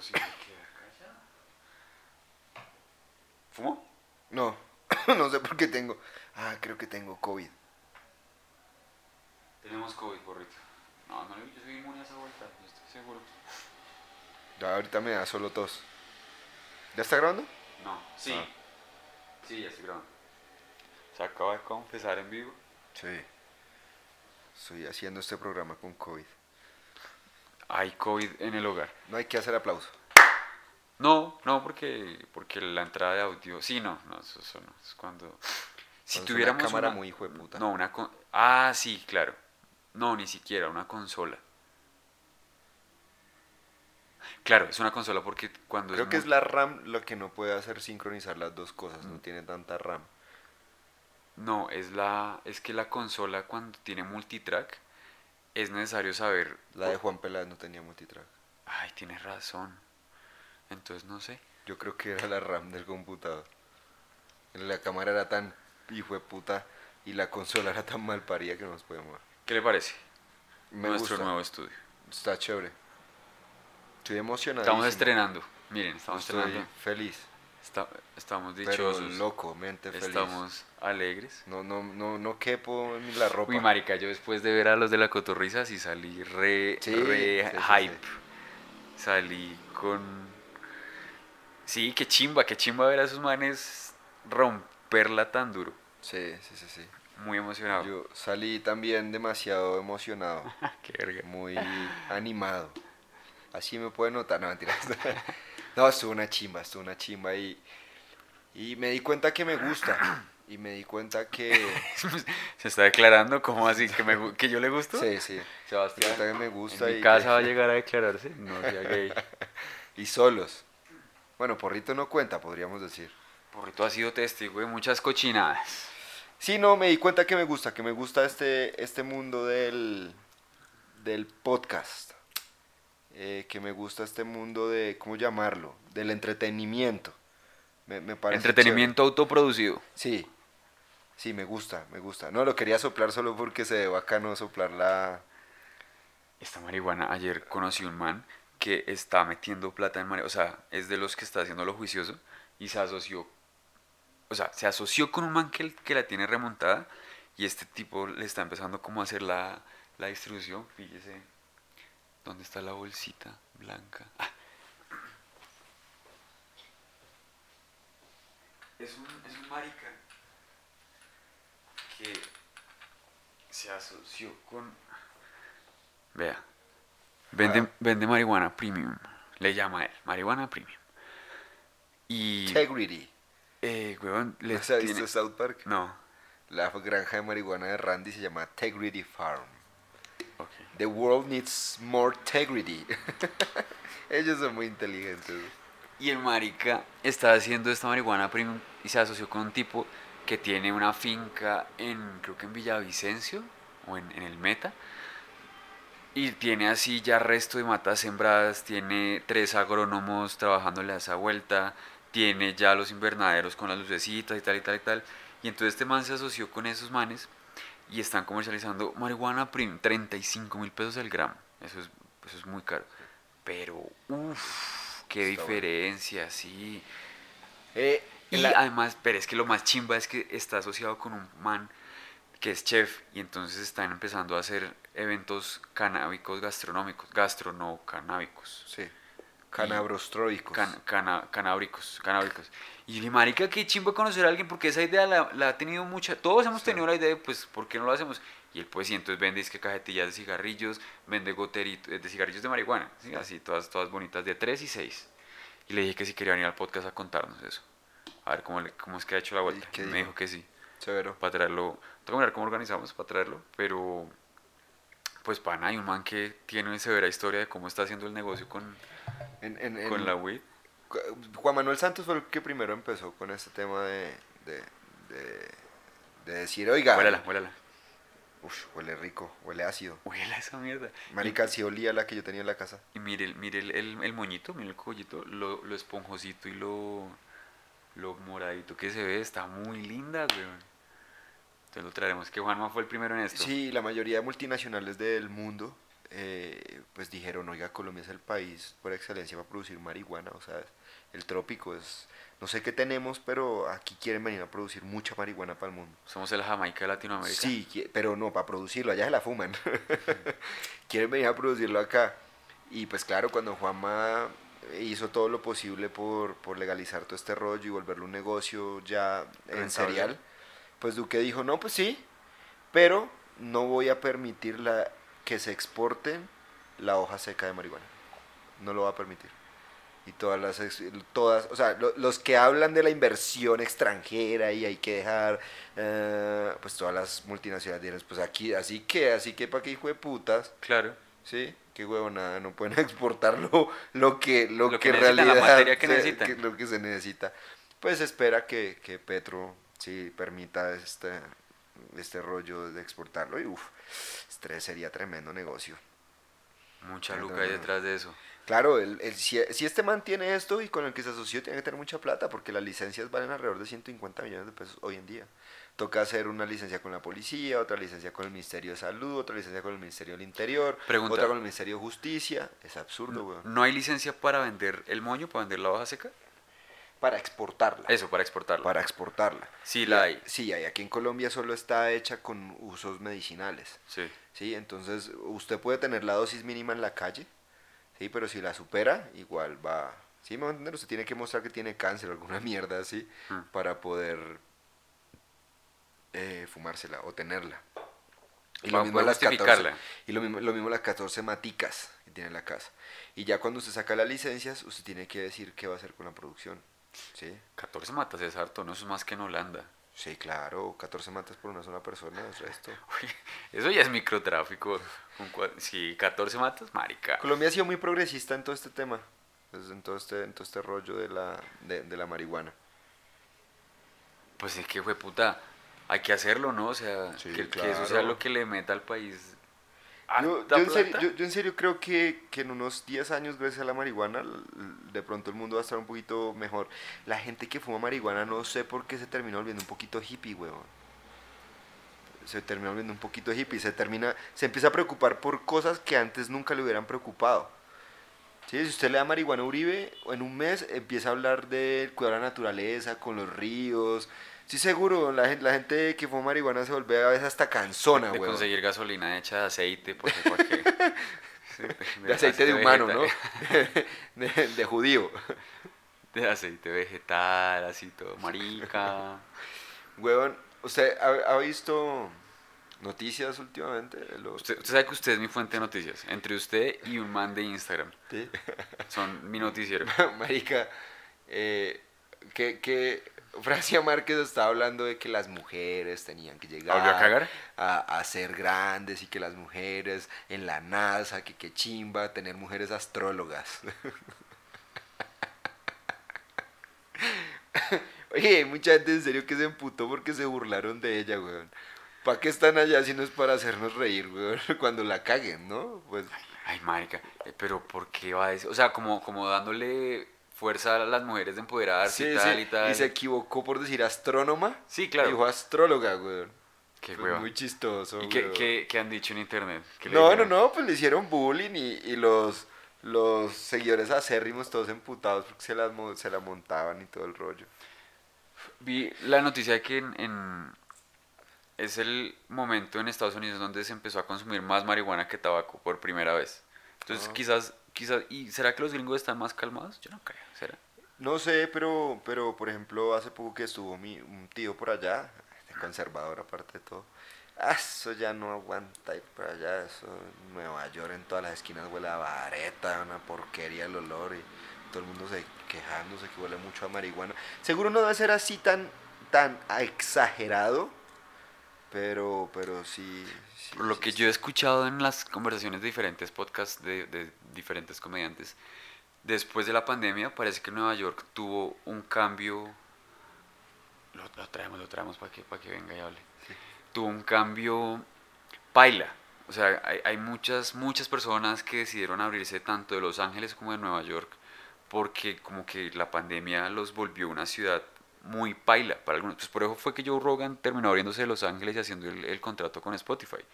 callado. ¿Fumo? No, no sé por qué tengo. Ah, creo que tengo COVID. Tenemos COVID, porrito. No, no, yo soy inmune a esa vuelta, yo estoy seguro. Ya ahorita me da solo tos. ¿Ya está grabando? No, sí. Ah. Sí, ya estoy grabando. Se acaba de confesar en vivo. Sí. Estoy haciendo este programa con COVID. Hay COVID en el hogar. No hay que hacer aplauso. No, no, porque, porque la entrada de audio. Sí, no, no, eso, eso no. Es cuando. Si Cuando tuviéramos. una cámara una- muy hijo de puta. No, una. con- Ah, sí, claro. No, ni siquiera, una consola. Claro, es una consola porque cuando Creo que es la RAM lo que no puede hacer sincronizar las dos cosas. No tiene tanta RAM. No, es la. Es que la consola cuando tiene multitrack es necesario saber. La de Juan Peláez no tenía multitrack. Ay, tienes razón. Entonces no sé. Yo creo que era la RAM del computador. La cámara era tan hijo de puta y la consola era tan mal parida que no nos podemos ver. ¿Qué le parece? Me Nuestro gusta. nuevo estudio. Está chévere. Estoy emocionado. Estamos estrenando. Miren, estamos Estoy estrenando. feliz. Está- estamos Pero dichosos. loco, mente feliz. Estamos alegres. No, no, no, no quepo en la ropa. Uy, marica, yo después de ver a los de la cotorriza sí salí re, Sí, re sí, sí, hype. Salí con... Sí, qué chimba, qué chimba ver a esos manes romperla tan duro. Sí, sí, sí, sí. Muy emocionado. Yo salí también demasiado emocionado, qué verga. muy animado. Así me puede notar, no mentiras. No, estuvo una chimba, estuvo una chimba y, y me di cuenta que me gusta. Y me di cuenta que... Se está declarando como así, que, me, que yo le gusto. Sí, sí. Me Sebastián, que me gusta en mi y, casa que- va a llegar a declararse. No sea gay. y solos. Bueno, Porrito no cuenta, podríamos decir. Porrito ha sido testigo de muchas cochinadas. Sí, no, me di cuenta que me gusta, que me gusta este, este mundo del, del podcast. Eh, que me gusta este mundo de, ¿cómo llamarlo? Del entretenimiento. Me, me parece Entretenimiento autoproducido. Sí, sí, me gusta, me gusta. No, lo quería soplar solo porque se ve bacano soplar la... Esta marihuana, ayer conocí un man que está metiendo plata en marihuana, o sea, es de los que está haciendo lo juicioso y se asoció, o sea, se asoció con un man que, que la tiene remontada y este tipo le está empezando como a hacer la, la distribución, fíjese, ¿dónde está la bolsita blanca? Ah. Es un, es un marica que se asoció con Vea. Vende, Ah. vende marihuana premium. Le llama a él. Marihuana premium. Y. Integrity. Eh, huevón, le ¿No se ha tiene- visto South Park? No. La granja de marihuana de Randy se llama Tegrity Farm. Ok. The world needs more integrity. Ellos son muy inteligentes. Y el marica está haciendo esta marihuana premium y se asoció con un tipo que tiene una finca en, creo que en Villavicencio o en, en el Meta. Y tiene así ya resto de matas sembradas, tiene tres agrónomos trabajándole a esa vuelta, tiene ya los invernaderos con las lucecitas y tal y tal y tal. Y entonces este man se asoció con esos manes y están comercializando marihuana premium, 35 mil pesos el gramo. Eso es, eso es muy caro. Pero, uff, qué Está bueno. diferencia, sí. Eh, Y la- además, pero es que lo más chimba es que está asociado con un man que es chef y entonces están empezando a hacer eventos canábicos gastronómicos, gastrono-canábicos, Sí. Canabrostroicos. can- cana- canábricos, canábricos. Y mi marica, qué chimba conocer a alguien porque esa idea la, la ha tenido mucha, todos hemos Sí. tenido la idea de, pues, ¿por qué no lo hacemos? Y él pues, y entonces vende es que cajetillas de cigarrillos, vende goteritos, de cigarrillos de marihuana, ¿sí? así, todas, todas bonitas, de 3 y 6. Y le dije que si quería venir al podcast a contarnos eso. A ver cómo, le- cómo es que ha hecho la vuelta. Me dijo? dijo que sí Severo. para traerlo. Tengo que mirar cómo organizamos para traerlo, pero pues pana, hay un man que tiene una severa historia de cómo está haciendo el negocio con, En- en- en- con la weed. Juan Manuel Santos fue el que primero empezó con este tema de, de, de, de decir, oiga, Huélala, huélala. Uf, huele rico, huele ácido. Huela esa mierda. Marica, sí olía la que yo tenía en la casa. Y mire, el- mire el, el, el moñito, mire el collito, lo, lo esponjosito y lo, lo moradito que se ve, está muy linda, weón. Entonces lo traeremos, que Juanma fue el primero en esto. Sí, la mayoría de multinacionales del mundo eh, pues dijeron, oiga, Colombia es el país por excelencia para producir marihuana, o sea, el trópico es, no sé qué tenemos, pero aquí quieren venir a producir mucha marihuana para el mundo. Somos el Jamaica de Latinoamérica. Sí, pero no, para producirlo, allá se la fuman. quieren venir a producirlo acá. Y pues claro, cuando Juanma hizo todo lo posible por, por legalizar todo este rollo y volverlo un negocio ya en serial, pues Duque dijo, no, pues sí, pero no voy a permitir la, que se exporte la hoja seca de marihuana. No lo va a permitir. Y todas las, todas, o sea, lo- los que hablan de la inversión extranjera y hay que dejar, eh, pues todas las multinacionales pues aquí, así que, así que para qué hijo de putas, Claro. ¿Sí? Qué huevonada, no pueden exportar lo, lo que, lo, Lo que, que la realidad materia que necesitan. que- lo que se necesita. Pues espera que, que Petro sí permita este, este rollo de exportarlo y uff, este sería tremendo negocio. Mucha luca hay detrás de eso. Claro, el, el- si, si este man tiene esto y con el que se asoció, tiene que tener mucha plata porque las licencias valen alrededor de 150 millones de pesos hoy en día. Toca hacer una licencia con la policía, otra licencia con el Ministerio de Salud, otra licencia con el Ministerio del Interior, Pregunta. otra con el Ministerio de Justicia. Es absurdo, weón. ¿No hay licencia para vender el moño, para vender la hoja seca? Para exportarla. Eso, para exportarla. Para exportarla. Sí la hay. Sí, hay. Aquí en Colombia solo está hecha con usos medicinales. Sí. ¿sí? Entonces, usted puede tener la dosis mínima en la calle, ¿sí? Pero si la supera, igual va... ¿Sí me va a entender? Usted tiene que mostrar que tiene cáncer o alguna mierda así Mm. para poder eh, fumársela o tenerla. Y lo mismo poder las 14, justificarla. y lo mismo, lo mismo las 14 maticas que tiene en la casa. Y ya cuando usted saca las licencias, usted tiene que decir qué va a hacer con la producción. ¿Sí? 14 matas es harto, ¿no? Eso es más que en Holanda. Sí, claro, 14 matas por una sola persona, es resto. Uy, Eso ya es microtráfico. Sí, 14 matas, marica. Colombia ha sido muy progresista en todo este tema, pues, en, todo este, en todo este rollo de la, de, de la marihuana. Pues es que, fue puta, hay que hacerlo, ¿no? O sea, Sí, que, eso sea lo que le meta al país. Yo, harta yo en serio, plata. yo- yo en serio creo que, que en unos 10 años, gracias a la marihuana, de pronto el mundo va a estar un poquito mejor. La gente que fuma marihuana, no sé por qué se terminó volviendo un poquito hippie, weón. Se termina volviendo un poquito hippie, se termina, se empieza a preocupar por cosas que antes nunca le hubieran preocupado. ¿Sí? Si usted le da marihuana a Uribe, en un mes empieza a hablar del cuidado de la naturaleza, con los ríos. Sí, seguro, la gente, la gente que fuma marihuana se vuelve a veces hasta cansona, weón. conseguir gasolina hecha de aceite, porque De aceite de humano, ¿no? de, de judío. De aceite vegetal, así todo, marica. Huevón, ¿usted ha, ha visto noticias últimamente? de los- Usted, usted sabe que usted es mi fuente de noticias. Entre usted y un man de Instagram. ¿Sí? Son mi noticiero. Marica, eh, que, que Francia Márquez estaba hablando de que las mujeres tenían que llegar ¿Volvió a cagar? a, a ser grandes y que las mujeres en la NASA, que qué chimba tener mujeres astrólogas. Oye, hay mucha gente en serio que se emputó porque se burlaron de ella, weón. ¿Para qué están allá si no es para hacernos reír, weón? Cuando la caguen, ¿no? Pues Ay, marica. eh, Pero ¿por qué va a decir? O sea, como, como dándole fuerza a las mujeres de empoderarse y sí, tal sí, y tal. y se equivocó por decir astrónoma. Sí, claro. Dijo astróloga, weón. Qué Fue muy chistoso, ¿Y qué, qué- qué han dicho en internet? ¿Qué le No, no, no, pues le hicieron bullying y, y los, los seguidores acérrimos todos emputados porque se, las, mo- se la montaban y todo el rollo. Vi la noticia de que en, en- es el momento en Estados Unidos donde se empezó a consumir más marihuana que tabaco por primera vez. Entonces, Ah. quizás, quizás, ¿y será que los gringos están más calmados? Yo no creo, ¿será? No sé, pero, pero por ejemplo, hace poco que estuvo mi, un tío por allá, conservador aparte de todo. Ah, eso ya no aguanta ir para allá, eso Nueva York en todas las esquinas huele a vareta, una porquería el olor y todo el mundo se quejándose que huele mucho a marihuana. Seguro no debe ser así tan, tan exagerado, pero, pero sí. Sí, Por lo que yo he escuchado en las conversaciones de diferentes podcasts de, de diferentes comediantes, después de la pandemia parece que Nueva York tuvo un cambio... Lo, lo traemos, lo traemos para que, para que venga y hable. Tuvo un cambio paila. O sea, hay, hay muchas, muchas personas que decidieron abrirse tanto de Los Ángeles como de Nueva York porque como que la pandemia los volvió una ciudad muy paila para algunos. Pues por eso fue que Joe Rogan terminó abriéndose de Los Ángeles y haciendo el, el contrato con Spotify.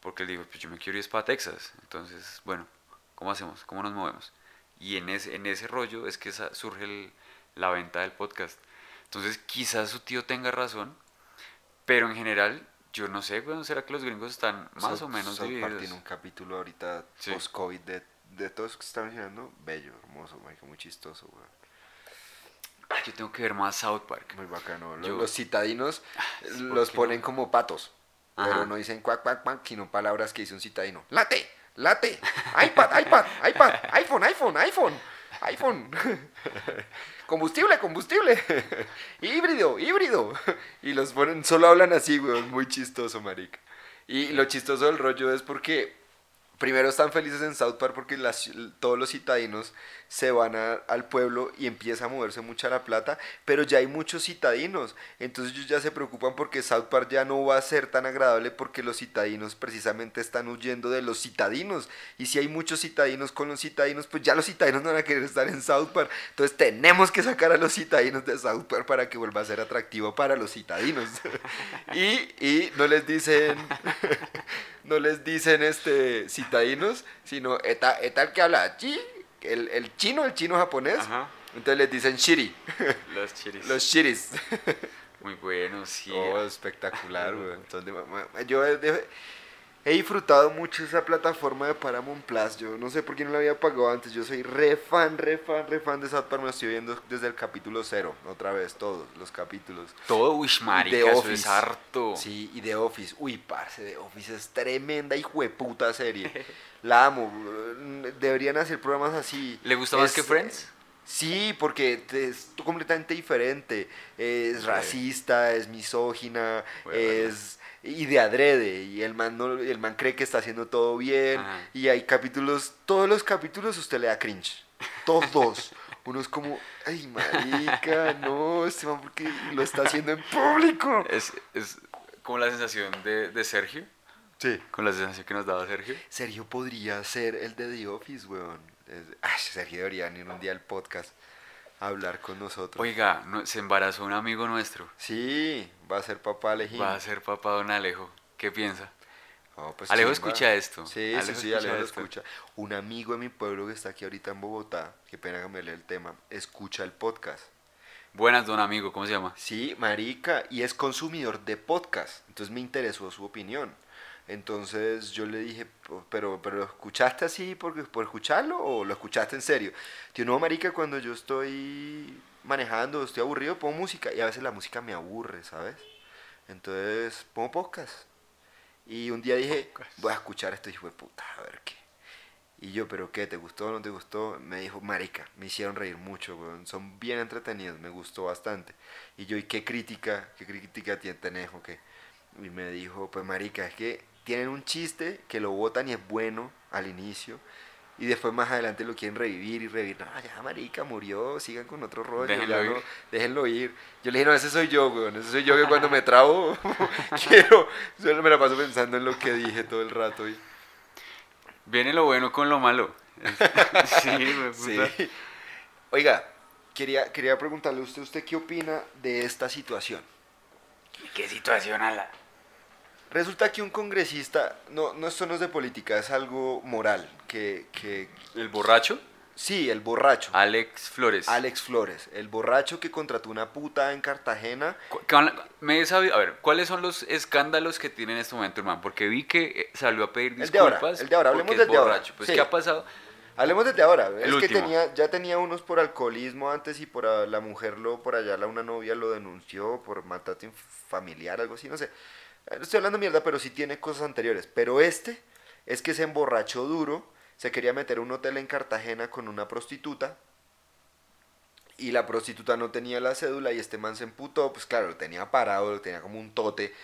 porque él dijo, pues yo me quiero ir para Texas. Entonces, bueno, ¿cómo hacemos? ¿Cómo nos movemos? Y en ese, en ese rollo es que surge la venta del podcast. Entonces, quizás su tío tenga razón, pero en general, yo no sé, bueno, ¿será que los gringos están más o menos South divididos? tiene un capítulo ahorita post-COVID de, de todos que están mencionando, bello, hermoso, muy chistoso, yo tengo que ver más South Park. Muy bacano. Los, citadinos ah, los ponen como patos. Pero no dicen cuac, cuac, cuac, sino palabras que dice un citadino. ¡Late! ¡Late! ¡iPad, iPad, iPad! ¡iPhone, iPhone, iPhone! iPhone. combustible, combustible. híbrido, híbrido. Y los ponen, solo hablan así, weón. Muy chistoso, marica. Y lo chistoso del rollo es porque primero están felices en South Park porque todos los citadinos se van al pueblo y empieza a moverse mucha la plata, pero ya hay muchos citadinos, entonces ellos ya se preocupan porque South Park ya no va a ser tan agradable porque los citadinos precisamente están huyendo de los citadinos, y si hay muchos citadinos con los citadinos, pues ya los citadinos no van a querer estar en South Park, entonces tenemos que sacar a los citadinos de South Park para que vuelva a ser atractivo para los citadinos, y, y no les dicen, no les dicen este sino eta, eta el que habla allí el, el chino, el chino japonés. Entonces les dicen shiri. Los chiris. Los shiris. Muy bueno, sí. Oh, espectacular, güey. Entonces, yo he, disfrutado mucho esa plataforma de Paramount Plus. Yo no sé por qué no la había pagado antes. Yo soy re fan, re fan, re fan de South Park. Me estoy viendo desde el capítulo cero. Otra vez, todos los capítulos. Todo, uy, marica, de Office. es harto. Sí, y The Office. Uy, parce, The Office es tremenda y puta serie. La amo. Deberían hacer programas así. ¿Le gusta más que Friends? Sí, porque es completamente diferente. Es racista, es misógina, es y de adrede y el man no, el man cree que está haciendo todo bien y hay capítulos, todos los capítulos usted le da cringe. Todos. Uno es como, ay, marica, no, este man porque lo está haciendo en público. Es, es como la sensación de, de Sergio Sí. Con la sensación que nos daba Sergio. Sergio podría ser el de The Office, weón. Ay, Sergio debería venir un día al podcast hablar con nosotros. Oiga, se embarazó un amigo nuestro. Sí, va a ser papá Alejín. Va a ser papá don Alejo. ¿Qué piensa? Pues Alejo escucha esto. Sí, sí, sí, Alejo lo escucha. Un amigo de mi pueblo que está aquí ahorita en Bogotá, qué pena que me lea el tema, escucha el podcast. Buenas, don amigo, ¿cómo se llama? Sí, marica, y es consumidor de podcast. Entonces me interesó su opinión. Entonces yo le dije, pero, pero ¿lo escuchaste así por, por escucharlo o lo escuchaste en serio? Tío, no, marica, cuando yo estoy manejando, estoy aburrido, pongo música y a veces la música me aburre, ¿sabes? Entonces pongo podcast. Y un día dije, voy a escuchar esto, hijo de puta, a ver qué. Y yo, ¿pero qué? ¿Te gustó o no te gustó? Me dijo, marica, me hicieron reír mucho, son bien entretenidos, me gustó bastante. Y yo, ¿y qué crítica? ¿Qué crítica tenés o qué? Y me dijo, pues marica, es que tienen un chiste que lo botan y es bueno al inicio. Y después más adelante lo quieren revivir y revivir. No, ya marica, murió, sigan con otro rollo. Déjenlo, ir. déjenlo ir. Yo le dije, no, ese soy yo, weón. Ese soy yo que cuando me trabo quiero. Solo me la paso pensando en lo que dije todo el rato. Y... Viene lo bueno con lo malo. sí, sí. Oiga, quería, quería preguntarle a usted, ¿usted qué opina de esta situación? ¿Qué situación, Ala? Resulta que un congresista, no, no esto no es de política, es algo moral, que... que ¿El borracho? Sí, el borracho. Alex Flores. Alex Flores, el borracho que contrató una puta en Cartagena. Me he sabido, a ver, ¿cuáles son los escándalos que tiene en este momento, hermano? Porque vi que eh, salió a pedir disculpas. El de ahora, el de ahora, hablemos del de ahora. Pues, ¿qué ha pasado? Hablemos desde ahora. es que tenía, ya tenía unos por alcoholismo antes y por la mujer lo, por allá, la una novia lo denunció por maltrato familiar, algo así, no sé. Estoy hablando mierda, pero sí tiene cosas anteriores. Pero este es que se emborrachó duro, se quería meter a un hotel en Cartagena con una prostituta. Y la prostituta no tenía la cédula y este man se emputó, pues claro, lo tenía parado, lo tenía como un tote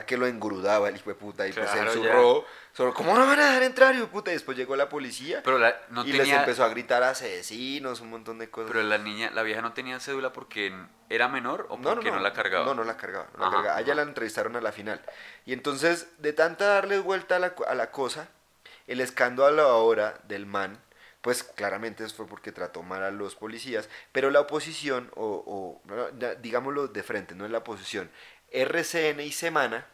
que lo engrudaba el hijo de puta y pues se ensurró. Solo, ¿cómo no van a dejar entrar, hijo de puta? Y después llegó la policía pero no y les empezó a gritar asesinos, un montón de cosas. Pero la niña, la vieja no tenía cédula porque era menor o porque no, la cargaba. No, no la cargaba. No la cargaba. Allá la entrevistaron a la final. Y entonces, de tanta darle vuelta a la, a la cosa, el escándalo ahora del man, pues claramente fue porque trató mal a los policías, pero la oposición, o, o digámoslo de frente, no es la oposición, RCN y Semana,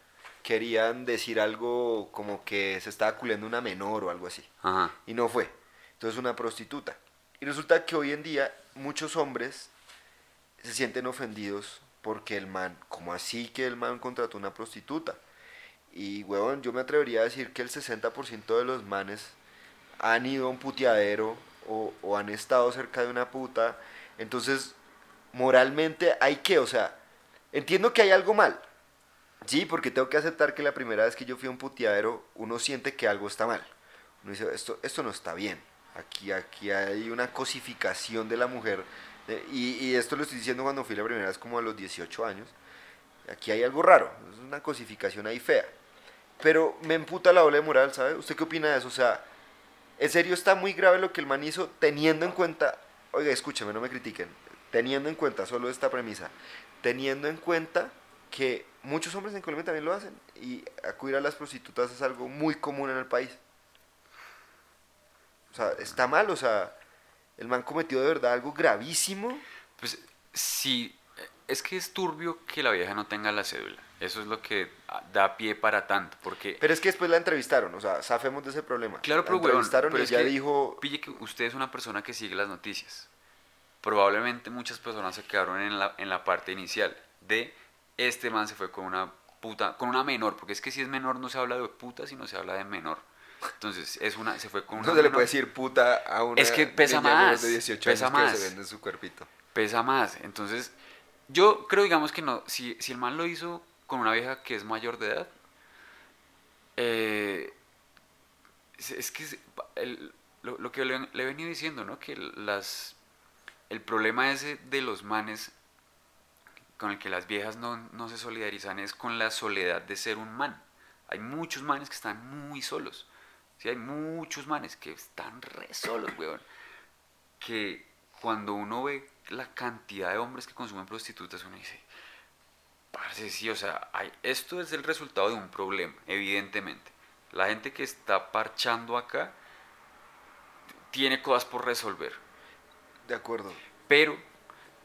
querían decir algo como que se estaba culiando una menor o algo así. Ajá. Y no fue. Entonces una prostituta. Y resulta que hoy en día muchos hombres se sienten ofendidos porque el man, como así que el man contrató una prostituta? Y, huevón, yo me atrevería a decir que el 60% de los manes han ido a un puteadero o, o han estado cerca de una puta. Entonces, moralmente hay que, o sea, entiendo que hay algo mal. Sí, porque tengo que aceptar que la primera vez que yo fui a un puteadero, uno siente que algo está mal. Uno dice, esto, esto no está bien. Aquí, aquí hay una cosificación de la mujer. eh, y, y esto lo estoy diciendo cuando fui la primera vez como a los 18 años. Aquí hay algo raro. Es una cosificación ahí fea. Pero me emputa la doble moral, ¿sabe? ¿Usted qué opina de eso? O sea, en serio está muy grave lo que el man hizo teniendo en cuenta, oiga, escúcheme, no me critiquen, teniendo en cuenta solo esta premisa, teniendo en cuenta que muchos hombres en Colombia también lo hacen y acudir a las prostitutas es algo muy común en el país. O sea, está mal, o sea, el man cometió de verdad algo gravísimo. Pues sí, es que es turbio que la vieja no tenga la cédula. Eso es lo que da pie para tanto, porque... Pero es que después la entrevistaron, o sea, zafemos de ese problema. Claro, la pero weón, entrevistaron pero y es que dijo, Pille que usted es una persona que sigue las noticias. Probablemente muchas personas se quedaron en la, en la parte inicial de este man se fue con una puta, con una menor, porque es que si es menor no se habla de puta, sino se habla de menor. Entonces, es una, se fue con una no se le puede decir puta a una Es que pesa más, de 18 pesa años que más. se vende su cuerpito. pesa más. Entonces, yo creo, digamos que no, si, si el man lo hizo con una vieja que es mayor de edad, eh, es, es que el- lo, lo que le, le he venido diciendo, ¿no? Que las, el problema ese de los manes con el que las viejas no, no se solidarizan es con la soledad de ser un man. Hay muchos manes que están muy solos. Sí, hay muchos manes que están re solos, weón. Que cuando uno ve la cantidad de hombres que consumen prostitutas, uno dice, parce, sí, o sea, hay, esto es el resultado de un problema, evidentemente. La gente que está parchando acá tiene cosas por resolver. De acuerdo. Pero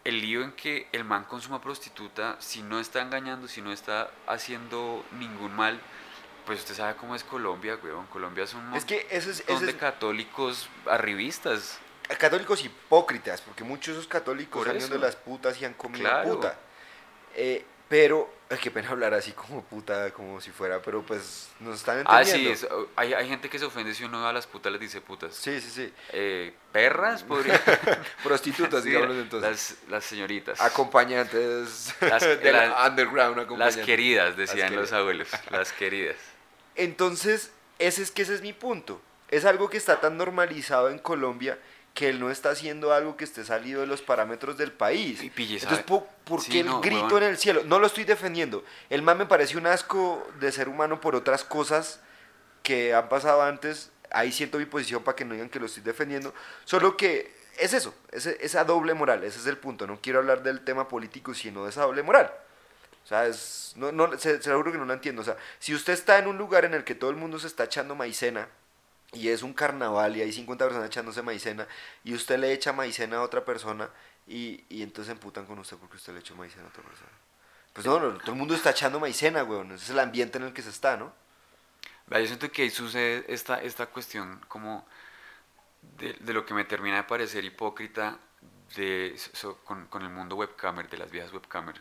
el lío en que el man consuma prostituta, si no está engañando, si no está haciendo ningún mal, pues usted sabe cómo es Colombia, weón. Colombia es un Es que eso es, montón eso de es católicos arribistas. católicos hipócritas, porque muchos de esos católicos Por han ido de las putas y han comido Claro. puta. Eh, pero, ay, qué pena hablar así como puta, como si fuera, pero pues nos están Ah, entendiendo. sí, es- hay, hay gente que se ofende si uno a las putas les dice putas. Sí, sí, sí. Eh, perras, podría. Prostitutas, Sí, digámoslo entonces. Las, las señoritas. Acompañantes Las- del la- underground. Las acompañantes. queridas, decían Las los abuelos. Las queridas. Entonces, ese es que ese es mi punto. Es algo que está tan normalizado en Colombia que él no está haciendo algo que esté salido de los parámetros del país. Y pille, Entonces. ¿por, por Sí, qué el no, grito en el cielo? No lo estoy defendiendo. El man me parece un asco de ser humano por otras cosas que han pasado antes. Ahí siento mi posición para que no digan que lo estoy defendiendo. Solo que es eso, es esa doble moral. Ese es el punto. No quiero hablar del tema político, sino de esa doble moral. O sea, es, no, no, se, se lo juro que no lo entiendo. O sea, si usted está en un lugar en el que todo el mundo se está echando maicena y es un carnaval y hay 50 personas echándose maicena y usted le echa maicena a otra persona y, y entonces se emputan con usted porque usted le echó maicena a otra persona. Pues no, no, todo el mundo está echando maicena, weón. Ese es el ambiente en el que se está, ¿no? Yo siento que ahí sucede esta, esta cuestión como de, de lo que me termina de parecer hipócrita de, so- con, con el mundo webcamer, de las viejas webcamer.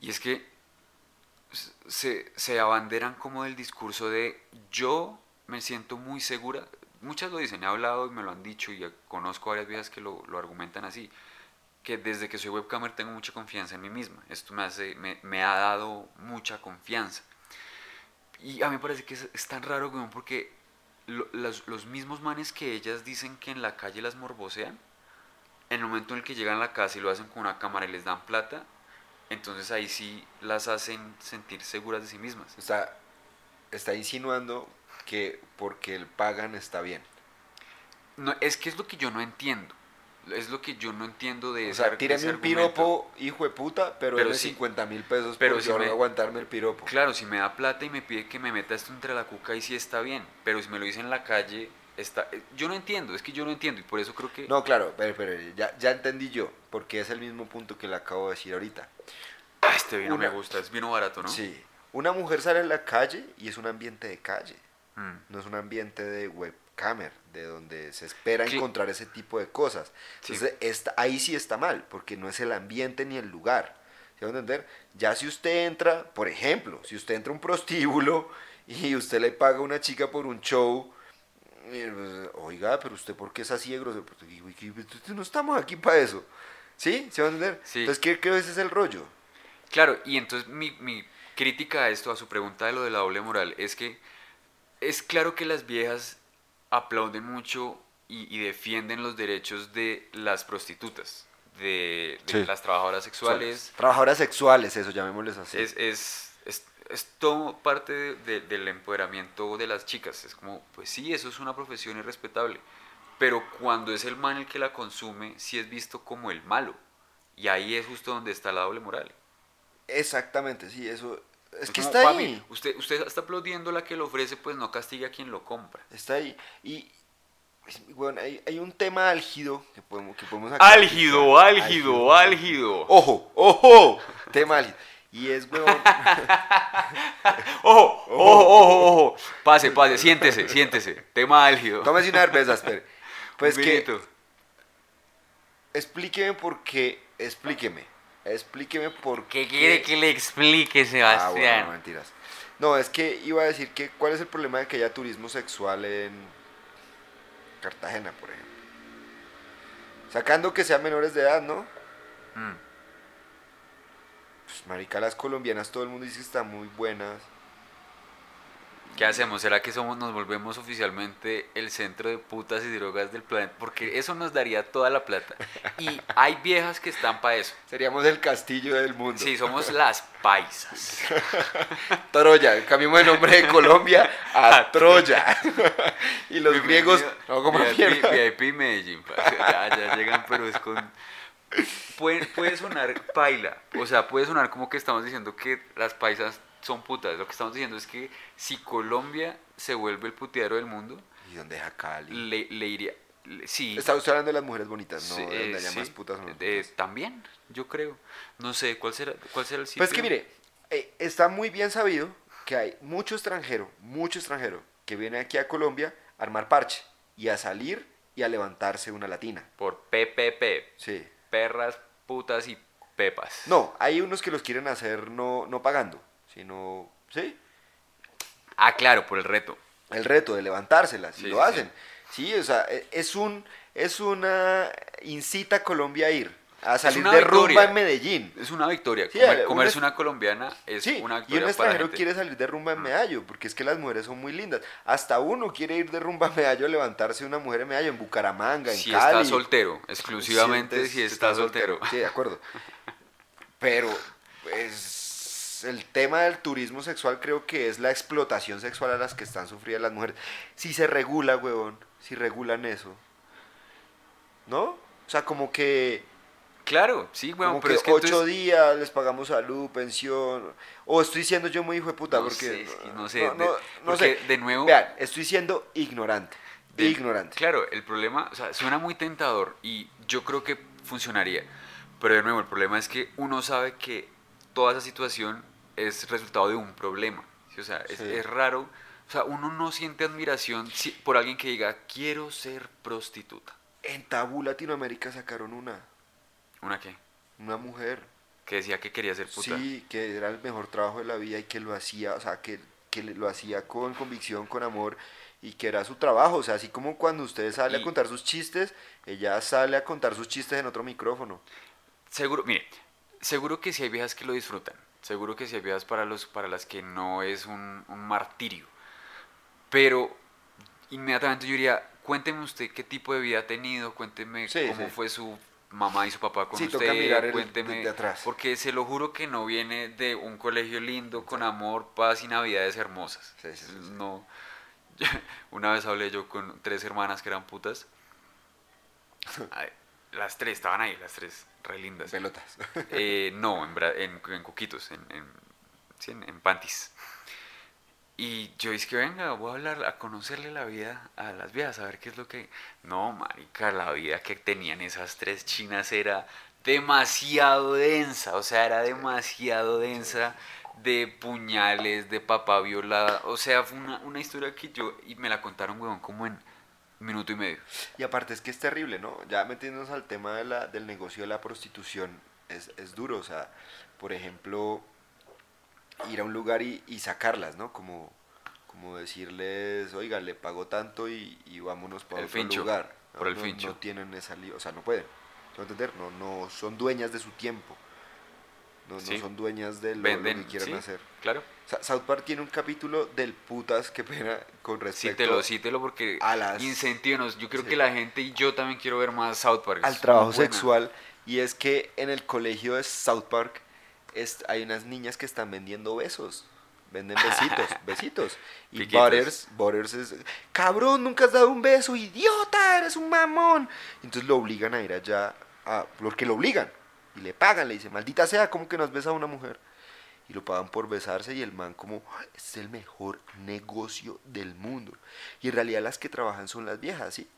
Y es que se, se abanderan como del discurso de yo me siento muy segura. Muchas lo dicen, he hablado y me lo han dicho y conozco varias viejas que lo, lo argumentan así. Que desde que soy webcamer tengo mucha confianza en mí misma. Esto me, hace, me, me ha dado mucha confianza. Y a mí me parece que es, es tan raro, porque lo- los, los mismos manes que ellas dicen que en la calle las morbosean, en el momento en el que llegan a la casa y lo hacen con una cámara y les dan plata, entonces ahí sí las hacen sentir seguras de sí mismas. Está, está insinuando que porque el pagan está bien. No, es que es lo que yo no entiendo. Es lo que yo no entiendo de O ese sea, tíreme un piropo, hijo de puta, pero, Pero deme sí. 50 mil pesos Pero por si yo me- aguantarme el piropo. Claro, si me da plata y me pide que me meta esto entre la cuca, y sí está bien. Pero si me lo dice en la calle, está... eh, Yo no entiendo, es que yo no entiendo y por eso creo que... No, claro, pero, pero ya, ya entendí yo, porque es el mismo punto que le acabo de decir ahorita. Ah, este vino Una- me gusta, es vino barato, ¿no? Sí, Una mujer sale a la calle y es un ambiente de calle, Mm. no es un ambiente de webcamer, de donde se espera Sí. encontrar ese tipo de cosas. Sí. Entonces, esta- ahí sí está mal, porque no es el ambiente ni el lugar. ¿Se va a entender? Ya si usted entra, por ejemplo, si usted entra a un prostíbulo y usted le paga a una chica por un show, pues, oiga, pero usted por qué es así de grosero? "Uy, que- no estamos aquí para eso. ¿Sí? ¿Se va a entender? Sí. Entonces, ¿qué creo ese es el rollo? Claro, y entonces mi, mi crítica a esto, a su pregunta de lo de la doble moral, es que es claro que las viejas aplauden mucho y, y defienden los derechos de las prostitutas, de, de Sí. las trabajadoras sexuales. Trabajadoras sexuales, eso, llamémosles así. Es, es, es, es todo parte de- de- del empoderamiento de las chicas. Es como, pues sí, eso es una profesión irrespetable. Pero cuando es el man el que la consume, sí es visto como el malo. Y ahí es justo donde está la doble moral. Exactamente, sí, eso. Es, que como, está "Papi, ahí. Usted, usted está aplaudiendo la que lo ofrece, pues no castigue a quien lo compra. Está ahí. Y, pues, bueno, hay, hay un tema álgido que podemos, que podemos acá Álgido, álgido, álgido. Ojo, ojo, tema álgido. Y es, huevón, Ojo, ojo, ojo, ojo. Pase, pase, siéntese, siéntese. Tema álgido. tómese una cerveza, espere. Pues Un que, explíqueme por qué, explíqueme, explíqueme por ¿Qué quiere que le explique, Ah, bueno, Sebastián? no, mentiras. No, es que iba a decir que cuál es el problema de que haya turismo sexual en Cartagena, por ejemplo. Sacando que sean menores de edad, ¿no? Mm. Pues, marica, las colombianas todo el mundo dice que están muy buenas. ¿Qué hacemos? ¿Será que somos, nos volvemos oficialmente el centro de putas y drogas del planeta? Porque eso nos daría toda la plata. Y hay viejas que están para eso. Seríamos el castillo del mundo. Sí, somos las paisas. Troya, cambiamos el nombre de Colombia a Troya. y los griegos, no como VIP. VIP Medellín, ya, ya llegan, pero es con... Puede, puede sonar paila, o sea, puede sonar como que estamos diciendo que las paisas son putas. Lo que estamos diciendo es que si Colombia se vuelve el puteadero del mundo, ¿Y dónde deja Cali? le, le iría... le- sí, Está usted hablando de las mujeres bonitas, no sí, de donde haya sí, más putas o no eh, putas. También, yo creo. No sé, ¿cuál será, cuál será el sitio? Pues que mire, eh, está muy bien sabido que hay mucho extranjero, mucho extranjero, que viene aquí a Colombia a armar parche y a salir y a levantarse una latina. Por PPP, Sí. perras, putas y pepas. No, hay unos que los quieren hacer no, no pagando, sino, sí, Ah, claro, por el reto. el reto de levantárselas y Sí, lo hacen. Sí, o sea, e- es un es una incita a Colombia a ir a salir de victoria. rumba en Medellín. Es una victoria. Sí, Comer- un comerse una colombiana es una y victoria un para la extranjero quiere salir de rumba en Medallo, porque es que las mujeres son muy lindas. Hasta uno quiere ir de rumba a Medallo a levantarse una mujer en Medallo, en Bucaramanga, en Si Cali. está soltero, exclusivamente si está soltero. Sí, de acuerdo. Pero, pues, el tema del turismo sexual creo que es la explotación sexual a las que están sufridas las mujeres. Si se regula, huevón, si regulan eso. ¿No? O sea, como que, Claro, sí, como pero que es que ocho entonces- días les pagamos salud, pensión. O estoy siendo yo muy hijo de puta, No porque. sé, no sé, No, de- porque sé. de nuevo- Vean, estoy siendo ignorante. de- ignorante. Claro, el problema, o sea, suena muy tentador y yo creo que funcionaría. Pero de nuevo, el problema es que uno sabe que toda esa situación es resultado de un problema. ¿sí? O sea, es, Sí. es raro. O sea, uno no siente admiración por alguien que diga, quiero ser prostituta. En Tabú Latinoamérica sacaron una. ¿Una qué? Una mujer. Que decía que quería ser puta. Sí, que era el mejor trabajo de la vida y que lo hacía, o sea, que, que lo hacía con convicción, con amor y que era su trabajo. O sea, así como cuando usted sale Y- a contar sus chistes, ella sale a contar sus chistes en otro micrófono. Seguro, mire, seguro que sí hay viejas que lo disfrutan. Seguro que sí hay para, los, para las que no es un, un martirio. Pero inmediatamente yo diría, cuénteme usted qué tipo de vida ha tenido, cuénteme Sí, cómo sí. fue su mamá y su papá con Sí, usted, toca mirar el- cuénteme, de- de atrás. porque se lo juro que no viene de un colegio lindo, con amor, paz y navidades hermosas. No, una vez hablé yo con tres hermanas que eran putas. Las tres, estaban ahí, las tres, re lindas. Pelotas. Eh, no, en, bra- en, en coquitos, en, en, sí, en, en panties. Y yo dije que venga, voy a hablar, a conocerle la vida a las viejas, a ver qué es lo que... No, marica, la vida que tenían esas tres chinas era demasiado densa, o sea, era demasiado densa. de puñales, de papá violada. O sea, fue una, una historia que yo. Y me la contaron, weón, como en minuto y medio. Y aparte es que es terrible, ¿no? Ya metiéndonos al tema de la, del negocio de la prostitución, es, es duro. O sea, por ejemplo, ir a un lugar y, y sacarlas, ¿no? Como, como decirles, oiga, le pago tanto y, y vámonos para El otro fincho, lugar. por el no, fincho. No tienen esa o sea, no pueden. ¿Se va a entender? No, no son dueñas de su tiempo. No, son dueñas de lo, que quieran sí, hacer. Claro. South Park tiene un capítulo del putas, qué pena, con respecto Cítelo, cítelo porque a las- incentívenos. Yo creo Sí. que la gente y yo también quiero ver más South Park. al trabajo sexual y es que en el colegio de South Park es- hay unas niñas que están vendiendo besos. Venden besitos, besitos. Y Piquitos. Butters, Butters es, cabrón, nunca has dado un beso, idiota, eres un mamón. Entonces lo obligan a ir allá, a, porque lo obligan. Y le pagan, le dicen, maldita sea, ¿cómo que no has besado a una mujer? Y lo pagan por besarse y el man como, es el mejor negocio del mundo. Y en realidad las que trabajan son las viejas, ¿sí?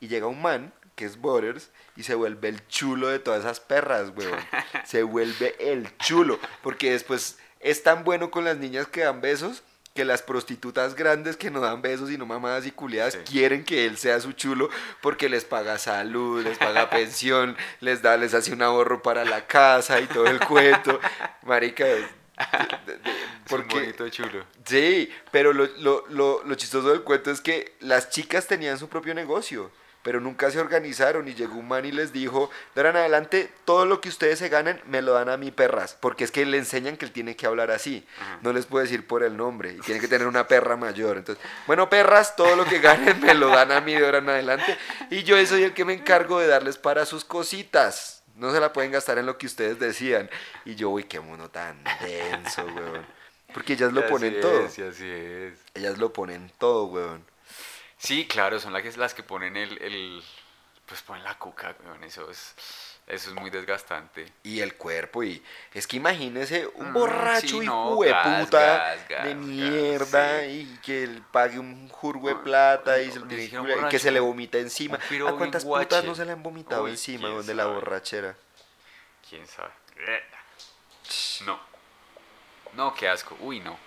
Y llega un man, que es Butters, y se vuelve el chulo de todas esas perras, weón. Se vuelve el chulo. Porque después es tan bueno con las niñas que dan besos que las prostitutas grandes que no dan besos y no mamadas y culiadas Sí. quieren que él sea su chulo porque les paga salud, les paga pensión, les da, les hace un ahorro para la casa y todo el cuento. Marica, de- de- de- Es un porque bonito chulo. Sí, pero lo, lo, lo, lo chistoso del cuento es que las chicas tenían su propio negocio, pero nunca se organizaron y llegó un man y les dijo, de ahora en adelante, todo lo que ustedes se ganen me lo dan a mí perras, porque es que le enseñan que él tiene que hablar así, Ajá. no les puede decir por el nombre, y tiene que tener una perra mayor, entonces, bueno, perras, todo lo que ganen me lo dan a mí de ahora en adelante, y yo soy el que me encargo de darles para sus cositas. No se la pueden gastar en lo que ustedes decían. Y yo, uy, qué mono tan denso, weón. Porque ellas lo ponen todo. es, y así es. Ellas lo ponen todo, weón. Sí, claro, son las que, las que ponen el, el- Pues ponen la cuca, weón, Eso es, eso es muy desgastante. Y el cuerpo, y es que imagínese un Mm, borracho sí, hijo no, puta de gas, mierda sí. y que él pague un jurgo de No, plata y, se lo tiene y que se le vomita encima. ¿A cuántas putas guache. no se le han vomitado Uy, encima de la borrachera? ¿Quién sabe? No. No, qué asco. Uy, no.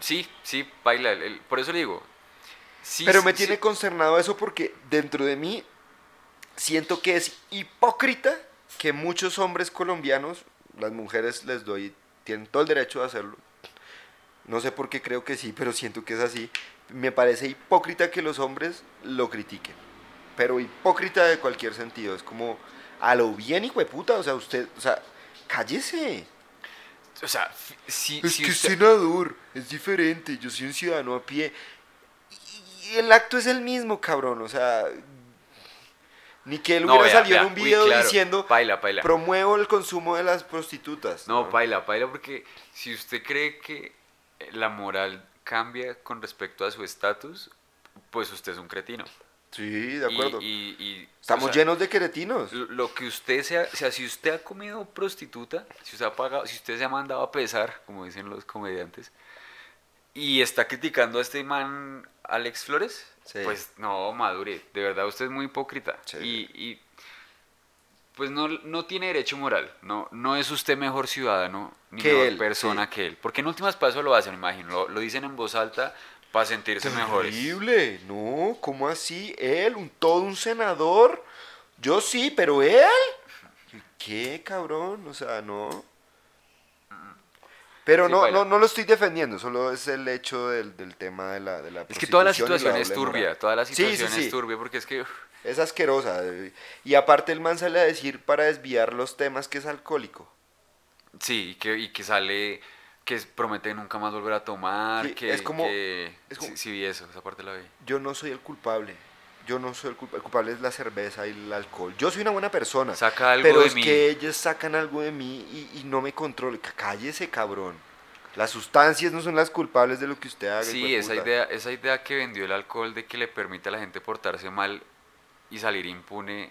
Sí, sí, baila. el- por eso le digo. Sí, Pero me sí. tiene consternado eso porque dentro de mí siento que es hipócrita que muchos hombres colombianos, las mujeres les doy, tienen todo el derecho de hacerlo. No sé por qué creo que sí, pero siento que es así. Me parece hipócrita que los hombres lo critiquen. Pero hipócrita de cualquier sentido. Es como a lo bien, hijo de puta. O sea, usted, o sea, cállese. O sea, si, Es si que usted- es senador, es diferente, yo soy un ciudadano a pie. Y el acto es el mismo, cabrón, o sea... Ni que él No, hubiera vea, salido en un uy, video claro, diciendo, Paila, paila. promuevo el consumo de las prostitutas. No, paila, paila, porque si usted cree que la moral cambia con respecto a su estatus, pues usted es un cretino. Sí, de acuerdo. y- y, Estamos o sea, llenos de queretinos. Lo, lo que usted sea, o sea, si usted ha comido prostituta, si usted ha pagado, si usted se ha mandado a pesar, como dicen los comediantes, y está criticando a este man Alex Flores, Sí. pues no, madure, de verdad usted es muy hipócrita. Sí. Y, y, pues no, no tiene derecho moral, no, no es usted mejor ciudadano ni Que mejor él, persona sí. que él. Porque en últimas eso lo hacen, imagino, lo, lo dicen en voz alta para sentirse. Terrible, no, ¿cómo así? Él, un, todo un senador. Yo sí, pero él. ¿Qué, cabrón? O sea, no. Pero Sí, no, no, no lo estoy defendiendo, solo es el hecho del, del tema de la, de la Es que toda la situación es turbia, toda la sí, situación sí. es turbia porque es que... Es asquerosa. Y aparte el man sale a decir para desviar los temas que es alcohólico. Sí, y que, y que sale, que promete nunca más volver a tomar, que... es como- que- es como- sí vi eso, esa parte la vi. Yo no soy el culpable. Yo no soy el culpable. El culpable es la cerveza y el alcohol. Yo soy una buena persona. Saca algo pero de es mí. que ellos sacan algo de mí y, y no me controlo. C- Cállese, cabrón. Las sustancias no son las culpables de lo que usted haga. Sí, esa idea, esa idea que vendió el alcohol de que le permite a la gente portarse mal y salir impune,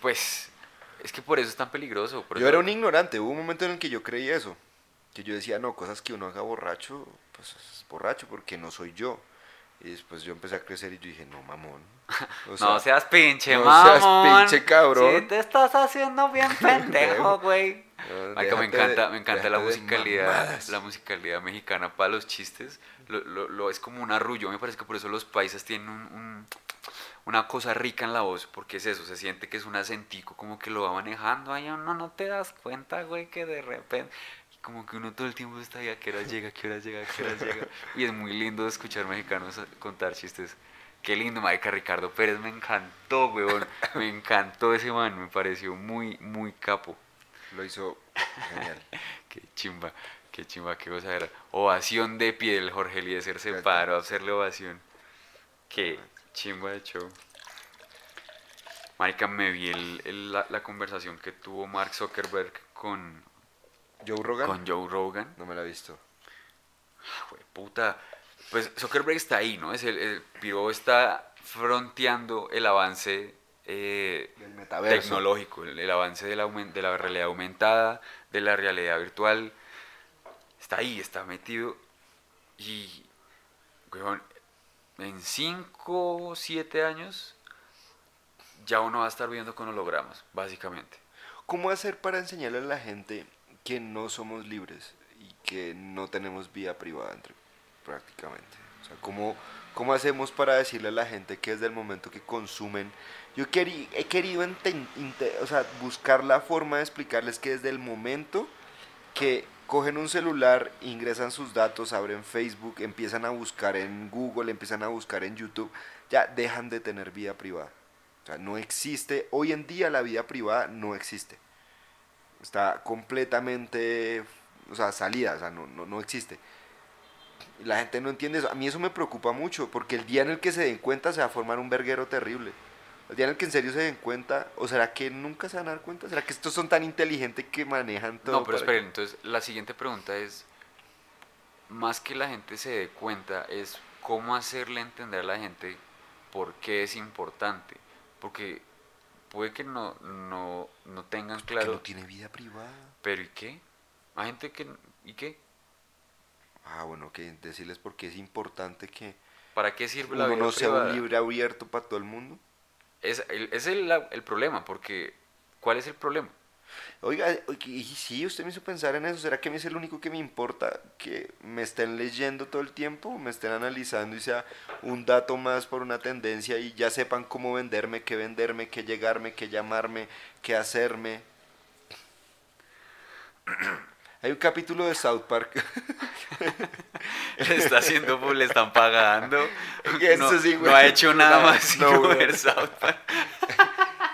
pues es que por eso es tan peligroso. Yo eso- era un ignorante. Hubo un momento en el que yo creí eso. Que yo decía, no, cosas que uno haga borracho, pues es borracho porque no soy yo. Y después yo empecé a crecer y yo dije, no, mamón. O no seas pinche, no mamón. seas pinche cabrón. Sí, te estás haciendo bien pendejo, güey. no, me encanta, de- me encanta la musicalidad, la musicalidad mexicana para los chistes. Lo, lo- lo- es como un arrullo. Me parece que por eso los paisas tienen un- un- una cosa rica en la voz, porque es eso, se siente que es un acentico como que lo va manejando. Ay, no, no te das cuenta, güey, que de repente. Como que uno todo el tiempo está ahí, a qué hora llega, a qué hora llega, a qué hora llega. Y es muy lindo escuchar mexicanos contar chistes. Qué lindo, marica, Ricardo Pérez, me encantó, weón. Me encantó ese man, me pareció muy, muy capo. Lo hizo genial. Qué chimba, qué chimba, qué cosa era. Ovación de pie, el Jorge Eliezer se paró a hacerle ovación. Qué chimba de show. Marica, me vi el- el- la, la conversación que tuvo Mark Zuckerberg con, Joe Rogan. con Joe Rogan. No me la he visto. Jue puta. Pues Zuckerberg está ahí, ¿no? Es el, el piro está fronteando el avance eh, tecnológico, el, el avance de la, de la realidad aumentada, de la realidad virtual. Está ahí, está metido. Y, weón, en 5 o 7 años ya uno va a estar viendo con hologramas, básicamente. ¿Cómo hacer para enseñarle a la gente que no somos libres y que no tenemos vida privada entre, prácticamente? O sea, ¿cómo, ¿cómo hacemos para decirle a la gente que desde el momento que consumen... Yo queri- he querido buscar la forma de explicarles que desde el momento que cogen un celular, ingresan sus datos, abren Facebook, empiezan a buscar en Google, empiezan a buscar en YouTube, ya dejan de tener vida privada. O sea, no existe, hoy en día la vida privada no existe. Está completamente, o sea, salida, o sea, no, no, no existe. Y la gente no entiende eso. A mí eso me preocupa mucho, porque el día en el que se den cuenta se va a formar un verguero terrible. El día en el que en serio se den cuenta, o será que nunca se van a dar cuenta, será que estos son tan inteligentes que manejan todo. No, pero esperen, entonces la siguiente pregunta es, más que la gente se dé cuenta, es cómo hacerle entender a la gente por qué es importante. Porque puede que no, no, no tengan claro, no tiene vida privada. pero ¿y qué? Hay gente que, ¿y qué? Ah, bueno, que decirles por qué es importante que ¿Para qué sirve la uno vida no sea un libre abierto para todo el mundo. Es, el, es el, la- el problema, porque ¿cuál es el problema? Oiga, y sí, usted me hizo pensar en eso. ¿Será que a mí es el único que me importa que me estén leyendo todo el tiempo, me estén analizando y sea un dato más por una tendencia y ya sepan cómo venderme, qué venderme, qué llegarme, qué llamarme, qué hacerme? Hay un capítulo de South Park. Le está haciendo, le están pagando. No, sí, no ha hecho nada No, más no, ver South Park.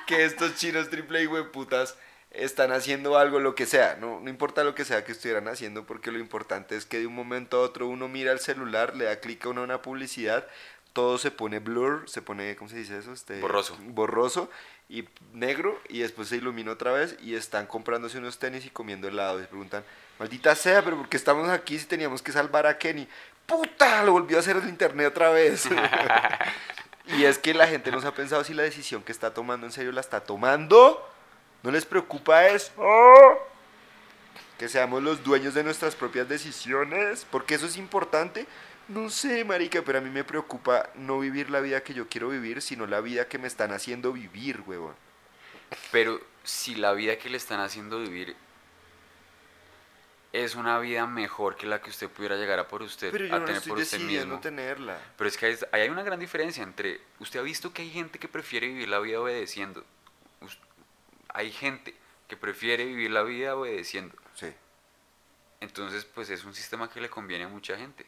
que estos chinos triple y putas están haciendo algo, lo que sea, no, no importa lo que sea que estuvieran haciendo, porque lo importante es que de un momento a otro uno mira el celular, le da clic a una, una publicidad, todo se pone blur, se pone, ¿cómo se dice eso? Este, Borroso. Borroso y negro, y después se ilumina otra vez y están comprándose unos tenis y comiendo helado. Y se preguntan, maldita sea, pero ¿por qué estamos aquí si teníamos que salvar a Kenny? ¡Puta! Lo volvió a hacer el internet otra vez. Y es que la gente no se ha pensado si la decisión que está tomando en serio la está tomando. ¿No les preocupa eso? Que seamos los dueños de nuestras propias decisiones. Porque eso es importante. No sé, marica, pero a mí me preocupa no vivir la vida que yo quiero vivir, sino la vida que me están haciendo vivir, huevón. Pero si la vida que le están haciendo vivir es una vida mejor que la que usted pudiera llegar a por usted, Pero yo a no tener estoy por usted mismo. tenerla. Pero es que hay una gran diferencia entre. Usted ha visto que hay gente que prefiere vivir la vida obedeciendo. Hay gente que prefiere vivir la vida obedeciendo. Sí. Entonces, pues es un sistema que le conviene a mucha gente.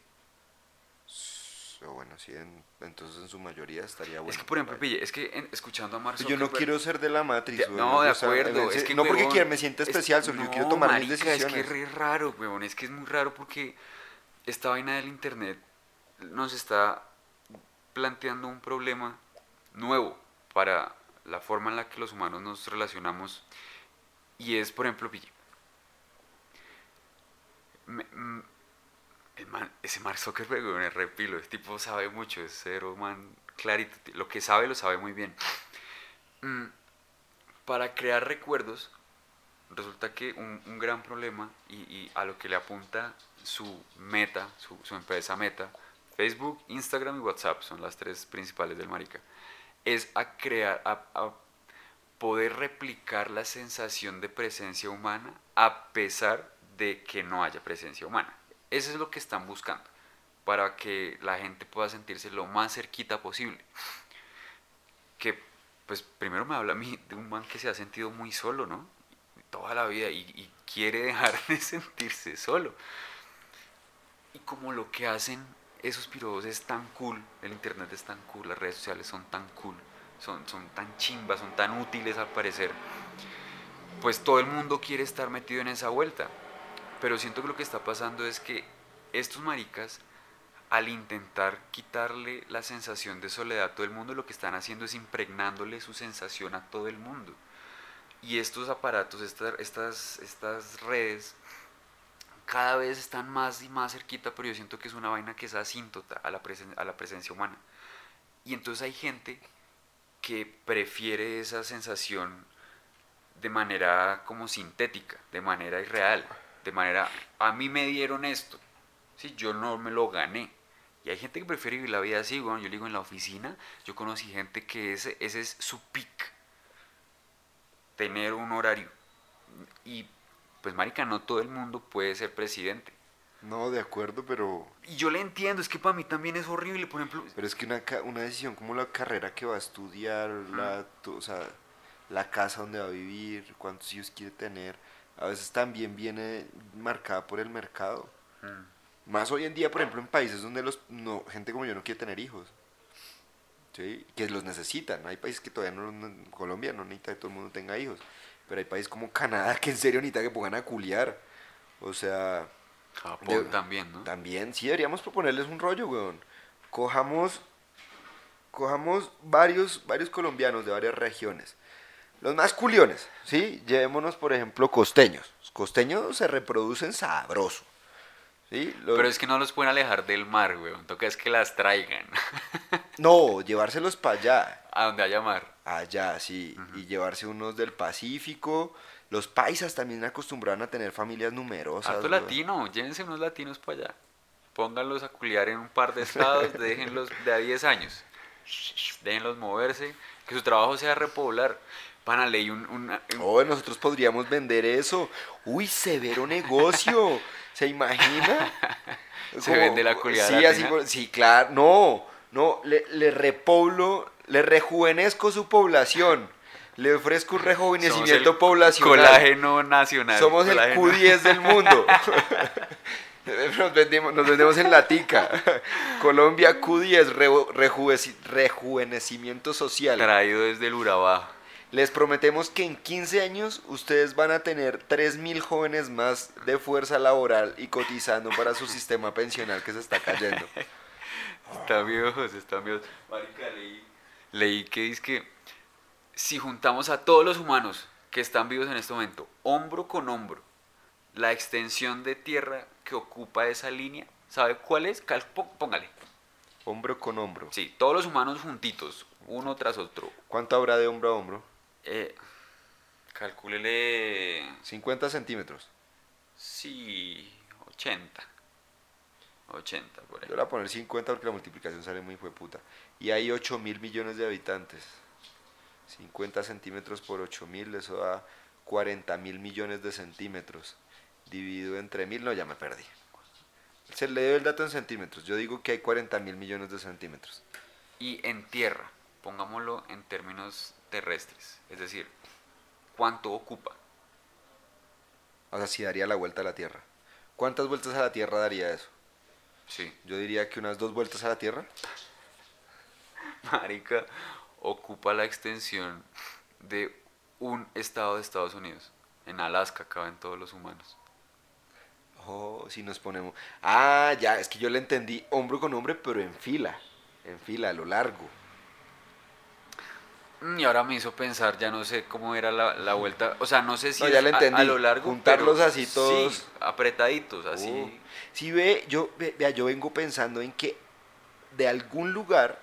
O bueno, sí, en- entonces en su mayoría estaría bueno. es que, por ejemplo, pille, es que en- escuchando a Mark Yo no quiero ser de la güey, no, de o sea, acuerdo. es que, no porque quiera, me sienta es- especial, solo yo quiero no, tomar mis marica, decisiones. Es que es re raro, huevón. Es que es muy raro porque esta vaina del internet nos está planteando un problema nuevo para la forma en la que los humanos nos relacionamos. Y es, por ejemplo, me- man- ese Mark Zuckerberg, es repilo, ese tipo sabe mucho, es cero man clarito, lo que sabe lo sabe muy bien. Mm, para crear recuerdos, resulta que un, gran problema y, y a lo que le apunta su meta, su, su empresa meta, Facebook, Instagram y WhatsApp son las tres principales del marica. Es a crear, a, poder replicar la sensación de presencia humana a pesar de que no haya presencia humana. Eso es lo que están buscando, para que la gente pueda sentirse lo más cerquita posible. Que, pues, primero me habla a mí de un man que se ha sentido muy solo, ¿no? Toda la vida y quiere dejar de sentirse solo. Y como lo que hacen esos pirobos es tan cool, el internet es tan cool, las redes sociales son tan cool, son, son tan chimbas, son tan útiles al parecer, pues todo el mundo quiere estar metido en esa vuelta. Pero siento que lo que está pasando es que estos maricas, al intentar quitarle la sensación de soledad a todo el mundo, lo que están haciendo es impregnándole su sensación a todo el mundo. Y estos aparatos, estas, estas, estas redes, cada vez están más y más cerquita, pero yo siento que es una vaina que es asíntota a la, a la presencia humana. Y entonces hay gente que prefiere esa sensación de manera como sintética, de manera irreal, de manera, a mí me dieron esto, si yo no me lo gané. Y hay gente que prefiere vivir la vida así, bueno, yo digo en la oficina, yo conocí gente que ese, ese es su pick, tener un horario. Y pues marica, no todo el mundo puede ser presidente. No, de acuerdo, pero... Y yo le entiendo, es que para mí también es horrible, por ejemplo... Pero es que una, una decisión como la carrera que va a estudiar, la, o sea, la casa donde va a vivir, cuántos hijos quiere tener, a veces también viene marcada por el mercado. Más hoy en día, por ejemplo, en países donde los no, gente como yo no quiere tener hijos. ¿sí? Que los necesitan. Hay países que todavía no, en Colombia no necesita que todo el mundo tenga hijos. Pero hay países como Canadá que en serio necesita que pongan a culiar. O sea... Japón también, ¿no? También, sí, deberíamos proponerles un rollo, weón. Cojamos, cojamos varios, varios colombianos de varias regiones. Los más culiones, ¿sí? Llevémonos, por ejemplo, costeños. Los costeños se reproducen sabroso. ¿Sí? Pero es que no los pueden alejar del mar, weón. Toca es que las traigan. no, llevárselos para allá. A donde haya mar. Allá, sí. Y llevarse unos del Pacífico. Los paisas también acostumbraban a tener familias numerosas. Harto latino, llévense unos latinos para allá. Pónganlos a culiar en un par de estados, déjenlos de a 10 años. Déjenlos moverse, que su trabajo sea repoblar. Pana, leí un, un, Oh, nosotros podríamos vender eso. Uy, severo negocio. ¿Se imagina? Se vende la culiada sí, así, sí, claro. No, no, le, le repoblo, le rejuvenezco su población. Le ofrezco un rejuvenecimiento poblacional. Colágeno nacional. Somos el Q10 del mundo. nos, vendemos, nos vendemos en la tica. Colombia Q10, rejuvenecimiento social. Traído desde el Urabá. Les prometemos que en 15 años ustedes van a tener 3.000 jóvenes más de fuerza laboral y cotizando para su sistema pensional que se está cayendo. Están viejos, están viejos. Marica, leí, leí que dice que si juntamos a todos los humanos que están vivos en este momento, hombro con hombro, la extensión de tierra que ocupa esa línea, ¿sabe cuál es? Póngale. Hombro con hombro. Sí, todos los humanos juntitos, uno tras otro. ¿Cuánto habrá de hombro a hombro? Eh, calcúlele... 50 centímetros. Sí, 80. 80 por ahí. Yo le voy a poner 50 porque la multiplicación sale muy puta. Y hay 8 mil millones de habitantes. 50 centímetros por 8 mil, eso da 40 mil millones de centímetros. Dividido entre mil, no, ya me perdí. Se le dio el dato en centímetros. Yo digo que hay 40 mil millones de centímetros. Y en tierra, pongámoslo en términos terrestres. Es decir, ¿cuánto ocupa? O sea, si daría la vuelta a la Tierra. ¿Cuántas vueltas a la Tierra daría eso? Sí. Yo diría que unas dos vueltas a la Tierra. Marica, ocupa la extensión de un estado de Estados Unidos. En Alaska caben todos los humanos. Oh, si nos ponemos. Ah, ya, es que yo le entendí hombro con hombre, pero en fila. En fila, a lo largo. Y ahora me hizo pensar, ya no sé cómo era la, vuelta. O sea, no sé si ya le entendí. A, lo largo. Juntarlos así todos. Sí, apretaditos, así. Oh. Si ve, yo, vea, yo vengo pensando en que de algún lugar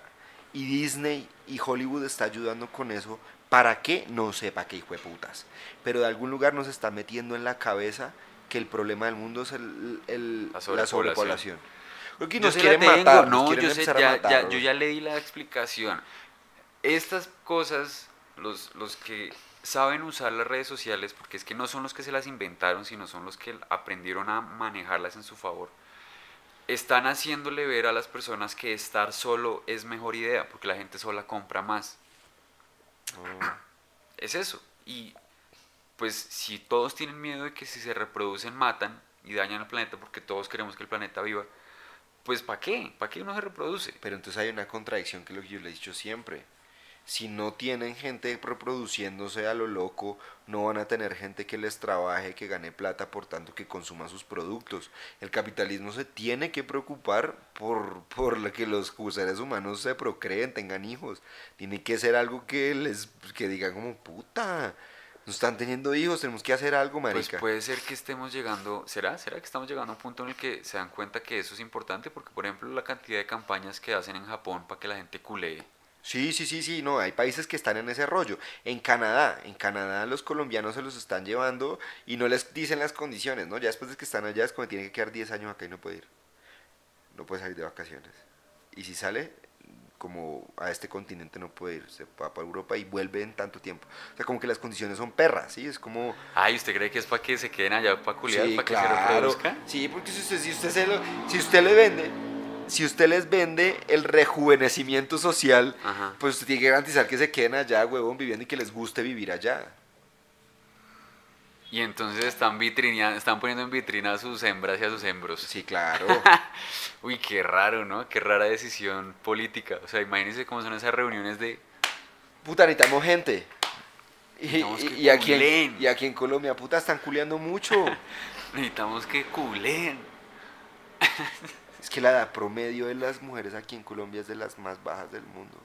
y Disney y Hollywood está ayudando con eso. ¿Para qué? No sé, para qué hijo de putas. Pero de algún lugar nos está metiendo en la cabeza que el problema del mundo es el, la, sobrepoblación. Creo que nos quieren la matar. nos no, quieren yo sé, a matar, ya- yo ya leí la explicación. Estas cosas, los, los que saben usar las redes sociales, porque es que no son los que se las inventaron, sino son los que aprendieron a manejarlas en su favor, están haciéndole ver a las personas que estar solo es mejor idea, porque la gente sola compra más. Oh. Es eso. Y pues si todos tienen miedo de que si se reproducen matan y dañan al planeta, porque todos queremos que el planeta viva, pues ¿para qué? ¿Para qué uno se reproduce? Pero entonces hay una contradicción que es lo que yo le he dicho siempre. Si no tienen gente reproduciéndose a lo loco, no van a tener gente que les trabaje, que gane plata, por tanto que consuma sus productos. El capitalismo se tiene que preocupar por, por lo que los seres humanos se procreen, tengan hijos. Tiene que ser algo que les que digan como puta. No están teniendo hijos, tenemos que hacer algo, Pues marica. puede ser que estemos llegando, ¿será? ¿Será que estamos llegando a un punto en el que se dan cuenta que eso es importante? Porque, por ejemplo, la cantidad de campañas que hacen en Japón para que la gente culee. Sí, sí, sí, sí, no, hay países que están en ese rollo. En Canadá, en Canadá los colombianos se los están llevando y no les dicen las condiciones, ¿no? Ya después de que están allá es como tiene que quedar 10 años acá y no puede ir. No puede salir de vacaciones. Y si sale, como a este continente no puede ir, se va para Europa y vuelve en tanto tiempo. O sea, como que las condiciones son perras, ¿sí? Es como... Ay, ¿usted cree que es para que se queden allá para culiar, Sí, para que se claro. reproduzcan? Sí, porque si usted, si usted, se lo- si usted le vende, si usted les vende el rejuvenecimiento social, Ajá. pues usted tiene que garantizar que se queden allá, huevón, viviendo y que les guste vivir allá. Y entonces están están poniendo en vitrina a sus hembras y a sus hembros. Sí, claro. Uy, qué raro, ¿no? Qué rara decisión política. O sea, imagínense cómo son esas reuniones de... puta, necesitamos gente. Y, aquí en, y aquí en Colombia, puta, están culeando mucho. Necesitamos que culen. es que la edad promedio de las mujeres aquí en Colombia es de las más bajas del mundo.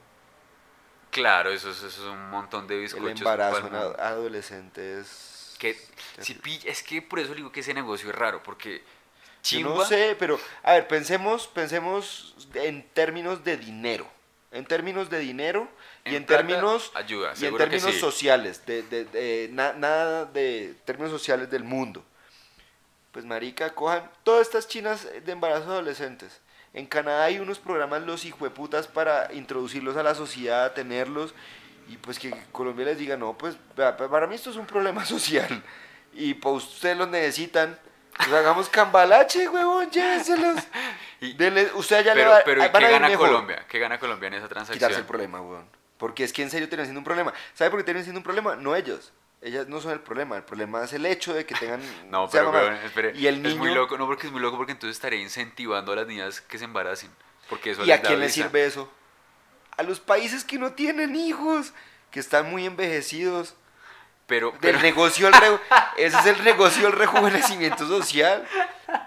Claro, eso, es- eso es un montón de El bizcochos. embarazo pa'l en adolescentes... Que, si es que por eso digo que ese negocio es raro, porque Yo chimba, no sé, pero a ver, pensemos, pensemos en términos de dinero. En términos de dinero y En en, plata, términos ayuda, y en términos sí. sociales, de, de- de- na- nada de términos sociales del mundo. Pues marica, cojan todas estas chinas de embarazo adolescentes. En Canadá hay unos programas los hijueputas para introducirlos a la sociedad, tenerlos y pues que Colombia les diga, no, pues pa- para mí esto es un problema social y pues ustedes los necesitan. Pues hagamos cambalache, huevón, llévenselos. Y- Denle- usted ya le va, pero ¿y van qué gana mejor. Colombia? ¿Qué gana Colombia en esa transacción? Quitarse el problema. Porque es que en serio tienen siendo un problema. ¿Sabe por qué tienen siendo un problema? No ellos. Ellas no son el problema. El problema es el hecho de que tengan. No, pero weón, espere, Y el es muy niño- loco, no porque es muy loco, porque entonces estaría incentivando a las niñas que se embaracen. Porque eso ¿Y a quién visa. sirve eso? A los países que no tienen hijos, que están muy envejecidos. Pero, Del pero negocio al re- Ese es el negocio del rejuvenecimiento social.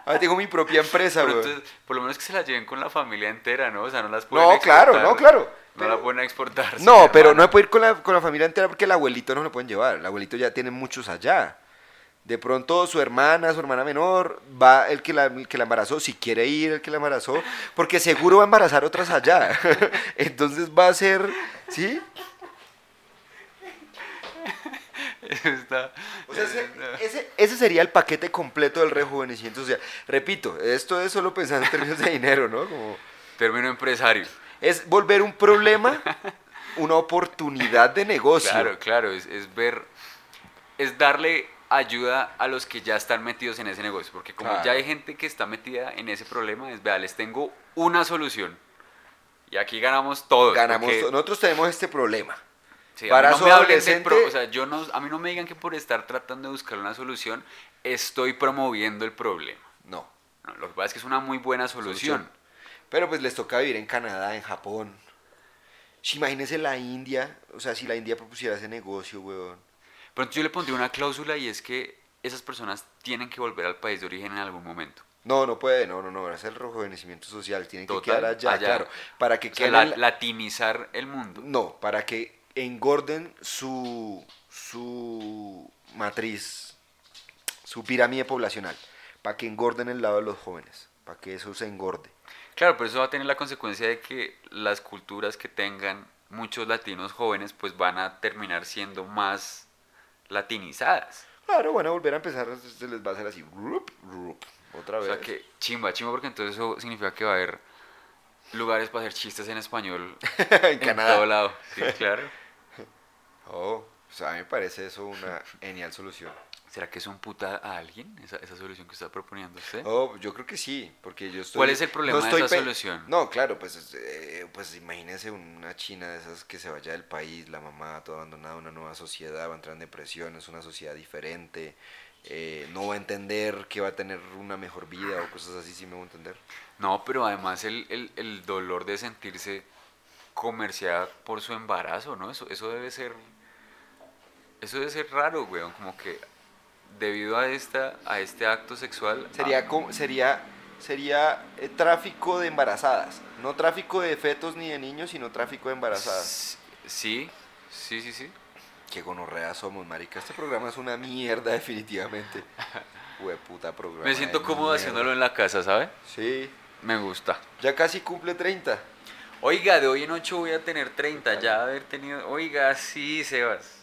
Ahora tengo mi propia empresa, pero entonces, por lo menos que se las lleven con la familia entera, ¿no? O sea, no las pueden No, claro, no, claro. No la pueden exportar. No, pero no hermana. puede ir con la, con la familia entera porque el abuelito no lo pueden llevar. El abuelito ya tiene muchos allá. De pronto su hermana, su hermana menor, va el que la, el que la embarazó, si quiere ir el que la embarazó, porque seguro va a embarazar otras allá. Entonces va a ser, ¿sí? Está... O sea, ese, ese- ese sería el paquete completo del rejuvenecimiento social. Repito, esto es solo pensando en términos de dinero, ¿no? Como, Término empresario. Es volver un problema una oportunidad de negocio. Claro, claro, es, es ver, es darle ayuda a los que ya están metidos en ese negocio, porque como Claro. ya hay gente que está metida en ese problema, es, vea, les tengo una solución. Y aquí ganamos todos. Ganamos, porque- nosotros tenemos este problema. sí, para no su adolescente- pro- o sea, yo no, a mí no me digan que por estar tratando de buscar una solución, estoy promoviendo el problema. No. No, lo que pasa es que es una muy buena solución. Solución. Pero pues les toca vivir en Canadá, en Japón. Si imagínense la India, o sea, si la India propusiera ese negocio, weón. Pero entonces yo le pondría una cláusula y es que esas personas tienen que volver al país de origen en algún momento. No, no puede, no, no, no, es el rejuvenecimiento social, tienen que quedar allá, allá. claro, para que queden la- en la- latinizar el mundo. no, para que engorden su su matriz, su pirámide poblacional, para que engorden el lado de los jóvenes, para que eso se engorde. Claro, pero eso va a tener la consecuencia de que las culturas que tengan muchos latinos jóvenes pues van a terminar siendo más latinizadas. Claro, van a volver a empezar, se les va a hacer así, rup, rup, Otra O vez. sea que chimba, chimba porque entonces eso significa que va a haber lugares para hacer chistes en español en en Canadá. todo lado. Sí, claro. Oh, o sea, a mí me parece eso una genial solución. ¿Será que es un puta a alguien esa, esa solución que está proponiendo usted? Oh, yo creo que sí, porque yo estoy... ¿Cuál es el problema de esa solución? No, claro, pues, eh, pues imagínese una china de esas que se vaya del país, la mamá toda abandonada, una nueva sociedad, va a entrar en depresión, es una sociedad diferente, eh, no va a entender que va a tener una mejor vida o cosas así, sí me voy a entender. No, pero además el, el, el dolor de sentirse comerciada por su embarazo, ¿no? Eso, eso debe ser. Eso debe ser raro, weón. Como que debido a esta, a este acto sexual. Sería, ah, como, sería, sería eh, tráfico de embarazadas, no tráfico de fetos ni de niños, sino tráfico de embarazadas. Sí, sí, sí, sí. Qué gonorrea somos, marica. Este programa es una mierda, definitivamente. puta programa. Me siento cómodo mierda. haciéndolo en la casa, ¿sabe? Sí. Me gusta. Ya casi cumple 30. Oiga, de hoy en ocho voy a tener 30, ya haber tenido... Oiga, sí, Sebas.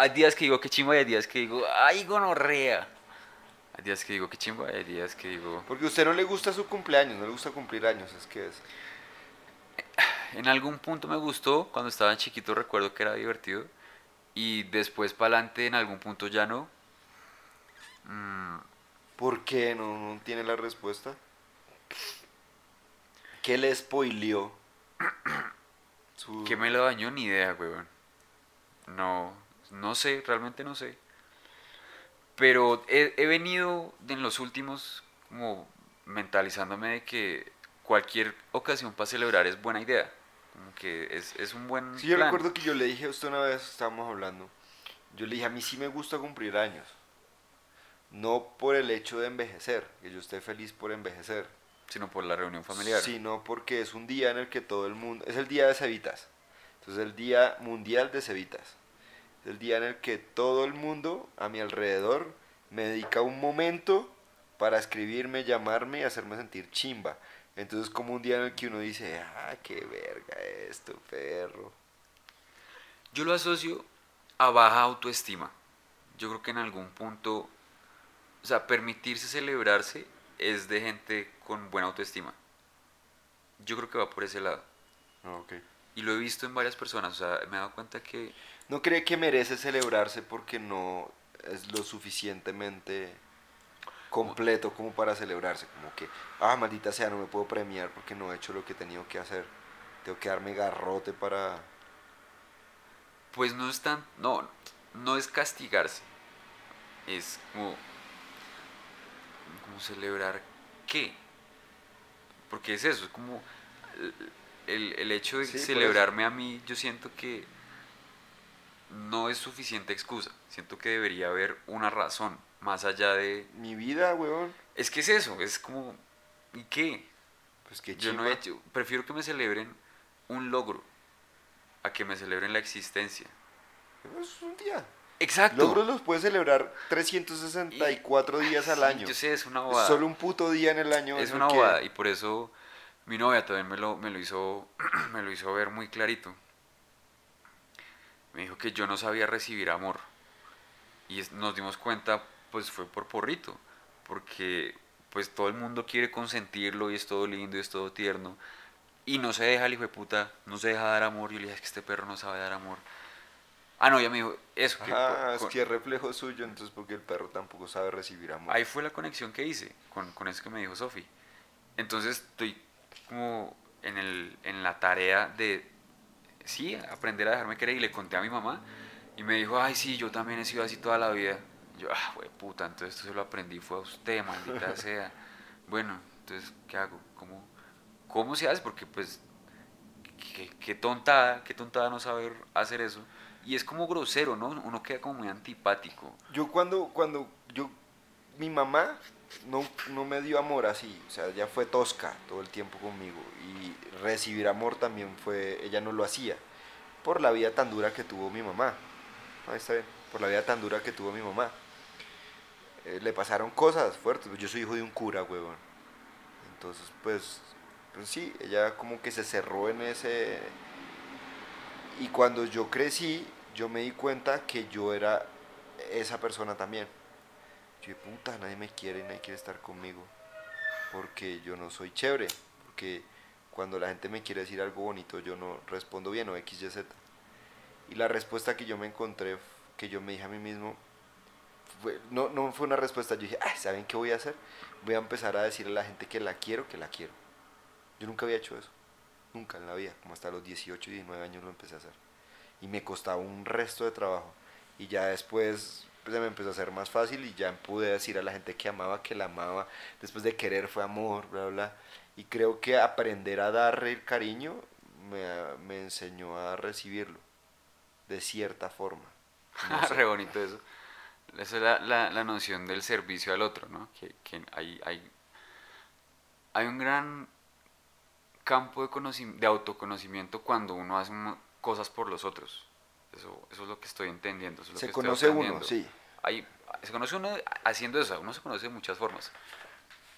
Hay días que digo que chimba y hay días que digo, ay, gonorrea. Hay días que digo que chimba y hay días que digo... Porque a usted no le gusta su cumpleaños, no le gusta cumplir años, es que es. En algún punto me gustó, cuando estaba chiquito recuerdo que era divertido. Y después para adelante en algún punto ya no. Mm, ¿Por qué no, no tiene la respuesta? ¿Qué le spoileó? Su- ¿Qué me lo dañó? Ni idea, weón. No, no sé, realmente no sé. Pero he, he venido en los últimos como mentalizándome de que cualquier ocasión para celebrar es buena idea. Como que es, es un buen Sí, yo plan. recuerdo que yo le dije a usted una vez, estábamos hablando, yo le dije, a mí sí me gusta cumplir años. No por el hecho de envejecer, que yo esté feliz por envejecer, Sino por la reunión familiar. sino porque es un día en el que todo el mundo, es el día de cevitas, entonces el día mundial de cevitas, el día en el que todo el mundo a mi alrededor me dedica un momento para escribirme, llamarme y hacerme sentir chimba. Entonces como un día en el que uno dice, ah, qué verga esto, perro. Yo lo asocio a baja autoestima. Yo creo que en algún punto, o sea, permitirse celebrarse es de gente con buena autoestima. Yo creo que va por ese lado. Ah, ok. Y lo he visto en varias personas, o sea, me he dado cuenta que ¿No cree que merece celebrarse porque no es lo suficientemente completo como para celebrarse? Como que, ah, maldita sea, no me puedo premiar porque no he hecho lo que he tenido que hacer. Tengo que darme garrote para... pues no es tan, no, no es castigarse. Es como, como celebrar qué. Porque es eso, es como el, el- hecho de Sí, celebrarme a mí, yo siento que no es suficiente excusa. Siento que debería haber una razón más allá de... Mi vida, weón. Es que es eso, es como... ¿Y qué? Pues que Yo no he hecho... Prefiero que me celebren un logro a que me celebren la existencia. Es un día. Exacto. Logros los puedes celebrar 364 días al Sí, año. Yo sé, es una Es bobada. solo un puto día en el año. es una que- bobada. Y por eso mi novia también me lo, me lo hizo me lo hizo ver muy clarito. Me dijo que yo no sabía recibir amor. Y es- nos dimos cuenta, pues fue por porrito. Porque pues todo el mundo quiere consentirlo y es todo lindo y es todo tierno. Y no se deja el hijo de puta, no se deja dar amor. Yo le dije, es que este perro no sabe dar amor. Ah, no, ella me dijo, eso. que Ah, es que es reflejo suyo, entonces porque el perro tampoco sabe recibir amor. Ahí fue la conexión que hice con, con eso que me dijo Sofi. Entonces estoy como en, el, en la tarea de, sí, aprender a dejarme querer y le conté a mi mamá y me dijo, ay, sí, yo también he sido así toda la vida. Yo, ah, güey, puta, entonces esto se lo aprendí, fue a usted, maldita sea. Bueno, entonces, ¿qué hago? ¿Cómo, cómo se hace? Porque pues, qué, qué tontada, qué tontada no saber hacer eso. Y es como grosero, ¿no? Uno queda como muy antipático. Yo cuando, cuando yo, mi mamá no, no me dio amor así, o sea, ella fue tosca todo el tiempo conmigo y recibir amor también fue, ella no lo hacía, por la vida tan dura que tuvo mi mamá. Ahí está bien, por la vida tan dura que tuvo mi mamá. Eh, le pasaron cosas fuertes, yo soy hijo de un cura, huevón. Entonces, pues, pues sí, ella como que se cerró en ese... Y cuando yo crecí, yo me di cuenta que yo era esa persona también. Yo, puta, nadie me quiere, nadie quiere estar conmigo. Porque yo no soy chévere. Porque cuando la gente me quiere decir algo bonito, yo no respondo bien o X, Y, Z. Y la respuesta que yo me encontré, que yo me dije a mí mismo, no, no fue una respuesta. Yo dije, ¿saben qué voy a hacer? Voy a empezar a decirle a la gente que la quiero, que la quiero. Yo nunca había hecho eso. Nunca en la vida. Como hasta los 18 y 19 años lo empecé a hacer. Y me costaba un resto de trabajo. Y ya después pues, se me empezó a hacer más fácil y ya pude decir a la gente que amaba, que la amaba. Después de querer fue amor, bla, bla. Y creo que aprender a darle el cariño me, me enseñó a recibirlo. De cierta forma. No Re bonito eso. Esa es la, la, la, noción del servicio al otro, ¿no? Que, que hay, hay, hay un gran campo de, de autoconocimiento cuando uno hace cosas por los otros. Eso, eso es lo que estoy entendiendo. se conoce uno, sí. Hay, se conoce uno haciendo eso, uno se conoce de muchas formas.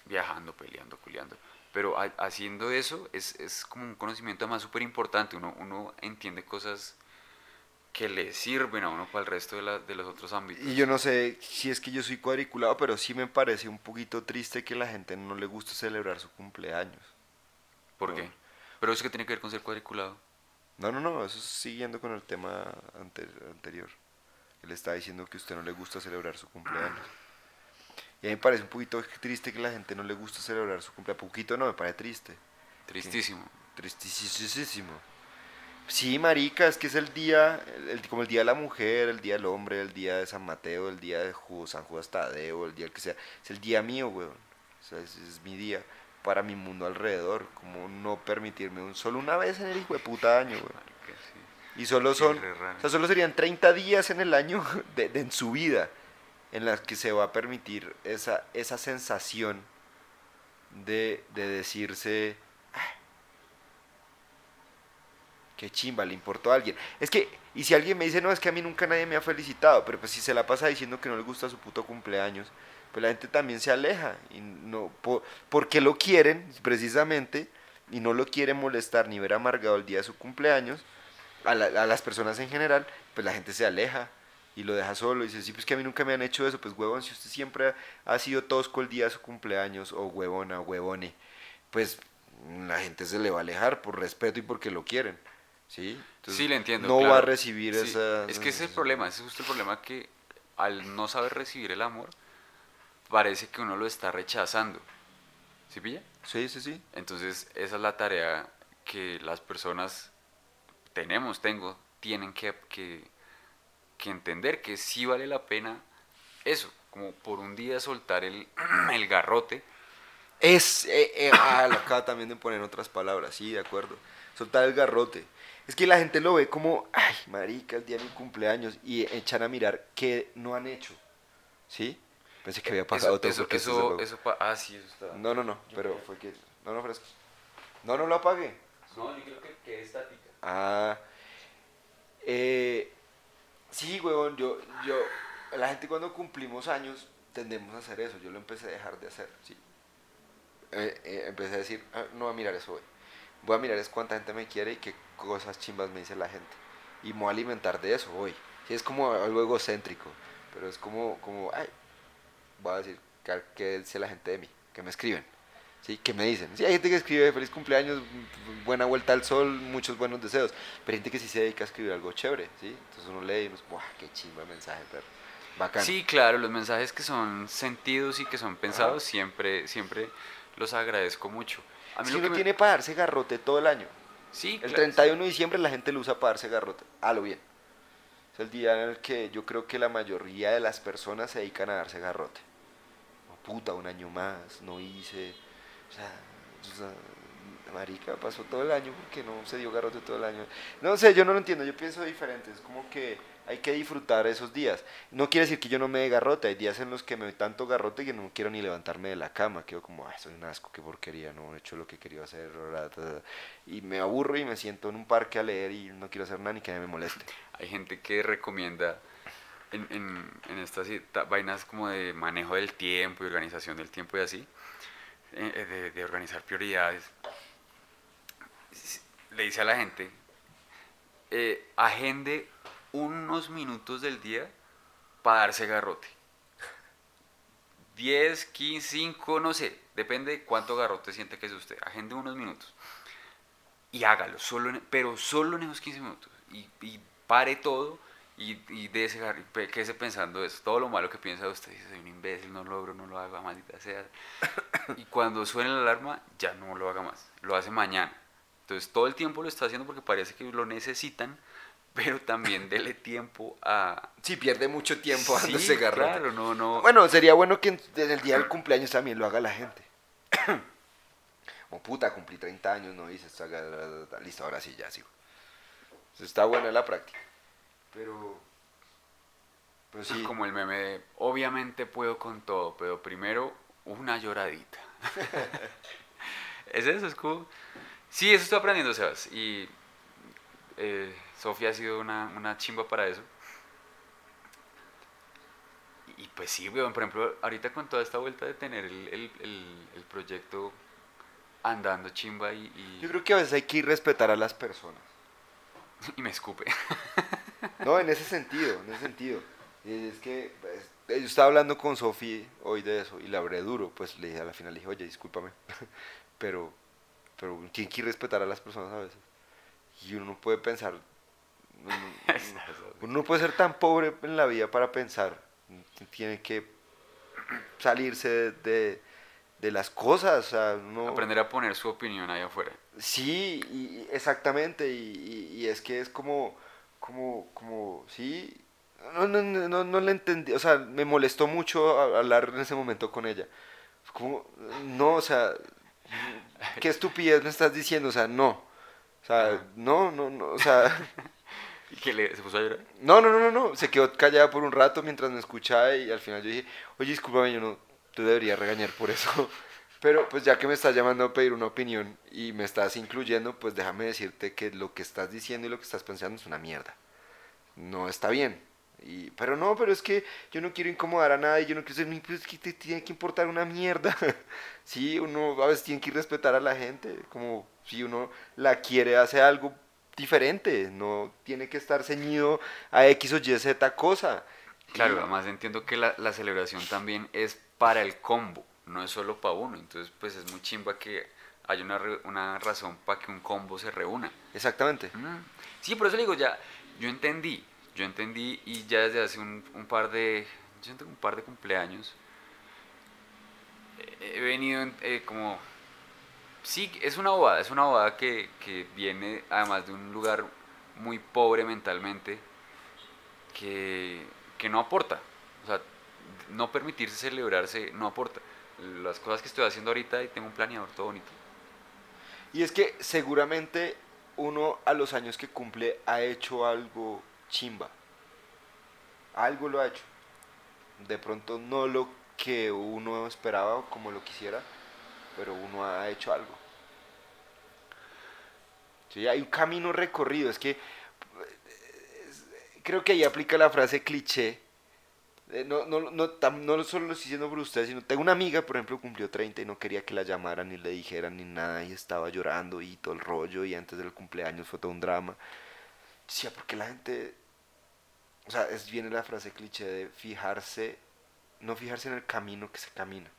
Viajando, peleando, culiando. Pero haciendo eso es, es como un conocimiento más súper importante. Uno, uno entiende cosas que le sirven a uno para el resto de, la, de, los otros ámbitos. Y yo no sé si es que yo soy cuadriculado, pero sí me parece un poquito triste que la gente no le guste celebrar su cumpleaños. ¿Por qué? Pero eso que tiene que ver con ser cuadriculado. No, no, no, eso es siguiendo con el tema anterior. Él está diciendo que a usted no le gusta celebrar su cumpleaños. Y a mí me parece un poquito triste que la gente no le gusta celebrar su cumpleaños. Poquito no, me parece triste. Tristísimo. Tristísimo. Sí, marica, es que es el día, como el día de la mujer, el día del hombre, el día de San Mateo, el día de San Judas Tadeo, el día que sea. Es el día mío, weón. O sea, es, mi día para mi mundo alrededor. Como no permitirme un solo una vez en el hijo de puta año, weón. Y solo son, o sea, solo serían 30 días en el año de, en su vida en las que se va a permitir esa, esa sensación de, de decirse, qué chimba, le importó a alguien. Es que, y si alguien me dice, no, es que a mí nunca nadie me ha felicitado, pero pues si se la pasa diciendo que no le gusta su puto cumpleaños, pues la gente también se aleja, y no, por, porque lo quieren, precisamente, y no lo quieren molestar ni ver amargado el día de su cumpleaños, a, a las personas en general, pues la gente se aleja y lo deja solo y dice, sí, pues que a mí nunca me han hecho eso, pues huevón, si usted siempre ha sido tosco el día de su cumpleaños, o huevona, huevone, pues la gente se le va a alejar por respeto y porque lo quieren. ¿sí? sí, le entiendo. No va a recibir esa... Es que ese es el problema, ese es justo el problema que al no saber recibir el amor, parece que uno lo está rechazando. ¿Sí pilla? Sí, sí, sí. Entonces, esa es la tarea que las personas tenemos, tengo, tienen que, que, entender que sí vale la pena eso, como por un día soltar el, el garrote. Es, eh, eh, ah, lo acaba también de poner otras palabras, sí, de acuerdo. Soltar el garrote. Es que la gente lo ve como, ay, marica, el día de mi cumpleaños, y echan a mirar qué no han hecho. ¿Sí? Pensé que había pasado eso, Eso, eso, ah, sí, eso está. No, no, no, pero fue que. No, no, fresco. No, no lo apague. No, yo creo que, que es estática. Ah. Eh, sí, huevón, yo, yo. La gente cuando cumplimos años tendemos a hacer eso. Yo lo empecé a dejar de hacer, sí. Eh, eh, empecé a decir, ah, no voy a mirar eso hoy. Voy a mirar es cuánta gente me quiere y qué cosas chimbas me dice la gente. Y me voy a alimentar de eso hoy. Sí, es como algo egocéntrico, pero es como, como ay, voy a decir que dice la gente de mí, que me escriben. ¿sí? que me dicen. Sí, hay gente que escribe feliz cumpleaños, buena vuelta al sol, muchos buenos deseos, pero hay gente que sí se dedica a escribir algo chévere, ¿sí? Entonces uno lee y uno ¡buah, qué chimba mensaje, pero bacán! Sí, claro, los mensajes que son sentidos y que son pensados, siempre, siempre los agradezco mucho. A mí si uno tiene para darse garrote todo el año. Sí, El 31 de diciembre la gente lo usa para darse garrote. A lo bien. Es el día en el que yo creo que la mayoría de las personas se dedican a darse garrote. Puta, un año más, no hice. O sea, marica, pasó todo el año porque no se dio garrote todo el año. No sé, yo no lo entiendo, yo pienso diferente. Es como que hay que disfrutar esos días. No quiere decir que yo no me dé garrote, hay días en los que me doy tanto garrote que no quiero ni levantarme de la cama, quedo como, ay, soy un asco, qué porquería, no he hecho lo que quería hacer, y me aburro y me siento en un parque a leer y no quiero hacer nada ni que me moleste. Hay gente que recomienda en, en, en estas vainas como de manejo del tiempo y organización del tiempo y así, eh, eh, de, de organizar prioridades, le dice a la gente, eh, agende unos minutos del día para darse garrote. 10, 15, 5, no sé, depende de cuánto garrote siente que es usted. Agende unos minutos y hágalo, solo en- pero solo en esos 15 minutos. Y, y pare todo y, y dése, quédese pensando eso. Todo lo malo que piensa usted, dice, soy un imbécil, no lo logro, no lo hago, maldita sea. Y cuando suene la alarma, ya no lo haga más, lo hace mañana. Entonces todo el tiempo lo está haciendo porque parece que lo necesitan, pero también dele tiempo a... Sí, pierde mucho tiempo Sí, dándose garrote. claro, no, no... Bueno, sería bueno que en el día del cumpleaños también lo haga la gente. Como puta, cumplí 30 años, no dices, haga- listo, ahora sí, ya sigo. Entonces, está buena la práctica. Pero. Pero sí. Como el meme de, obviamente puedo con todo, pero primero una lloradita. es eso, es como... Sí, eso estoy aprendiendo, Sebas. Y eh, Sofía ha sido una, una chimba para eso. Y pues sí, weón, por ejemplo, ahorita con toda esta vuelta de tener el, el- el- el proyecto andando chimba y, y- Yo creo que a veces hay que ir respetar a las personas. y me escupe. No, en ese sentido, en ese sentido. Y es que pues, yo estaba hablando con Sofi hoy de eso y la hablé duro, pues le dije a la final, le dije, oye, discúlpame, pero, pero tiene que respetar a las personas a veces. Y uno no puede pensar, uno, uno no puede ser tan pobre en la vida para pensar, tiene que salirse de, de- de las cosas, o sea, uno- Aprender a poner su opinión ahí afuera. Sí, y, y- exactamente, y, y- y es que es como, como, como, sí, no, no, no, no, no le entendí, o sea, me molestó mucho hablar en ese momento con ella. Como, no, o sea, qué estupidez me estás diciendo, o sea, no, o sea, no, no, no, o sea, ¿Y que le, se puso a llorar? no, no, no, no, no, se quedó callada por un rato mientras me escuchaba y al final yo dije, oye, discúlpame, yo no te debería regañar por eso. Pero pues ya que me estás llamando a pedir una opinión y me estás incluyendo, pues déjame decirte que lo que estás diciendo y lo que estás pensando es una mierda. No está bien. Y, pero no, pero es que yo no quiero incomodar a nadie, yo no quiero ser, pues es que te tiene que importar una mierda. sí, uno a veces tiene que respetar a la gente, como si uno la quiere hace algo diferente, no tiene que estar ceñido a X o Y Z cosa. Claro, Y- además entiendo que la, la celebración también es para el combo, no es solo para uno. Entonces, pues es muy chimba que haya una, una razón para que un combo se reúna. Exactamente. Mm. Sí, por eso le digo, ya, yo entendí, yo entendí y ya desde hace un, un par de, yo un par de cumpleaños, he venido en- eh, como, sí, es una bobada, es una bobada que, que viene además de un lugar muy pobre mentalmente, que, que no aporta, o sea, no permitirse celebrarse no aporta. Las cosas que estoy haciendo ahorita y tengo un planeador todo bonito. Y es que seguramente uno a los años que cumple ha hecho algo chimba. Algo lo ha hecho. De pronto no lo que uno esperaba o como lo quisiera, pero uno ha hecho algo. Sí, hay un camino recorrido. Es que eh, creo que ahí aplica la frase cliché. Eh, No, no, no, tam- no solo lo estoy diciendo por ustedes, sino tengo una amiga, por ejemplo, cumplió 30 y no quería que la llamaran ni le dijeran ni nada y estaba llorando y todo el rollo y antes del cumpleaños fue todo un drama. Decía, porque la gente, o sea, es viene la frase cliché de fijarse, no fijarse en el camino que se camina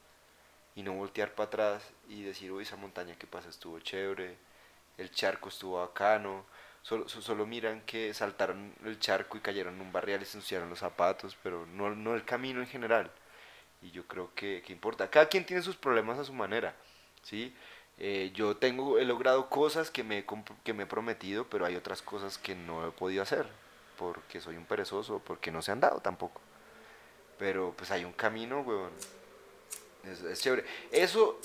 y no voltear para atrás y decir, uy, esa montaña que pasa estuvo chévere, el charco estuvo bacano, solo, so- solo miran que saltaron el charco y cayeron en un barrial y se ensuciaron los zapatos, pero no, no el camino en general. Y yo creo que, que importa. Cada quien tiene sus problemas a su manera, ¿sí? Eh, yo tengo, he logrado cosas que me, que me he prometido, pero hay otras cosas que no he podido hacer, porque soy un perezoso, porque no se han dado tampoco. Pero pues hay un camino, weón. Es, es chévere. Eso,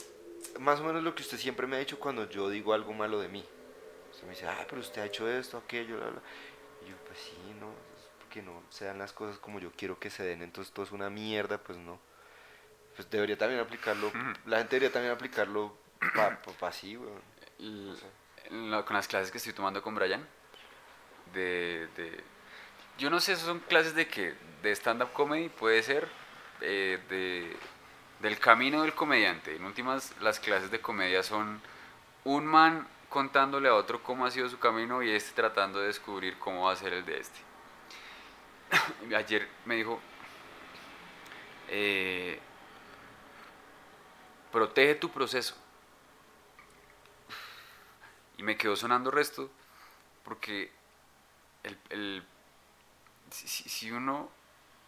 más o menos lo que usted siempre me ha dicho cuando yo digo algo malo de mí. Usted me dice, ah, pero usted ha hecho esto, aquello, bla, bla". Y yo, pues sí, no, es porque no se dan las cosas como yo quiero que se den, entonces todo es una mierda, pues no. Pues debería también aplicarlo, la gente debería también aplicarlo para pa, pa así, weón. L- O sea, en la- con las clases que estoy tomando con Brian, de, de- yo no sé, son clases de que, de stand-up comedy, puede ser, eh, de, del camino del comediante. En últimas, las clases de comedia son un man contándole a otro cómo ha sido su camino y este tratando de descubrir cómo va a ser el de este. Ayer me dijo, eh, protege tu proceso. Y me quedó sonando resto porque si, uno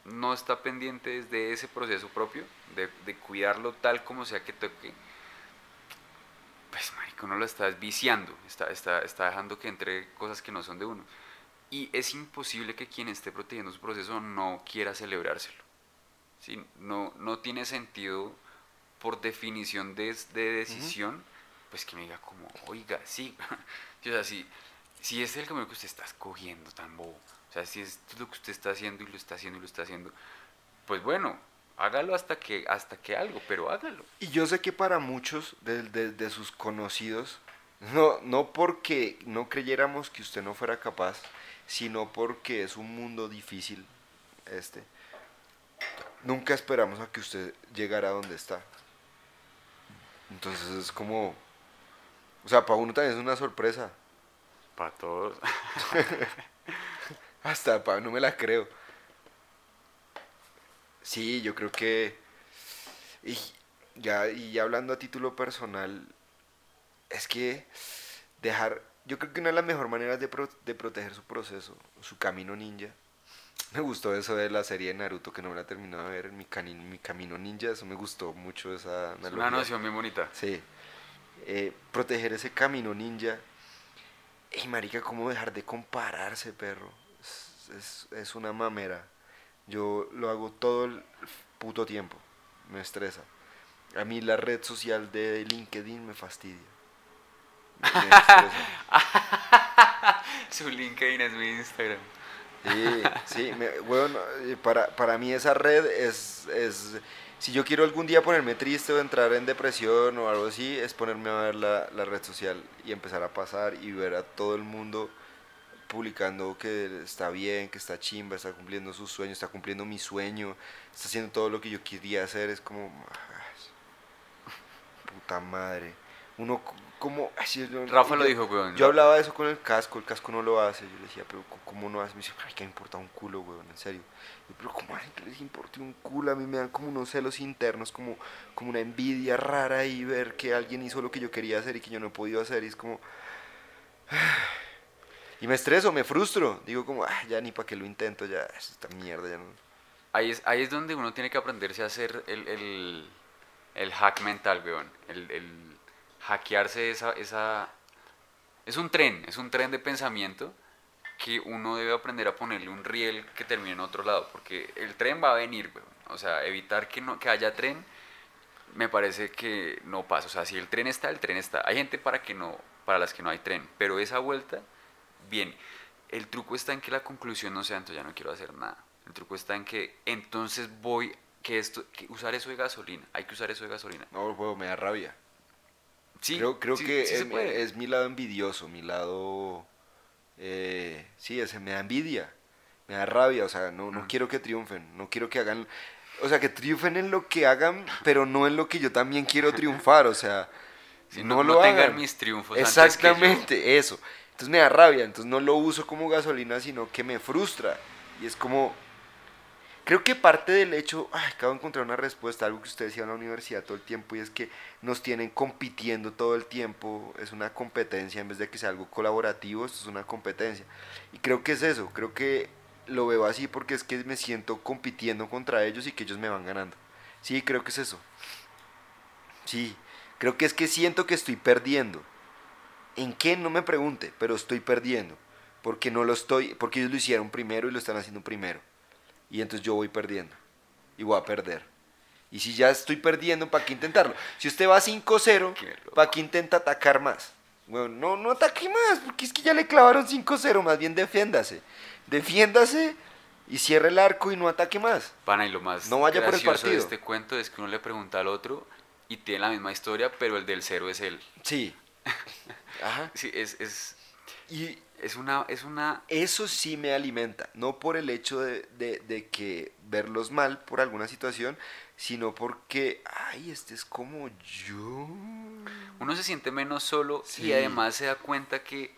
no está pendiente de ese proceso propio, de, de cuidarlo tal como sea que toque, pues marico, uno lo está viciando, está, está, está dejando que entre cosas que no son de uno. Y es imposible que quien esté protegiendo su proceso no quiera celebrárselo. ¿sí? No, no tiene sentido por definición de, de decisión, pues que me diga como, oiga, sí. Sí, o sea, si, si es el camino que usted está escogiendo tan bobo, o sea, si es lo que usted está haciendo y lo está haciendo y lo está haciendo, pues bueno, hágalo hasta que, hasta que algo, pero hágalo. Y yo sé que para muchos de, de- de sus conocidos, no, no porque no creyéramos que usted no fuera capaz, sino porque es un mundo difícil, este, nunca esperamos a que usted llegara a donde está. Entonces es como, o sea, para uno también es una sorpresa. Para todos. Hasta para no me la creo. Sí, yo creo que. Y ya, y ya hablando a título personal, es que dejar. Yo creo que una de las mejores maneras de, pro- de proteger su proceso, su camino ninja. Me gustó eso de la serie de Naruto que no me la he terminado de ver, mi, cani- mi camino ninja. Eso me gustó mucho esa Es una noción bien bonita. Sí. Eh, proteger ese camino ninja. Y marica, ¿cómo dejar de compararse, perro? Es, es- es una mamera. Yo lo hago todo el puto tiempo. Me estresa. A mí la red social de LinkedIn me fastidia. Me estresa. Su LinkedIn es mi Instagram. Sí, sí, me- weón, eh, para, para mí esa red es, es, si yo quiero algún día ponerme triste o entrar en depresión o algo así, es ponerme a ver la, la red social y empezar a pasar y ver a todo el mundo publicando que está bien, que está chimba, está cumpliendo sus sueños, está cumpliendo mi sueño, está haciendo todo lo que yo quería hacer, es como, puta madre, uno como, ay, yo- Rafa lo dijo, weón. yo hablaba de eso con el casco, el casco no lo hace. Yo le decía, pero ¿cómo no hace? Me dice, ay, que me importa un culo, weón, en serio. Yo, pero ¿cómo hay que les importe un culo? A mí me dan como unos celos internos, como, como una envidia rara y ver que alguien hizo lo que yo quería hacer y que yo no he podido hacer. Y es como... Y me estreso, me frustro. Digo como, "Ah, ya ni para qué lo intento, ya, esta mierda, ya no... Ahí es, ahí es donde uno tiene que aprenderse a hacer el, el, el hack mental, weón. El, el hackearse esa, esa... Es un tren, es un tren de pensamiento que uno debe aprender a ponerle un riel que termine en otro lado, porque el tren va a venir, weón. O sea, evitar que, no, que haya tren me parece que no pasa. O sea, si el tren está, el tren está. Hay gente para, que no, para las que no hay tren, pero esa vuelta viene. El truco está en que la conclusión no sea, entonces ya no quiero hacer nada. El truco está en que entonces voy, que esto, que usar eso de gasolina, hay que usar eso de gasolina. No, weón, me da rabia. Sí, creo creo sí, que sí es, mi lado envidioso, mi lado... eh, sí, ese me da envidia, me da rabia, o sea, no, no quiero que triunfen, no quiero que hagan... O sea, que triunfen en lo que hagan, pero no en lo que yo también quiero triunfar, o sea, Si no, no, lo no tengan hagan. mis triunfos antes que yo. Exactamente, eso. Entonces me da rabia, entonces no lo uso como gasolina, sino que me frustra. Y es como... Creo que parte del hecho, ay, acabo de encontrar una respuesta, algo que usted decía en la universidad todo el tiempo, y es que nos tienen compitiendo todo el tiempo, es una competencia, en vez de que sea algo colaborativo, esto es una competencia. Y creo que es eso, creo que lo veo así porque es que me siento compitiendo contra ellos y que ellos me van ganando. Sí, creo que es eso. Sí, creo que es que siento que estoy perdiendo. ¿En qué? No me pregunte, pero estoy perdiendo. Porque no lo estoy, porque ellos lo hicieron primero y lo están haciendo primero. Y entonces yo voy perdiendo. Y voy a perder. Y si ya estoy perdiendo, ¿para qué intentarlo? Si usted va 5-0, Qué loco. ¿para qué intenta atacar más? Bueno, no, no ataque más, porque es que ya le clavaron 5-0, más bien defiéndase. Defiéndase y cierre el arco y no ataque más. Pana, y lo más No vaya por el gracioso de partido. este cuento es que uno le pregunta al otro y tiene la misma historia, pero el del cero es él. Sí. Ajá. Sí, es, es, Y es una, es una eso sí me alimenta, no por el hecho de, de- de que verlos mal por alguna situación, sino porque, ay, este es como yo. uno se siente menos solo Sí. y además se da cuenta que,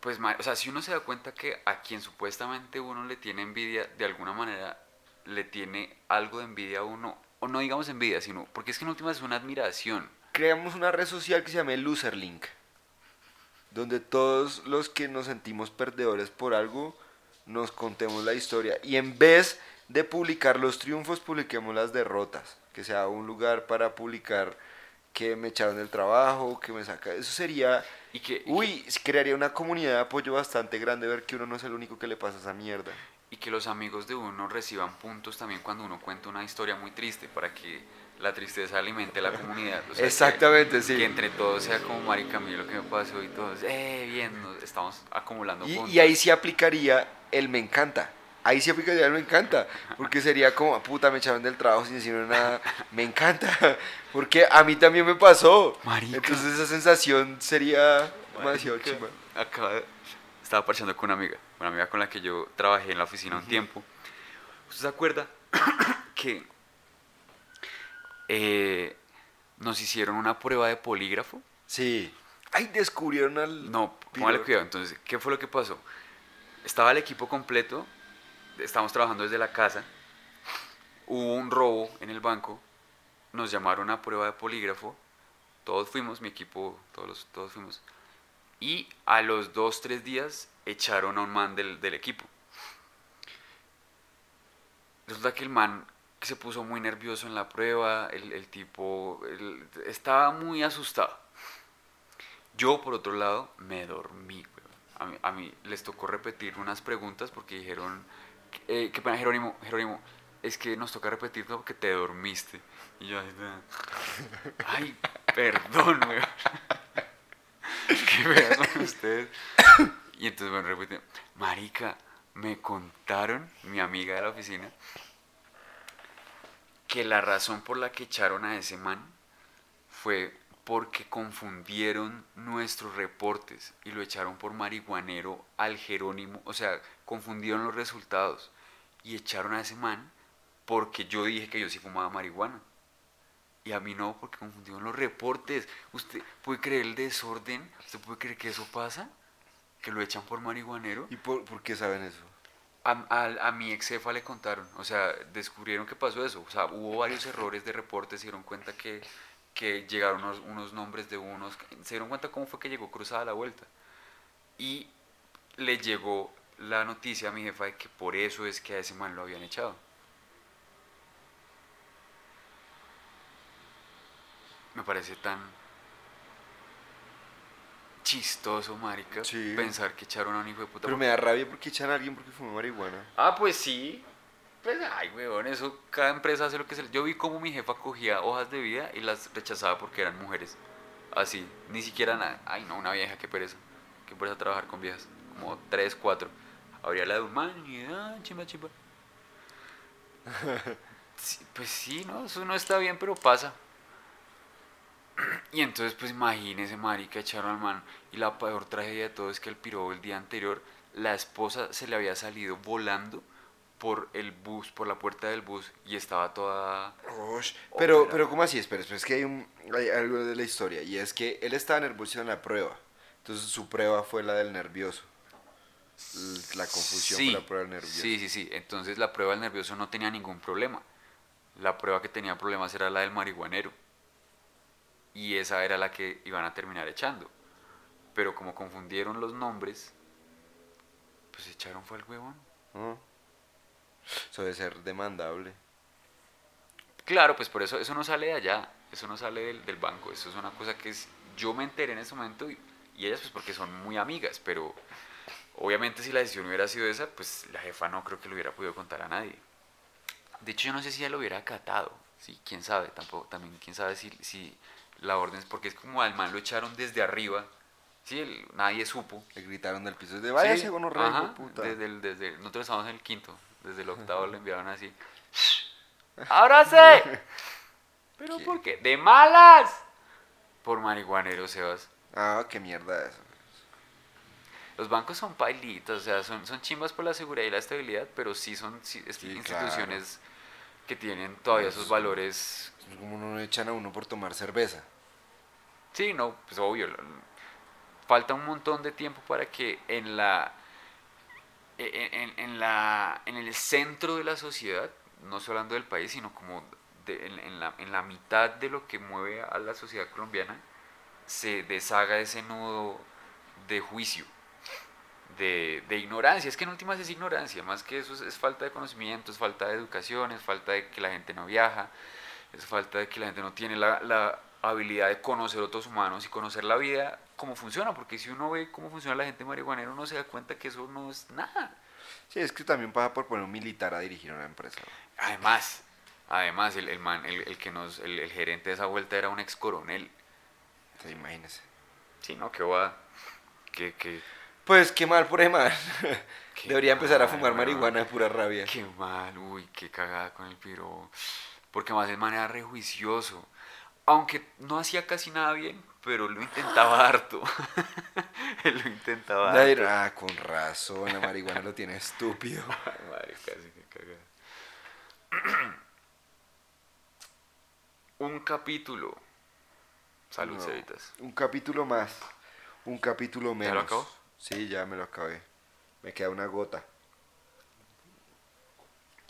pues, o sea, si uno se da cuenta que a quien supuestamente uno le tiene envidia, de alguna manera le tiene algo de envidia a uno, o no digamos envidia, sino porque es que en última es una admiración. Creamos una red social que se llama Loserlink, donde todos los que nos sentimos perdedores por algo nos contemos la historia y en vez de publicar los triunfos, publiquemos las derrotas, que sea un lugar para publicar que me echaron del trabajo, que me saca. Eso sería. Y que, y Uy, crearía una comunidad de apoyo bastante grande ver que uno no es el único que le pasa esa mierda. y que los amigos de uno reciban puntos también cuando uno cuenta una historia muy triste para que la tristeza alimente la comunidad. O sea, que- Exactamente, sí. Que entre todos sea como marica, mira lo que me pasó y todos, eh, bien, nos estamos acumulando Y, puntos. y ahí sí aplicaría el me encanta. Ahí sí aplicaría el me encanta. Porque sería como, puta, me echaron del trabajo sin decirme nada. Me encanta. Porque a mí también me pasó. Marica. Entonces esa sensación sería demasiado chimba. Acaba de- Estaba parchando con una amiga, una amiga con la que yo trabajé en la oficina un tiempo. ¿Usted se acuerda que eh, nos hicieron una prueba de polígrafo? Sí. Ay, descubrieron al. No, póngale cuidado. Entonces, ¿qué fue lo que pasó? Estaba el equipo completo, estábamos trabajando desde la casa, hubo un robo en el banco, nos llamaron a prueba de polígrafo, todos fuimos, mi equipo, todos, todos fuimos, y a los dos, tres días echaron a un man del, del equipo. Resulta que el man que se puso muy nervioso en la prueba, el, el tipo estaba muy asustado. Yo, por otro lado, me dormí. A mí, a mí les tocó repetir unas preguntas porque dijeron, eh, qué pena, Jerónimo, Jerónimo, es que nos toca repetir todo porque te dormiste. Y yo, ay, perdón, weón. Qué con ustedes. Y entonces, bueno, repite, marica, me contaron, mi amiga de la oficina, que la razón por la que echaron a ese man fue porque confundieron nuestros reportes y lo echaron por marihuanero al Jerónimo, o sea, confundieron los resultados y echaron a ese man porque yo dije que yo sí fumaba marihuana. Y a mí no, porque confundieron los reportes. ¿Usted puede creer el desorden? ¿Usted puede creer que eso pasa? ¿Que lo echan por marihuanero? ¿Y por, por qué saben eso? A, a- mi ex jefa le contaron, o sea, descubrieron que pasó eso, o sea, hubo varios errores de reportes, se dieron cuenta que, que llegaron unos, unos nombres de unos, se dieron cuenta cómo fue que llegó cruzada la vuelta. Y le llegó la noticia a mi jefa de que por eso es que a ese man lo habían echado. Me parece tan chistoso, marica, Sí. pensar que echaron a un hijo de puta Pero me da rabia porque echan a alguien porque fuma marihuana. Ah, pues sí. Pues, ay, weón, eso, cada empresa hace lo que se le... Yo vi cómo mi jefa cogía hojas de vida y las rechazaba porque eran mujeres. Así, ni siquiera nada. Ay, no, una vieja, qué pereza. Qué pereza trabajar con viejas. Como tres, cuatro. Habría la de un man y, ah, chimba, chimba. Sí, pues sí, no, eso no está bien, pero pasa. Y entonces, pues imagínese, marica, echaron al man. Y la peor tragedia de todo es que el piro el día anterior, la esposa se le había salido volando por el bus, por la puerta del bus, y estaba toda... Osh, Pero, pero ¿cómo así? Espera, es que hay, un, hay algo de la historia y es que él estaba nervioso en la prueba. Entonces su prueba fue la del nervioso. La confusión Sí, fue la prueba del nervioso. Sí, sí, sí. Entonces la prueba del nervioso no tenía ningún problema. La prueba que tenía problemas era la del marihuanero. Y esa era la que iban a terminar echando. Pero como confundieron los nombres, pues echaron fue el huevón. ¿no? Eso debe ser demandable. Claro, pues por eso eso no sale de allá, eso no sale del, del banco, eso es una cosa que es, yo me enteré en ese momento y, y ellas pues porque son muy amigas, pero obviamente si la decisión hubiera sido esa, pues la jefa no creo que lo hubiera podido contar a nadie. De hecho yo no sé si ella lo hubiera acatado, sí, quién sabe, tampoco, también quién sabe si, si la orden porque es como al man lo echaron desde arriba, sí, el- nadie supo. Le gritaron del piso de váyase Sí, rey, ajá, puta. Desde, el- desde, nosotros estábamos en el quinto, desde el octavo le enviaron así. ¡Ábrase! ¿Pero ¿Qué? por qué? ¡De malas! Por marihuanero, Sebas. Ah, qué mierda eso. Los bancos son pailitos, o sea, son, son chimbas por la seguridad y la estabilidad, pero sí son sí, es- Sí, instituciones que tienen todavía esos valores. Es como no echan a uno por tomar cerveza. Sí, no, pues obvio. Falta un montón de tiempo para que en la en, en- en la en el centro de la sociedad, no solo hablando del país, sino como de- en, la, en la mitad de lo que mueve a la sociedad colombiana, se deshaga ese nudo de juicio, de, de ignorancia. Es que en últimas es ignorancia, más que eso es, falta de conocimiento, es falta de educación, es falta de que la gente no viaja, es falta de que la gente no tiene la habilidad de conocer otros humanos y conocer la vida cómo funciona, porque si uno ve cómo funciona la gente marihuanera, uno se da cuenta que eso no es nada. Sí, es que también pasa por poner un militar a dirigir una empresa. Además, además el, el man, el, el que nos, el, el gerente de esa vuelta era un ex coronel. Sí, imagínese. Sí, no, qué va. Que, que, Pues qué mal por. Qué Debería empezar a fumar marihuana de pura rabia. qué mal, uy, qué cagada con el piro. Porque más el man era rejuicioso. Aunque no hacía casi nada bien, pero lo intentaba harto. Él lo intentaba harto. Ah, con razón, la marihuana lo tiene estúpido. Ay, madre, casi que cagada. Un capítulo. Salud, No. Cevitas. Un capítulo más, un capítulo menos. lo acabó? Sí, ya me lo acabé. Me queda una gota.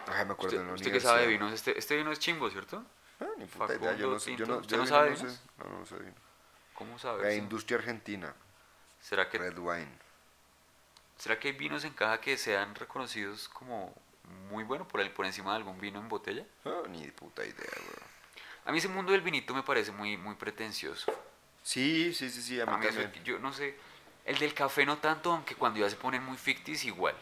Ay, me acuerdo ¿Usted, en la usted qué sabe de vinos? Este, este vino es chimbo, ¿cierto? Ah, ni puta idea, yo no sé. Yo no, ¿Usted yo no sabe no sé. vinos? No, no sé vino. ¿Cómo sabe? La industria argentina, ¿Será que, red wine. ¿Será que hay vinos en caja que sean reconocidos como muy buenos por, el, por encima de algún vino en botella? Ah, ni puta idea, weón. A mí ese mundo del vinito me parece muy, muy pretencioso. Sí, sí, sí, sí, a mí A mí eso- yo no sé, el del café no tanto, aunque cuando ya se ponen muy fictis igual.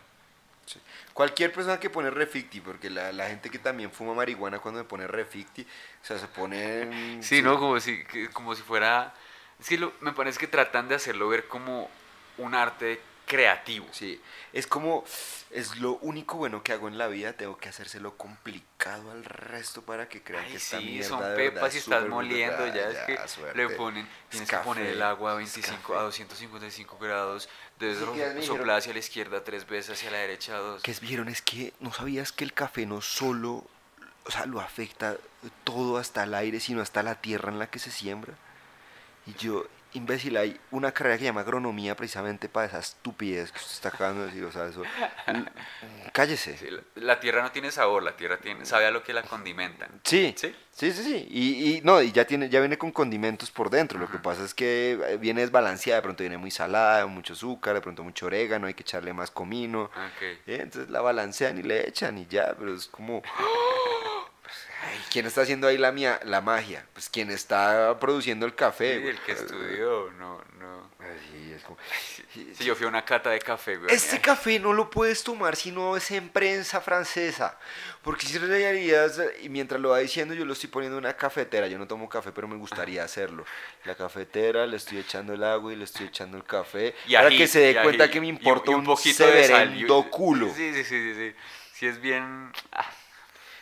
Sí. Cualquier persona que pone reficti, porque la, la gente que también fuma marihuana cuando me pone reficti, o sea, se pone... Sí, ¿no? Como si, que- como si fuera... Es que lo- me parece que tratan de hacerlo ver como un arte creativo. Sí, es como, es lo único bueno que hago en la vida, tengo que hacérselo complicado al resto para que crean que Ay, sí, mierda son de verdad pepas y es estás moliendo, ya, es que suerte. le ponen, tienes que café, poner el agua a es 25, café. a 255 grados, debes Sí, que dijeron- soplar hacia la izquierda tres veces, hacia la derecha dos. ¿Qué vieron? Es que no sabías que el café no solo, o sea, lo afecta todo hasta el aire, sino hasta la tierra en la que se siembra. Y yo, imbécil, hay una carrera que se llama agronomía precisamente para esa estupidez que usted está acabando de decir, o sea, eso... Cállese. Sí, la, la tierra no tiene sabor, la tierra tiene, sabe a lo que la condimentan. Sí, ¿Sí? sí, sí, sí. Y, y no, y ya tiene, ya viene con condimentos por dentro. Lo que pasa es que eh, viene desbalanceada, de pronto viene muy salada, mucho azúcar, de pronto mucho orégano, hay que echarle más comino. Ok. ¿eh? Entonces la balancean y le echan y ya, pero es como. Ay, ¿Quién está haciendo ahí la, mia- la magia? Pues quien está produciendo el café. Sí, el que estudió, no, no. Ay, es como- Sí, yo fui a una cata de café, güey. Este café no lo puedes tomar si no es en prensa francesa. Porque si realidad, y mientras lo va diciendo, yo lo estoy poniendo en una cafetera. Yo no tomo café, pero me gustaría hacerlo. La cafetera, le estoy echando el agua y le estoy echando el café. Y para ají, que se dé cuenta ají, que me importa y un, poquito de sal, y- culo. Sí, sí, sí, sí, sí. Sí es bien... ah,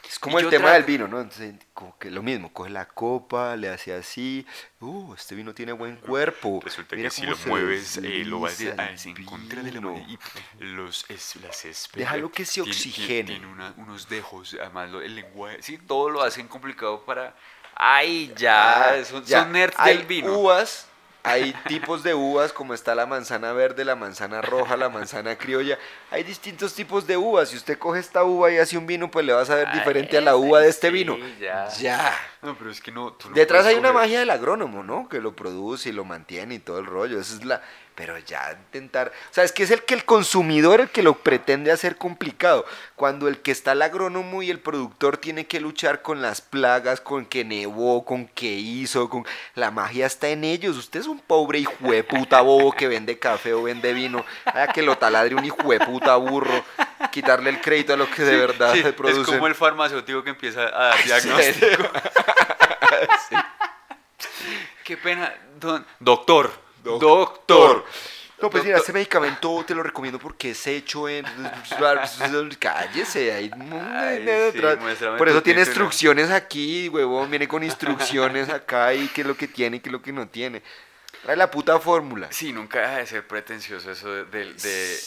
Es como el tema trato- del vino, ¿no? Entonces, como que lo mismo, coge la copa, le hace así. Uh, este vino tiene buen cuerpo. Resulta Mira que si lo mueves, eh, lo vas a, el en contra de la y los, es, las especies. Déjalo que se oxigene. Tiene, una- unos dejos, además lo- el lenguaje, sí, todo lo hacen complicado para... ¡Ay, ya! Ah, son, ya. son nerds Hay del vino. uvas, hay tipos de uvas, como está la manzana verde, la manzana roja, la manzana criolla. Hay distintos tipos de uvas. Si usted coge esta uva y hace un vino, pues le va a saber Ay, diferente a la uva de este sí, vino. ya. Ya. No, pero es que no... tú no Detrás hay una magia del agrónomo, ¿no? Que lo produce y lo mantiene y todo el rollo. Esa es la. Pero ya intentar. O sea, es que es el que el consumidor el que lo pretende hacer complicado. Cuando el que está el agrónomo y el productor tiene que luchar con las plagas, con que nevó, con que hizo, con. La magia está en ellos. Usted es un pobre hijo de puta bobo que vende café o vende vino. Haya que lo taladre un hijo de puta burro. Quitarle el crédito a lo que de verdad Sí, se es produce. como el farmacéutico que empieza a dar Sí. diagnóstico. Qué pena, don- doctor. Doctor. No, pues mira, este medicamento te lo recomiendo porque es hecho en... Cállese, hay Ay, sí, Por eso tiene instrucciones aquí, huevón, viene con instrucciones acá y qué es lo que tiene y qué es lo que no tiene. Trae la puta fórmula. Sí, nunca deja de ser pretencioso eso de, de- de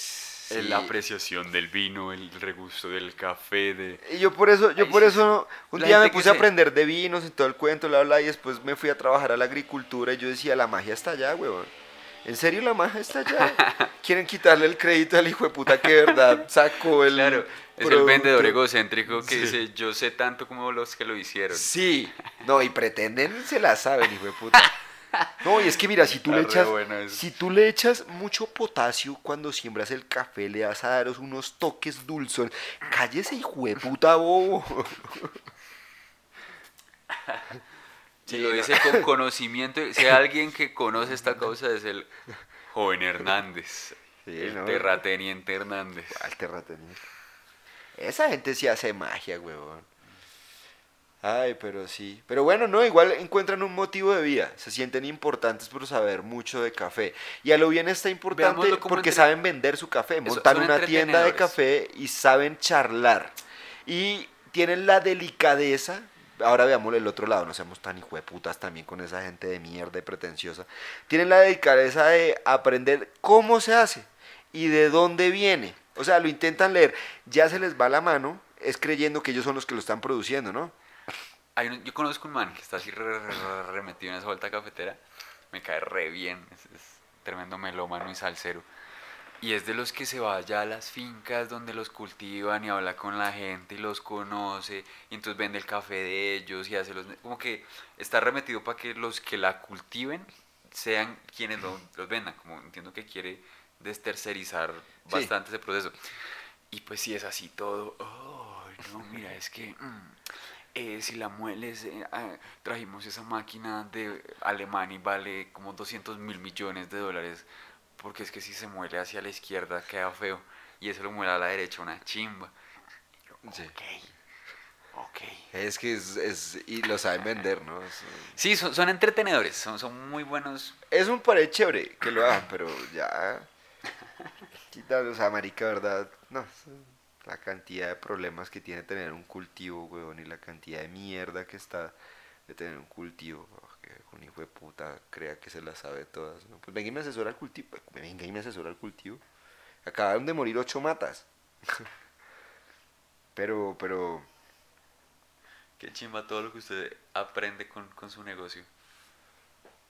Sí. la apreciación del vino, el regusto del café, de... Y yo por eso, yo Ay, por sí, eso un la día me puse a se- aprender de vinos y todo el cuento, bla, bla, y después me fui a trabajar a la agricultura y yo decía, la magia está allá, huevón. ¿En serio la maja está allá? Quieren quitarle el crédito al hijo de puta que de verdad sacó el. Claro, es el producto. vendedor egocéntrico que Sí. dice, yo sé tanto como los que lo hicieron. Sí, no, y pretenden, se la saben, hijo de puta. No, y es que mira, si tú le Está echas, bueno si tú le echas mucho potasio cuando siembras el café, le vas a dar unos toques dulzos. Cállese, hijo de puta bobo. Si lo dice con conocimiento, si hay alguien que conoce esta causa es el joven Hernández. Sí, el ¿no? terrateniente Hernández. ¿Cuál terrateniente? Esa gente sí hace magia, huevón. Ay, pero sí. Pero bueno, no, igual encuentran un motivo de vida. Se sienten importantes por saber mucho de café. Y a lo bien está importante porque entre- saben vender su café. Eso, Montan una tienda de café y saben charlar. Y tienen la delicadeza. Ahora veámoslo el otro lado, no seamos tan hijueputas también con esa gente de mierda y pretenciosa. Tienen la delicadeza de aprender cómo se hace y de dónde viene. O sea, lo intentan leer. Ya se les va la mano, es creyendo que ellos son los que lo están produciendo, ¿no? Hay un- yo conozco un man que está así re, re- re- metido en esa vuelta cafetera. Me cae re bien. Es, es tremendo melómano y salsero. Y es de los que se va ya a las fincas donde los cultivan y habla con la gente y los conoce. Y entonces vende el café de ellos y hace los... Como que está remetido para que los que la cultiven sean quienes lo- los vendan. Como entiendo que quiere destercerizar Sí. bastante ese proceso. Y pues si es así todo, "Ay, no, mira, es que mm, eh, si la mueles, eh, ah, trajimos esa máquina de Alemania y vale como 200 mil millones de dólares, porque es que si se muele hacia la izquierda queda feo, y eso lo muele a la derecha una chimba. Yo, Sí. ok, ok. Es que es, es- y lo saben vender, ¿no? Es, Sí, son, son entretenedores, son, son muy buenos. es un pared chévere que lo hagan, pero ya. Quitar, o sea, marica, ¿verdad? No, es la cantidad de problemas que tiene tener un cultivo, weón, y la cantidad de mierda que está de tener un cultivo. oh, que un hijo de puta crea que se las sabe todas. ¿no? Pues venga y me asesora el cultivo. Venga y me asesora el cultivo. Acabaron de morir ocho matas. pero, pero. Qué chimba todo lo que usted aprende con, con su negocio.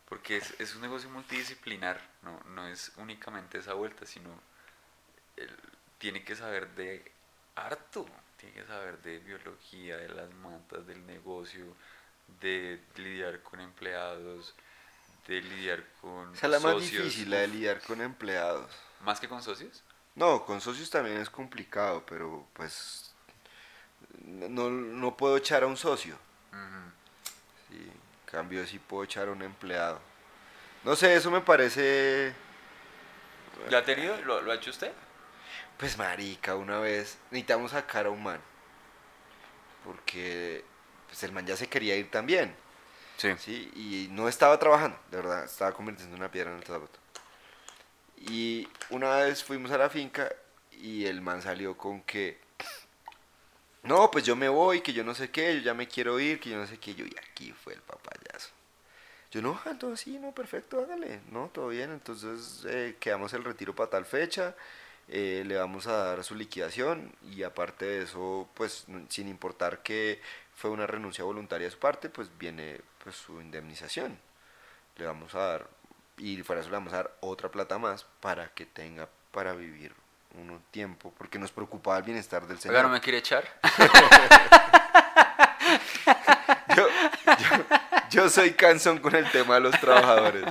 Porque es, es un negocio multidisciplinar, no, no es únicamente esa vuelta, sino tiene que saber de harto, tiene que saber de biología, de las matas, del negocio, de lidiar con empleados, de lidiar con O sea, la más socios. difícil, la de lidiar con empleados. ¿Más que con socios? No, con socios también es complicado, pero pues no, no puedo echar a un socio. Sí, en cambio sí puedo echar a un empleado. No sé, eso me parece... ¿Lo ha tenido? ¿Lo, lo ha hecho usted? Pues marica, una vez necesitamos sacar a un man. Porque pues el man ya se quería ir también. Sí. ¿sí? Y no estaba trabajando, de verdad, estaba convirtiendo una piedra en el zapato. Y una vez fuimos a la finca y el man salió con que, no, pues yo me voy, que yo no sé qué, yo ya me quiero ir, que yo no sé qué, yo, y aquí fue el papayazo. Yo, no, entonces sí, no, perfecto, hágale, no, todo bien, entonces eh, quedamos el retiro para tal fecha, eh, le vamos a dar su liquidación y aparte de eso, pues sin importar que fue una renuncia voluntaria de su parte, pues viene pues su indemnización. Le vamos a dar, y fuera de eso le vamos a dar otra plata más para que tenga para vivir un tiempo, porque nos preocupaba el bienestar del señor. Oiga, ¿no me quiere echar? yo, yo- yo soy cansón con el tema de los trabajadores.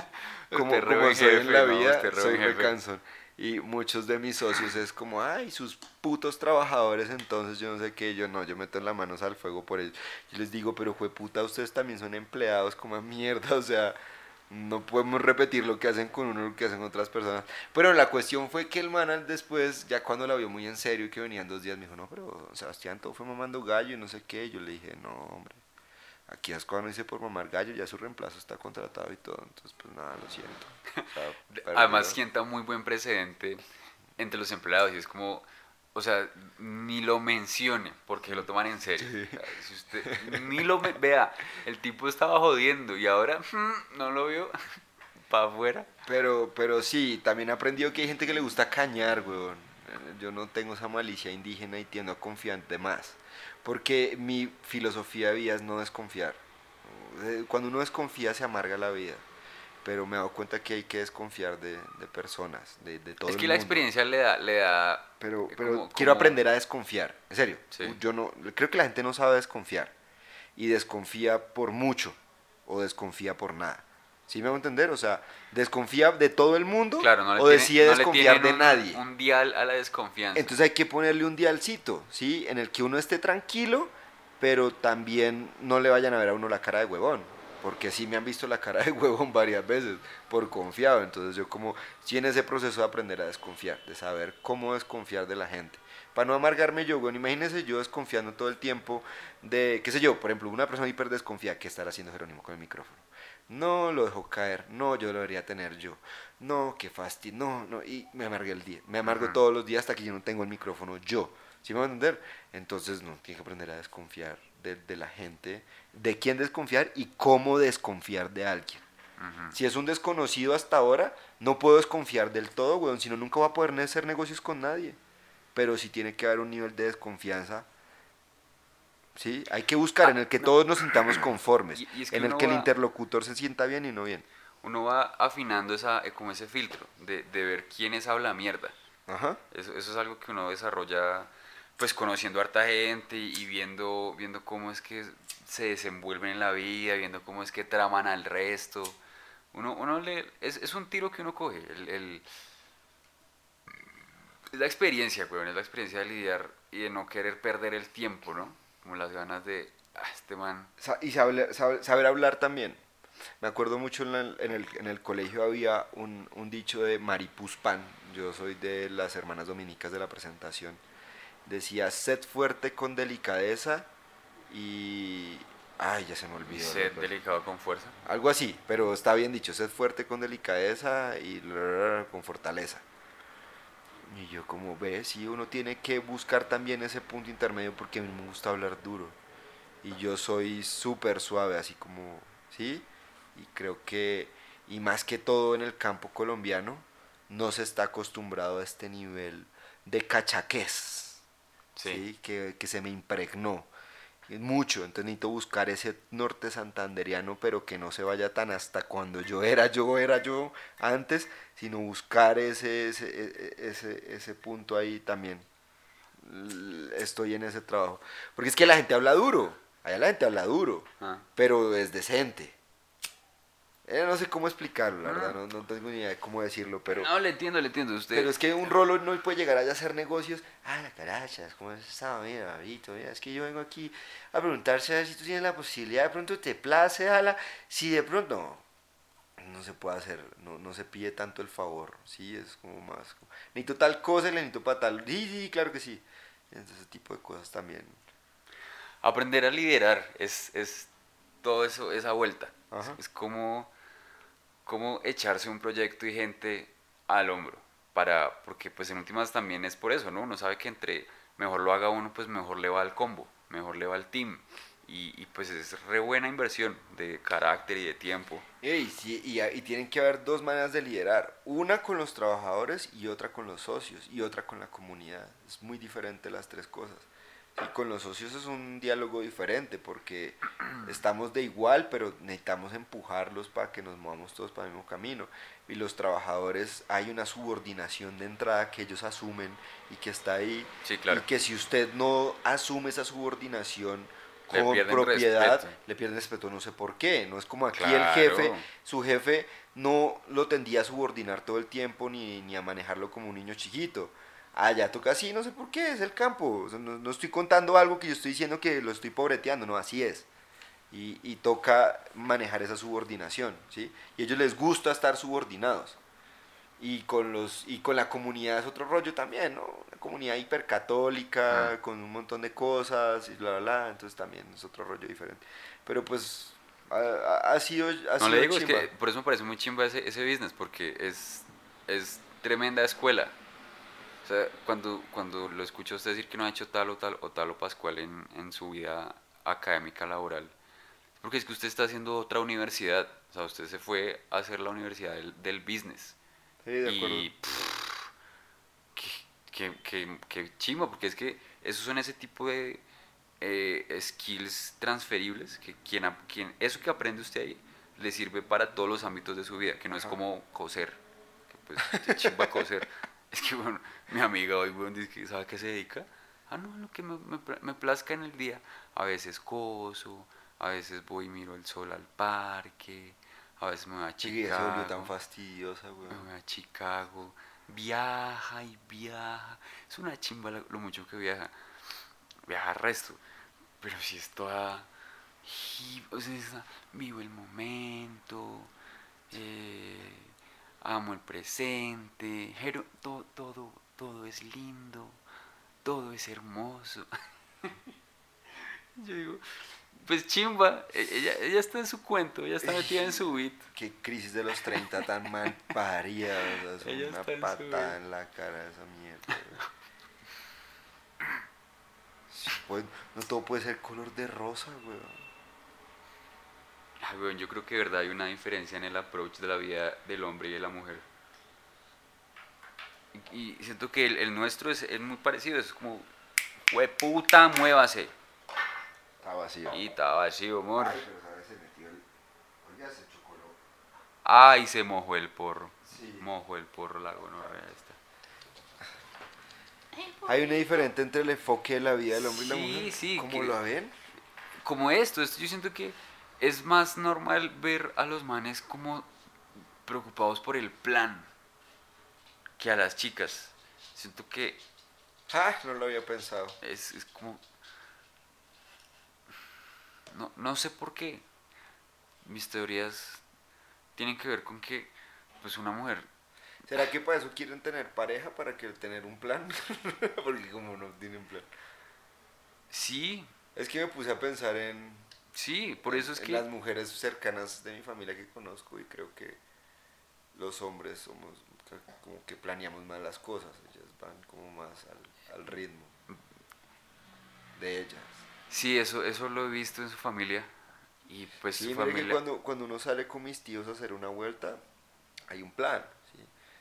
Como, como soy en la vida, soy muy cansón. Y muchos de mis socios es como, ay, sus putos trabajadores, entonces yo no sé qué, yo no, yo meto las manos al fuego por ellos. Yo les digo, pero fue puta, ustedes también son empleados, como a mierda, o sea, no podemos repetir lo que hacen con uno, lo que hacen otras personas. Pero la cuestión fue que el man después, ya cuando la vio muy en serio y que venían dos días, me dijo, no, pero Sebastián, todo fue mamando gallo y no sé qué. Yo le dije, no, hombre, aquí es cuando hice por mamar gallo, ya su reemplazo está contratado y todo, entonces pues nada, lo siento. O sea, pero Además yo- sienta muy buen precedente entre los empleados y es como, o sea, ni lo mencione porque lo toman en serio. Si usted ni lo vea, el tipo estaba jodiendo y ahora mm, no lo vio para afuera. Pero, pero sí, también he aprendido que hay gente que le gusta cañar, weón. Eh, Yo no tengo esa malicia indígena y tiendo a confiar de más. Porque mi filosofía de vida es no desconfiar. Eh, Cuando uno desconfía se amarga la vida. pero me he dado cuenta que hay que desconfiar de, de personas, de, de todo Es el que la experiencia le da, le da Pero, eh, pero como- quiero como- aprender a desconfiar, en serio. Sí. Yo no, creo que la gente no sabe desconfiar y desconfía por mucho o desconfía por nada. ¿Sí me hago entender? O sea, desconfía de todo el mundo Claro, no le o tiene- decide no le desconfiar de un- nadie. Un dial a la desconfianza. Entonces hay que ponerle un dialcito, ¿sí? En el que uno esté tranquilo, pero también no le vayan a ver a uno la cara de huevón. Porque sí me han visto la cara de huevón varias veces por confiado. Entonces yo como, sí en ese proceso de aprender a desconfiar, de saber cómo desconfiar de la gente. Para no amargarme yo, bueno, imagínense yo desconfiando todo el tiempo de, qué sé yo, por ejemplo, una persona hiper desconfía, ¿qué estará haciendo Jerónimo con el micrófono? No, lo dejó caer, no, yo lo debería tener yo, no, qué fastidio, no, no, y me amargué el día, me amargo todos los días hasta que yo no tengo el micrófono yo, ¿sí me va a entender? Entonces, no, tiene que aprender a desconfiar de, de la gente, de quién desconfiar y cómo desconfiar de alguien. Si es un desconocido hasta ahora, no puedo desconfiar del todo, weón, si no nunca voy a poder hacer negocios con nadie. Pero sí tiene que haber un nivel de desconfianza. ¿Sí? Hay que buscar en el que todos nos sintamos conformes, Y- y es que en el que el va- interlocutor se sienta bien y no bien. Uno va afinando esa, eh, como ese filtro de, de ver quiénes habla mierda. Ajá. Eso, eso es algo que uno desarrolla pues conociendo a harta gente y, y viendo, viendo cómo es que se desenvuelven en la vida, viendo cómo es que traman al resto. Uno, uno le, es, es un tiro que uno coge. El, el- es la experiencia, weón, es la experiencia de lidiar y de no querer perder el tiempo, ¿no? Como las ganas de, ah, este man, Y saber, saber, saber hablar también. Me acuerdo mucho en el, en el, en el colegio había un, un dicho de Maripuz Pan. Yo soy de las hermanas dominicas de la presentación. Decía, sed fuerte con delicadeza y... Ay, ya se me olvidó. ¿no? delicado con fuerza. Algo así, pero está bien dicho, sed fuerte con delicadeza y con fortaleza. Y yo como ve, sí, uno tiene que buscar también ese punto intermedio porque a mí me gusta hablar duro. Y yo soy súper suave, así como, ¿sí? Y creo que, y más que todo en el campo colombiano, no se está acostumbrado a este nivel de cachaquez, Sí. ¿sí? Que, que se me impregnó mucho, entonces necesito buscar ese norte santanderiano, pero que no se vaya tan hasta cuando yo era yo, era yo antes, sino buscar ese, ese, e- e- ese, ese punto ahí también. Estoy en ese trabajo. Porque es que la gente habla duro, allá la gente habla duro, Ah. pero es decente. Eh, no sé cómo explicarlo, la Ah. verdad, no, no tengo ni idea de cómo decirlo, pero... No, le entiendo, le entiendo. Usted, Pero es que un rolo no puede llegar allá a hacer negocios. Ah, la carachas, ¿cómo has estado? Mira, babito, mira, es que yo vengo aquí a preguntarse a ver si tú tienes la posibilidad, de pronto te place, ala. Si de pronto no, no se puede hacer, no, no se pide tanto el favor, sí, es como más. como, necesito tal cosa le necesito para tal. Sí, sí, claro que sí. Entonces, ese tipo de cosas también. Aprender a liderar es, es todo eso, esa vuelta. Ajá. Es, es como, como echarse un proyecto y gente al hombro. Para, porque pues en últimas también es por eso, ¿no? Uno sabe que entre mejor lo haga uno, pues mejor le va al combo, mejor le va al team. Y, pues es re buena inversión de carácter y de tiempo. Y, sí, y tienen que haber dos maneras de liderar, una con los trabajadores y otra con los socios y otra con la comunidad. Es muy diferente las tres cosas. Y con los socios es un diálogo diferente porque estamos de igual, pero necesitamos empujarlos para que nos movamos todos para el mismo camino. Y los trabajadores hay una subordinación de entrada que ellos asumen y que está ahí. Sí, claro. Y que si usted no asume esa subordinación con propiedad, respeto. le pierden respeto, no sé por qué. No es como aquí Claro. el jefe, su jefe no lo tendía a subordinar todo el tiempo ni, ni a manejarlo como un niño chiquito. Allá toca así, no sé por qué, es el campo. O sea, no, no estoy contando algo que yo estoy diciendo que lo estoy pobreteando, no, así es. Y, y toca manejar esa subordinación, ¿sí? Y a ellos les gusta estar subordinados. Y con, los, y con la comunidad es otro rollo también, ¿no? Una comunidad hipercatólica, Ah. con un montón de cosas y bla, bla, bla. Entonces también es otro rollo diferente. Pero pues ha, ha- sido, ha No sido le digo, es chimba. que por eso me parece muy chimba ese, ese business, porque es, es tremenda escuela. Sea, cuando, cuando lo escucho a usted decir que no ha hecho tal o tal o tal o pascual en, en su vida académica laboral, porque es que usted está haciendo otra universidad. O sea, usted se fue a hacer la universidad del, del business. Sí, de acuerdo. Y pff, qué, qué, qué- chimba, porque es que esos son ese tipo de eh, skills transferibles que quien, quien eso que aprende usted ahí le sirve para todos los ámbitos de su vida, que no es como coser, que pues chimba coser. Es que, bueno, mi amiga hoy, weón, dice que, ¿sabe a qué se dedica? Ah, no, lo que me, me, me plazca en el día. A veces coso, a veces voy y miro el sol al parque, a veces me voy a Chiqui, se volvió tan Chicago, fastidiosa, me weón. voy a Chicago, viaja y viaja. Es una chimba lo, mucho que viaja. Viaja resto. Pero si es toda... O sea, vivo el momento, eh, amo el presente, pero todo, todo, todo es lindo, todo es hermoso. Yo digo, pues chimba, e- ella, ella está en su cuento, ella está metida en su beat. Qué crisis de los 30 tan mal parida, o sea, es Ella una en patada en la cara de esa mierda. Sí, pues, no todo puede ser color de rosa, weón. Ay, weón, yo creo que de verdad hay una diferencia en el approach de la vida del hombre y de la mujer. Y, y siento que el, el nuestro es, es muy parecido, es como, puta, muévase. Está vacío. Y está vacío, amor. Ay, pero sabes, se metió el... Oiga, se chocoló. Ay, se mojó el porro. Sí. Mojó el porro la gonorrea esta. Hay una diferente entre el enfoque de la vida del hombre y la Sí, mujer. sí, ¿Cómo que- lo ven? Como esto, esto yo siento que es más normal ver a los manes como preocupados por el plan que a las chicas. Siento que Ah, no lo había pensado. es, es como... No, no sé por qué. Mis teorías tienen que ver con que pues una mujer ¿Será que para eso quieren tener pareja para que tener un plan? Porque como no tienen plan. sí, Es que me puse a pensar en, sí, por eso es en que las mujeres cercanas de mi familia que conozco y creo que los hombres somos como que planeamos más las cosas. Ellas van como más al, al ritmo de ellas. sí, eso eso lo he visto en su familia y pues Sí, su mira que familia cuando, cuando uno sale con mis tíos a hacer una vuelta, hay un plan, ¿sí?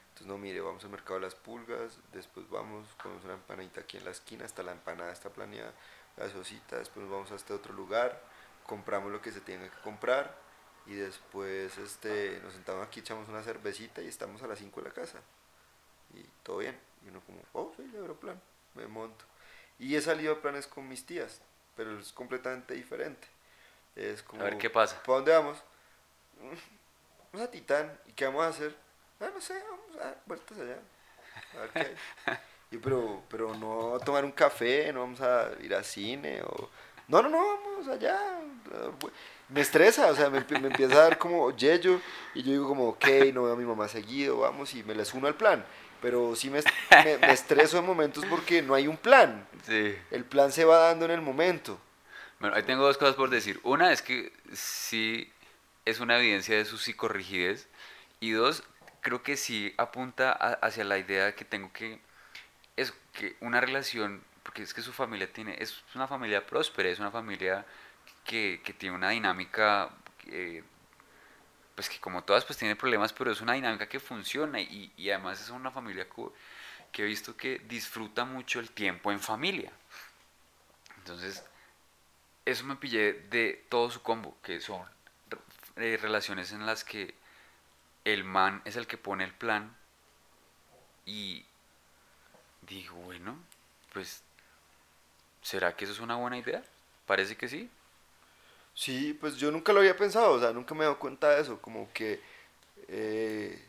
Entonces, no, mire, vamos al mercado de las pulgas, después vamos, comemos una empanadita aquí en la esquina, hasta la empanada está planeada, gaseosita, después nos vamos a este otro lugar, compramos lo que se tenga que comprar, y después este, nos sentamos aquí, echamos una cervecita y estamos a las 5 de la casa. Y todo bien. Y uno como, oh, sí, ya veo plan, me monto. Y he salido a planes con mis tías, pero es completamente diferente. Es como, A ver qué pasa. ¿Para dónde vamos? "Mm, Vamos a Titán. ¿Y qué vamos a hacer? Ah, no sé, vamos a dar vueltas allá. A ver qué hay". Y pero, pero no a tomar un café, no vamos a ir al cine o... No, no, no, vamos allá. Me estresa, o sea, me, me empieza a dar como yello y yo digo como, ok, no veo a mi mamá seguido, vamos y me les uno al plan. Pero sí me, est- me, me estreso en momentos porque no hay un plan. sí. El plan se va dando en el momento. Bueno, ahí tengo dos cosas por decir. Una es que sí es una evidencia de su psicorrigidez. Y dos, creo que sí apunta a- hacia la idea que tengo que es que una relación, porque es que su familia tiene, es una familia próspera, es una familia que, tiene una dinámica, pues que como todas pues tiene problemas, pero es una dinámica que funciona y, además es una familia que he visto que disfruta mucho el tiempo en familia. Entonces, eso me pillé de todo su combo, que son eh, relaciones en las que el man es el que pone el plan y digo, bueno, pues, ¿será que eso es una buena idea? Parece que sí. Sí, pues yo nunca lo había pensado, o sea, nunca me he dado cuenta de eso, como que, eh,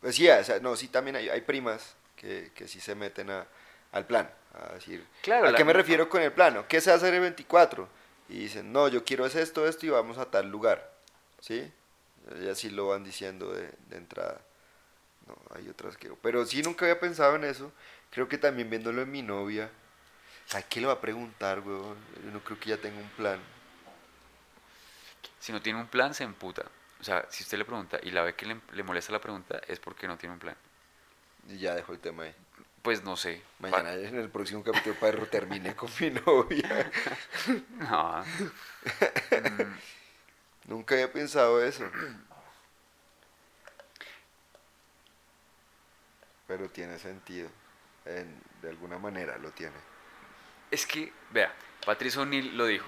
pues sí, o sea, no, sí también hay, hay primas que, que sí se meten a, al plan, a decir, Claro, ¿a qué me refiero con el plano? ¿Qué se hacer el 24? Y dicen, no, yo quiero es esto, esto y vamos a tal lugar, ¿sí? Y así lo van diciendo de, de entrada. No, hay otras que... Pero sí, nunca había pensado en eso. Creo que también viéndolo en mi novia. ¿A qué le va a preguntar, weón? Yo no creo que ya tenga un plan. Si no tiene un plan, se emputa. O sea, si usted le pregunta y la ve que le, le molesta la pregunta, es porque no tiene un plan. Y ya dejo el tema ahí. Pues no sé. Mañana en el próximo capítulo Padre termine con mi novia. No. Mm, Nunca había pensado eso. Pero tiene sentido. En- de alguna manera lo tiene. Es que, vea, Patrice O'Neill lo dijo.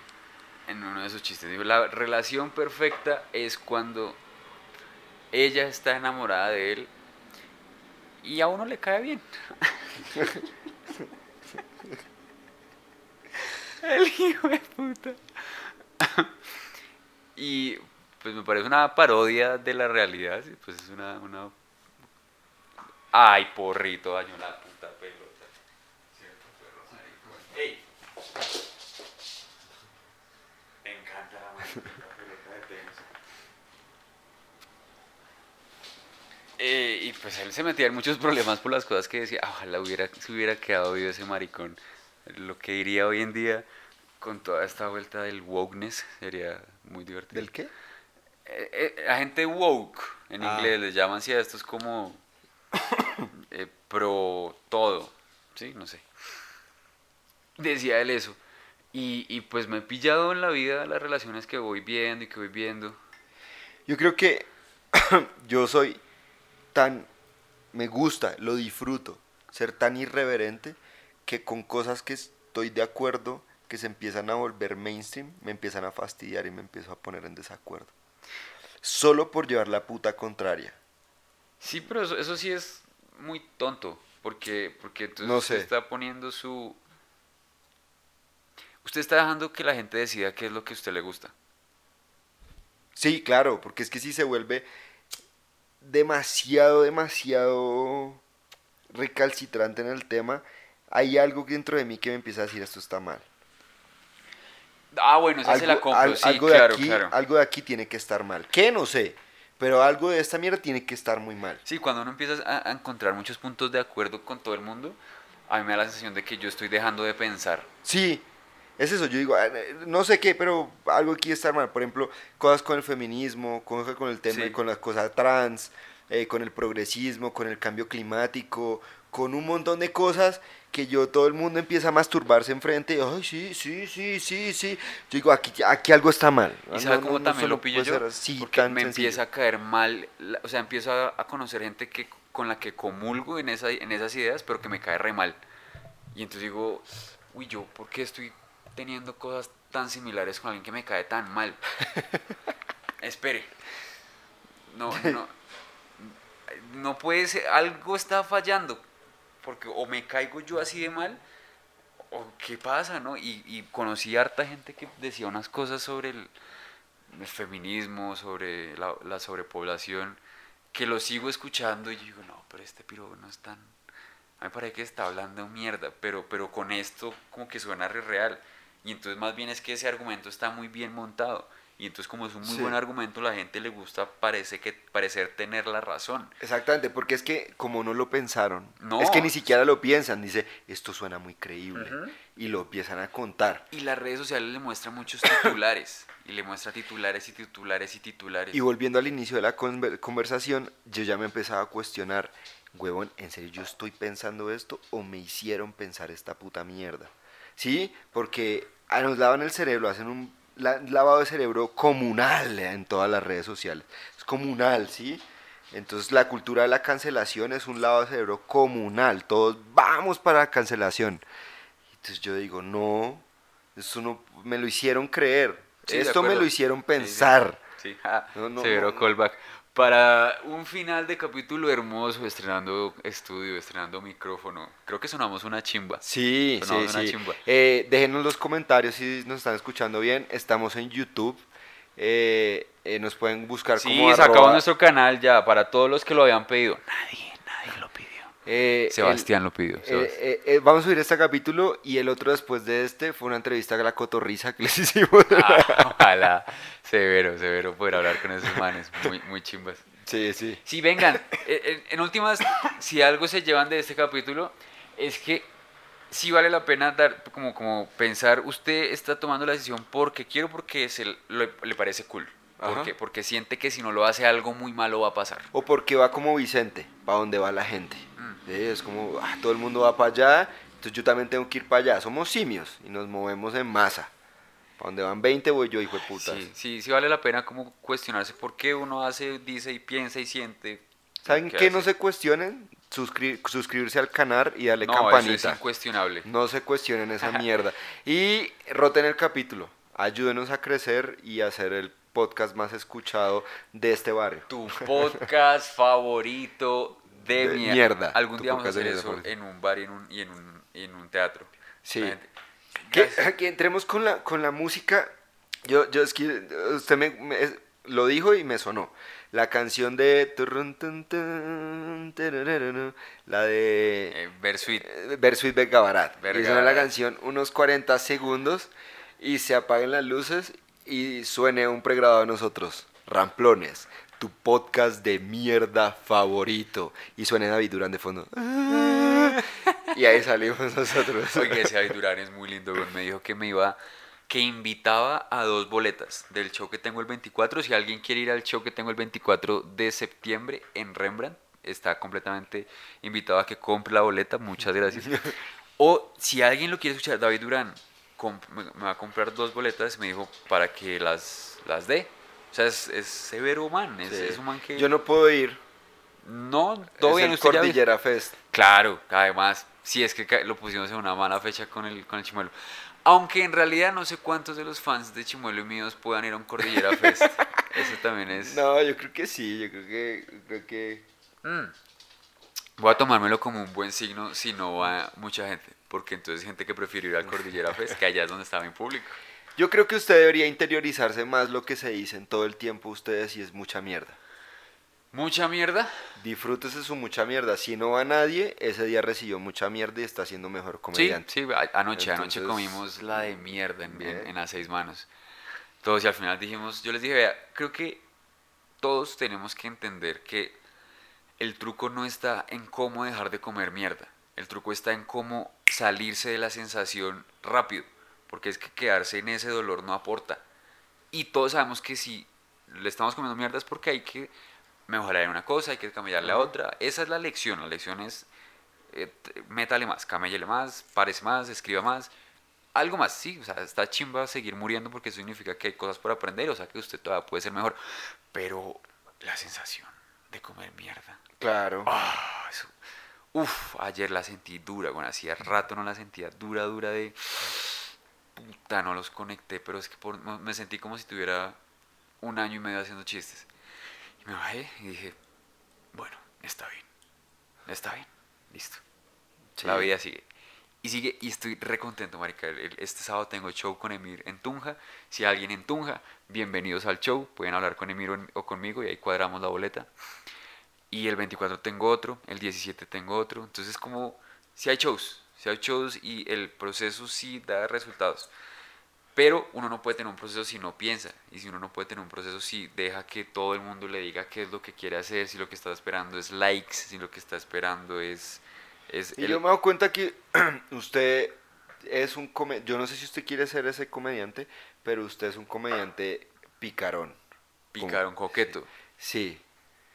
En uno de sus chistes. La relación perfecta es cuando ella está enamorada de él y a uno le cae bien. El hijo de puta. y pues me parece una parodia de la realidad, pues es una, una... Ay, porrito, daño la puta pelota. Cierto, perro maricón. ¡Ey! Me encanta la maldita pelota de tenis. Eh, y pues él se metía en muchos problemas por las cosas que decía, "Ah, ojalá hubiera, se hubiera quedado vivo ese maricón. Lo que diría hoy en día con toda esta vuelta del wokeness sería muy divertido. ¿Del qué? Eh, eh, la gente woke, en Ah. inglés les llaman así a estos como eh, pro todo, ¿sí? No sé. Decía él eso. Y, y pues me he pillado en la vida las relaciones que voy viendo y que voy viendo. Yo creo que yo soy tan, me gusta, lo disfruto, ser tan irreverente que con cosas que estoy de acuerdo, que se empiezan a volver mainstream, me empiezan a fastidiar y me empiezo a poner en desacuerdo. Solo por llevar la puta contraria. Sí, pero eso, eso sí es muy tonto, porque, porque entonces No usted está poniendo su... Usted está dejando que la gente decida qué es lo que a usted le gusta. Sí, claro, porque es que si se vuelve demasiado, demasiado recalcitrante en el tema, hay algo dentro de mí que me empieza a decir esto está mal. Ah, bueno, esa se la compro, al- sí, algo claro, de aquí, claro. algo de aquí tiene que estar mal. ¿Qué? No sé. Pero algo de esta mierda tiene que estar muy mal. Sí, cuando uno empieza a, a encontrar muchos puntos de acuerdo con todo el mundo, a mí me da la sensación de que yo estoy dejando de pensar. Sí, es eso. Yo digo, ah, eh, no sé qué, pero algo aquí está mal. Por ejemplo, cosas con el feminismo, cosas con el tema, Sí. con las cosas trans, eh, con el progresismo, con el cambio climático, con un montón de cosas que yo, todo el mundo empieza a masturbarse enfrente. Ay, sí, sí, sí, sí, sí. Yo digo, aquí, aquí algo está mal. ¿Y Ah, sabe no, cómo no, también lo pillo yo? así, Porque me sencillo. empieza a caer mal, o sea, empiezo a, a conocer gente que con la que comulgo en, esa, en esas ideas, pero que me cae re mal. Y entonces digo, uy, yo, ¿por qué estoy teniendo cosas tan similares con alguien que me cae tan mal? Espere. No, no. No puede ser, algo está fallando. Porque o me caigo yo así de mal, o qué pasa, ¿no? Y, y conocí harta gente que decía unas cosas sobre el, el feminismo, sobre la, la sobrepoblación, que lo sigo escuchando y yo digo, no, pero este piro no es tan... A mí me parece que está hablando mierda, pero, pero con esto como que suena re real. Y entonces más bien es que ese argumento está muy bien montado. Y entonces como es un muy Sí. buen argumento, la gente le gusta parece que, parecer tener la razón. Exactamente, porque es que como no lo pensaron, No. es que ni siquiera lo piensan, dice, esto suena muy creíble, y lo empiezan a contar. Y las redes sociales le muestran muchos titulares. y le muestra titulares y titulares y titulares. Y volviendo al inicio de la conver- conversación, yo ya me empezaba a cuestionar, huevón, ¿en serio yo estoy pensando esto o me hicieron pensar esta puta mierda? ¿Sí? Porque nos lavan el cerebro, hacen un la- lavado de cerebro comunal en todas las redes sociales. Es comunal, ¿sí? Entonces la cultura de la cancelación es un lavado de cerebro comunal. Todos vamos para la cancelación. Entonces yo digo, no, eso no me lo hicieron creer. Sí, Esto me lo hicieron Sí, sí. pensar. Sí, ja, No, no, severo no, no. callback. Para un final de capítulo hermoso, estrenando estudio, estrenando micrófono. Creo que sonamos una chimba. Sí, sí, Sonamos una sí. chimba. Eh, déjenos los comentarios si nos están escuchando bien. Estamos en YouTube. Eh, eh, nos pueden buscar Sí, como sacamos arroba, nuestro canal ya para todos los que lo habían pedido. Nadie. Eh, Sebastián lo pidió. eh, eh, eh, vamos a subir este capítulo y el otro después de este fue una entrevista a la cotorriza que les hicimos. Ah, ojalá. Severo, severo poder hablar con esos manes. Muy, muy chimbas. sí, sí. Sí, vengan. En, en últimas, si algo se llevan de este capítulo, es que sí vale la pena dar, como, como pensar, usted está tomando la decisión porque quiero, porque se le, le parece cool. Porque, porque siente que si no lo hace algo muy malo va a pasar. O porque va como Vicente, para donde va la gente. Es como, ah, todo el mundo va para allá, entonces yo también tengo que ir para allá. Somos simios y nos movemos en masa. Para donde van 20 voy yo, hijo de putas. Sí, sí, sí vale la pena como cuestionarse por qué uno hace, dice y piensa y siente. ¿Saben lo qué? No se cuestionen. Suscri- suscribirse al canal y darle No, eso es campanita. incuestionable. No se cuestionen esa mierda. Y roten el capítulo. ayúdenos a crecer y a hacer el podcast más escuchado de este barrio. Tu podcast favorito de, De mierda. mierda. Algún día vamos a hacer eso en un bar y en un, y en un, y en un teatro. Sí. Que, que entremos con la, con la música. Yo, yo es que usted me, me- es- lo dijo y me sonó. La canción de... La de... Eh, Versuit. eh. Y Vergarabat. suena la canción unos 40 segundos y se apaguen las luces y suene un pregrabado de nosotros. Ramplones, tu podcast de mierda favorito. Y suene David Durán de fondo. Y ahí salimos nosotros. Oiga, ese David Durán es muy lindo. Me dijo que me iba, que invitaba a dos boletas del show que tengo el 24. Si alguien quiere ir al show que tengo el 24 de septiembre en Rembrandt, está completamente invitado a que compre la boleta. Muchas gracias. O si alguien lo quiere escuchar, David Durán me va a comprar dos boletas, me dijo, para que las, las dé. O sea, es, es severo man, es, Sí. es un man que... Yo no puedo ir. No, todo es bien, el usted ya- Cordillera Fest. Claro, además, si es que lo pusimos en una mala fecha con el, con el Chimuelo. Aunque en realidad no sé cuántos de los fans de Chimuelo y míos puedan ir a un Cordillera Fest. Eso también es... No, yo creo que sí, yo creo que... creo que... Mm. Voy a tomármelo como un buen signo si no va mucha gente. Porque entonces gente que prefiere ir al Cordillera Fest, que allá es donde estaba en público. Yo creo que usted debería interiorizarse más lo que se dicen todo el tiempo ustedes y es mucha mierda. Mucha mierda. Disfrútese su mucha mierda. Si no va nadie, ese día recibió mucha mierda y está siendo mejor comediante. Sí, sí, anoche, anoche comimos la de mierda en, en- bien. en las seis manos. Todos y al final dijimos, yo les dije, vea, creo que todos tenemos que entender que el truco no está en cómo dejar de comer mierda. El truco está en cómo salirse de la sensación rápido. Porque es que quedarse en ese dolor no aporta. Y todos sabemos que si le estamos comiendo mierda es porque hay que mejorar en una cosa, hay que cambiarle a otra. Esa es la lección. La lección es eh, métale más, camellele más, parece más, escriba más. Algo más, sí, o sea, está chimba seguir muriendo porque eso significa que hay cosas por aprender, o sea, que usted todavía puede ser mejor. Pero la sensación de comer mierda. Claro. Ah, eso. Uf, ayer la sentí dura, bueno, hacía rato no la sentía dura, dura de... Puta, no los conecté, pero es que por- me sentí como si tuviera un año y medio haciendo chistes. Y me bajé y dije, bueno, está bien, está bien, listo. Sí. La vida sigue. Y sigue, y estoy re contento, marica. Este sábado tengo show con Emir en Tunja. Si hay alguien en Tunja, bienvenidos al show. Pueden hablar con Emir o conmigo y ahí cuadramos la boleta. Y el 24 tengo otro, el 17 tengo otro. Entonces como, si hay shows, si hay shows y el proceso sí da resultados. Pero uno no puede tener un proceso si no piensa. Y si uno no puede tener un proceso si deja que todo el mundo le diga qué es lo que quiere hacer, si lo que está esperando es likes, si lo que está esperando es... es Y el- yo me dado cuenta que usted es un comediante. Yo no sé si usted quiere ser ese comediante, pero usted es un comediante picarón. Picaron coqueto. Sí.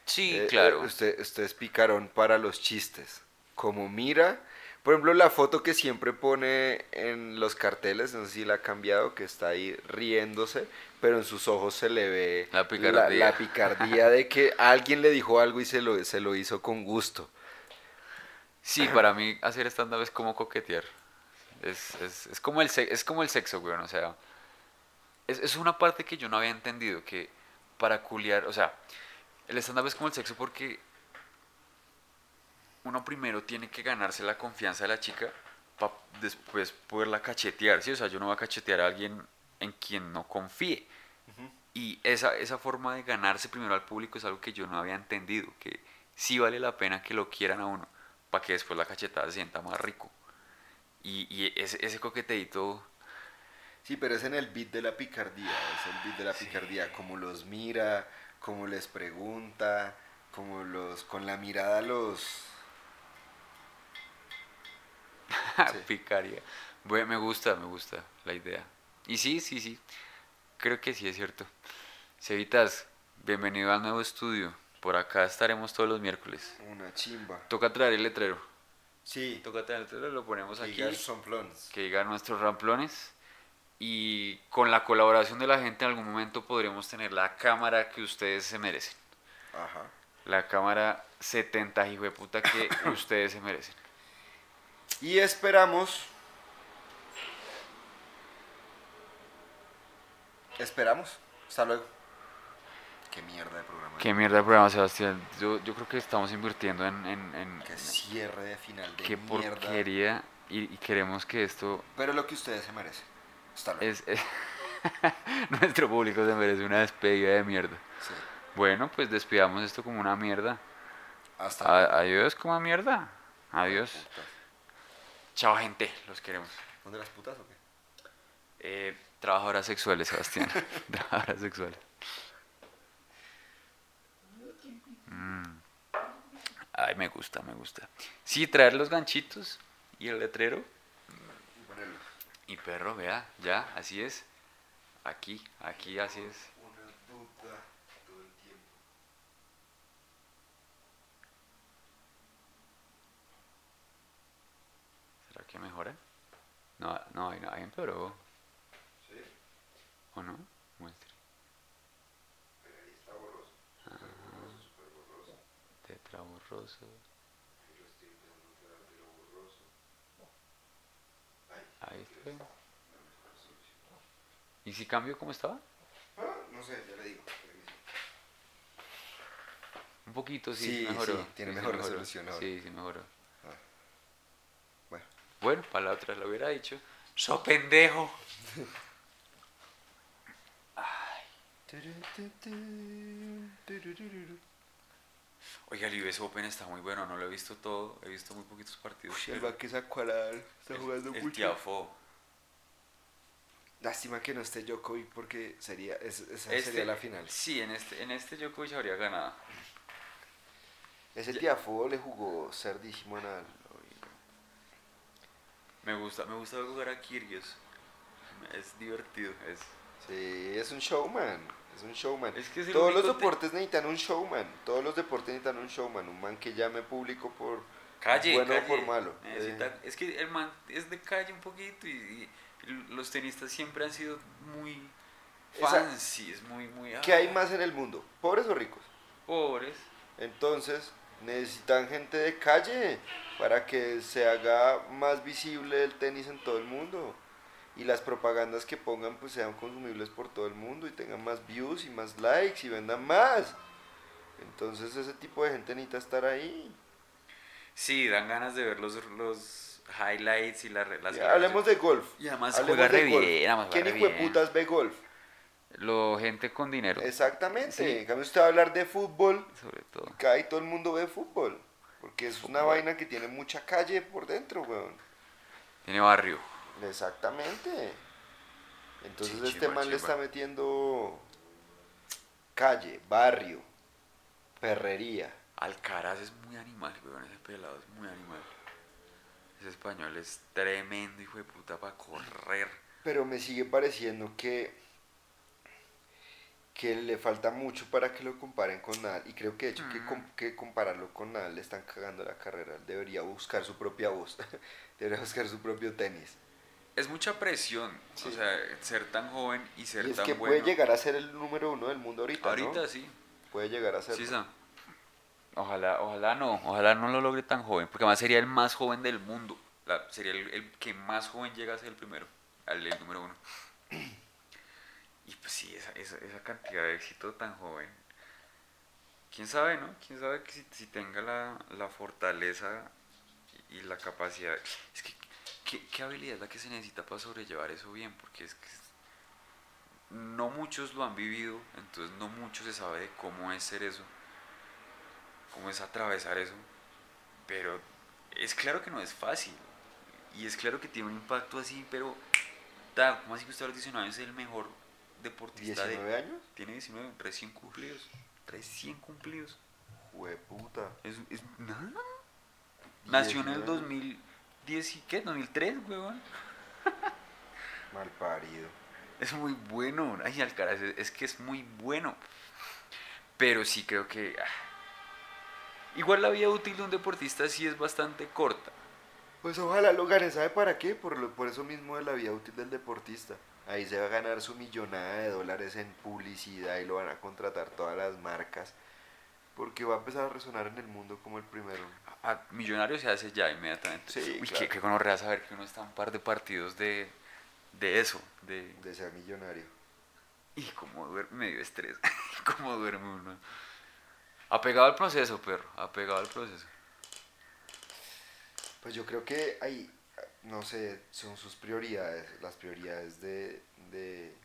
Sí, Eh, claro. eh, usted, usted es picarón para los chistes. Como mira, por ejemplo, la foto que siempre pone en los carteles, no sé si la ha cambiado, que está ahí riéndose, pero en sus ojos se le ve La picardía. la picardía de que alguien le dijo algo y se lo, se lo hizo con gusto. Sí, para mí hacer stand-up es como coquetear. Es, es, es, como el es como el sexo, weón. O sea, es, es una parte que yo no había entendido. Que para culiar, o sea, el stand-up es como el sexo porque uno primero tiene que ganarse la confianza de la chica para después poderla cachetear. ¿sí? O sea, yo no voy a cachetear a alguien en quien no confíe. Y esa, esa forma de ganarse primero al público es algo que yo no había entendido, que sí vale la pena que lo quieran a uno, para que después la cachetada se sienta más rico. Y, y ese, ese coqueteito, Sí, pero es en el beat de la picardía, es el beat de la Sí. picardía, como los mira, como les pregunta, como los, con la mirada los... Sí. picaría. Bueno, me gusta, me gusta la idea. Y sí, sí, sí, creo que sí es cierto. Cevitas, bienvenido al nuevo estudio. Por acá estaremos todos los miércoles. Una chimba. Toca traer el letrero. Sí, Toca traer el letrero, lo ponemos aquí. Gigas Somplons. que digan nuestros ramplones y con la colaboración de la gente en algún momento podremos tener la cámara que ustedes se merecen. Ajá. La cámara 70 hijo de puta que ustedes se merecen. Y esperamos Esperamos. Hasta luego. Qué mierda de programa. Qué mierda de programa, Sebastián. Yo, yo creo que estamos invirtiendo en, en, en Qué cierre de final de qué mierda. porquería y, y queremos que esto Pero lo que ustedes se merecen. Hasta luego. es, es- nuestro público se merece una despedida de mierda. Sí. Bueno, pues despidamos esto como una mierda. Hasta luego. Adiós como mierda. Adiós. Putas. Chao gente, los queremos. ¿Dónde las putas o qué? Eh, trabajadoras sexuales, Sebastián. trabajadoras sexuales. Mm. Ay, me gusta, me gusta. Sí, traer los ganchitos y el letrero. Y perro, vea, ya, así es. Aquí, aquí, así es. Una puta todo el tiempo. ¿Será que mejora? No, no, no, ahí empeoró. Sí. ¿O no? Muestre. Pero ahí está borroso. Súper borroso. Tetra Ahí está. ¿Y si cambio cómo estaba? Ah, no sé, ya le digo. Un poquito, sí, Sí, mejoró. sí, tiene sí mejor mejoró. resolución ahora. Sí, sí, mejoró. Bueno. Para la otra lo hubiera dicho. ¡So pendejo! Oiga, el US Open está muy bueno, no lo he visto todo, he visto muy poquitos partidos. El pero Vaque Zacualar está el- jugando el mucho. Tiafo. Lástima que no esté Djokovic porque sería, es- esa Este- sería la final. Sí, en este, en este Djokovic habría ganado. Ese Tiafo le jugó cerdísimo a Nadal. Me gusta, me gusta jugar a Kyrgios. Es divertido, es... Sí, es un showman. Es un showman. Es que es el Todos los te- deportes necesitan un showman. Todos los deportes necesitan un showman. Un man que llame público por Calle, bueno calle. o por malo. Necesita- Eh, Es que el man es de calle un poquito y, y los tenistas siempre han sido muy Esa- fancy, es muy, muy... ¿Qué hay ah, más en el mundo? ¿Pobres o ricos? Pobres. Entonces, necesitan gente de calle para que se haga más visible el tenis en todo el mundo. Y las propagandas que pongan pues sean consumibles por todo el mundo y tengan más views y más likes y vendan más. Entonces ese tipo de gente necesita estar ahí. Sí, dan ganas de ver los, los highlights y la, las... Hablemos de golf. Y además Hablemos juega re golf. bien, además ¿Quién hijo de putas ve golf? Lo gente con dinero, Exactamente. Sí. En cambio usted va a hablar de fútbol, sobre todo. acá y todo el mundo ve fútbol. Porque es una vaina que tiene mucha calle por dentro, weón. Tiene barrio. Exactamente. Entonces Sí, este man le está metiendo calle, barrio, perrería. Alcaraz es muy animal, weón, ese pelado es muy animal. Ese español es tremendo, hijo de puta, para correr. Pero me sigue pareciendo que, que le falta mucho para que lo comparen con Nadal. Y creo que de hecho que, Mm. com- que compararlo con Nadal le están cagando la carrera. Debería buscar su propia voz. debería buscar su propio tenis. Es mucha presión, o Sí. sea, ser tan joven y ser y es tan que bueno. puede llegar a ser el número uno del mundo ahorita, Ahorita ¿no? sí. Puede llegar a ser. Sí. Ojalá, ojalá no, ojalá no lo logre tan joven, porque además sería el más joven del mundo. La- sería el, el que más joven llega a ser el primero, al el número uno. Y pues sí, esa, esa, esa cantidad de éxito tan joven. Quién sabe, ¿no? Quién sabe que si, si tenga la, la fortaleza y, la capacidad. Es que, ¿qué, ¿qué habilidad es la que se necesita para sobrellevar eso bien? Porque es que no muchos lo han vivido, entonces no mucho se sabe de cómo es ser eso, cómo es atravesar eso, pero es claro que no es fácil, y es claro que tiene un impacto así, pero, ta, ¿cómo así que usted a los 19 años es el mejor deportista de... ¿19 años? Tiene 19, recién cumplidos, recién cumplidos, Hueputa. es, es nada. Nació en el 19. 2010, y ¿qué? 2003, weón. Mal parido. Es muy bueno. Ay, Alcaraz, es, es que es muy bueno. Pero sí creo que. ah. Igual la vida útil de un deportista sí es bastante corta. Pues ojalá lo gane, ¿sabe para qué? Por, lo- por eso mismo de la vida útil del deportista. Ahí se va a ganar su millonada de dólares en publicidad y lo van a contratar todas las marcas. Porque va a empezar a resonar en el mundo como el primero. A, millonario se hace ya inmediatamente. Sí, Uy, claro. qué, qué saber que uno está un par de partidos de, de eso. De, De ser millonario. Y como duerme, medio estrés. como duerme uno. Apegado al proceso, perro. Apegado al proceso. Pues yo creo que hay, no sé, son sus prioridades, las prioridades de, de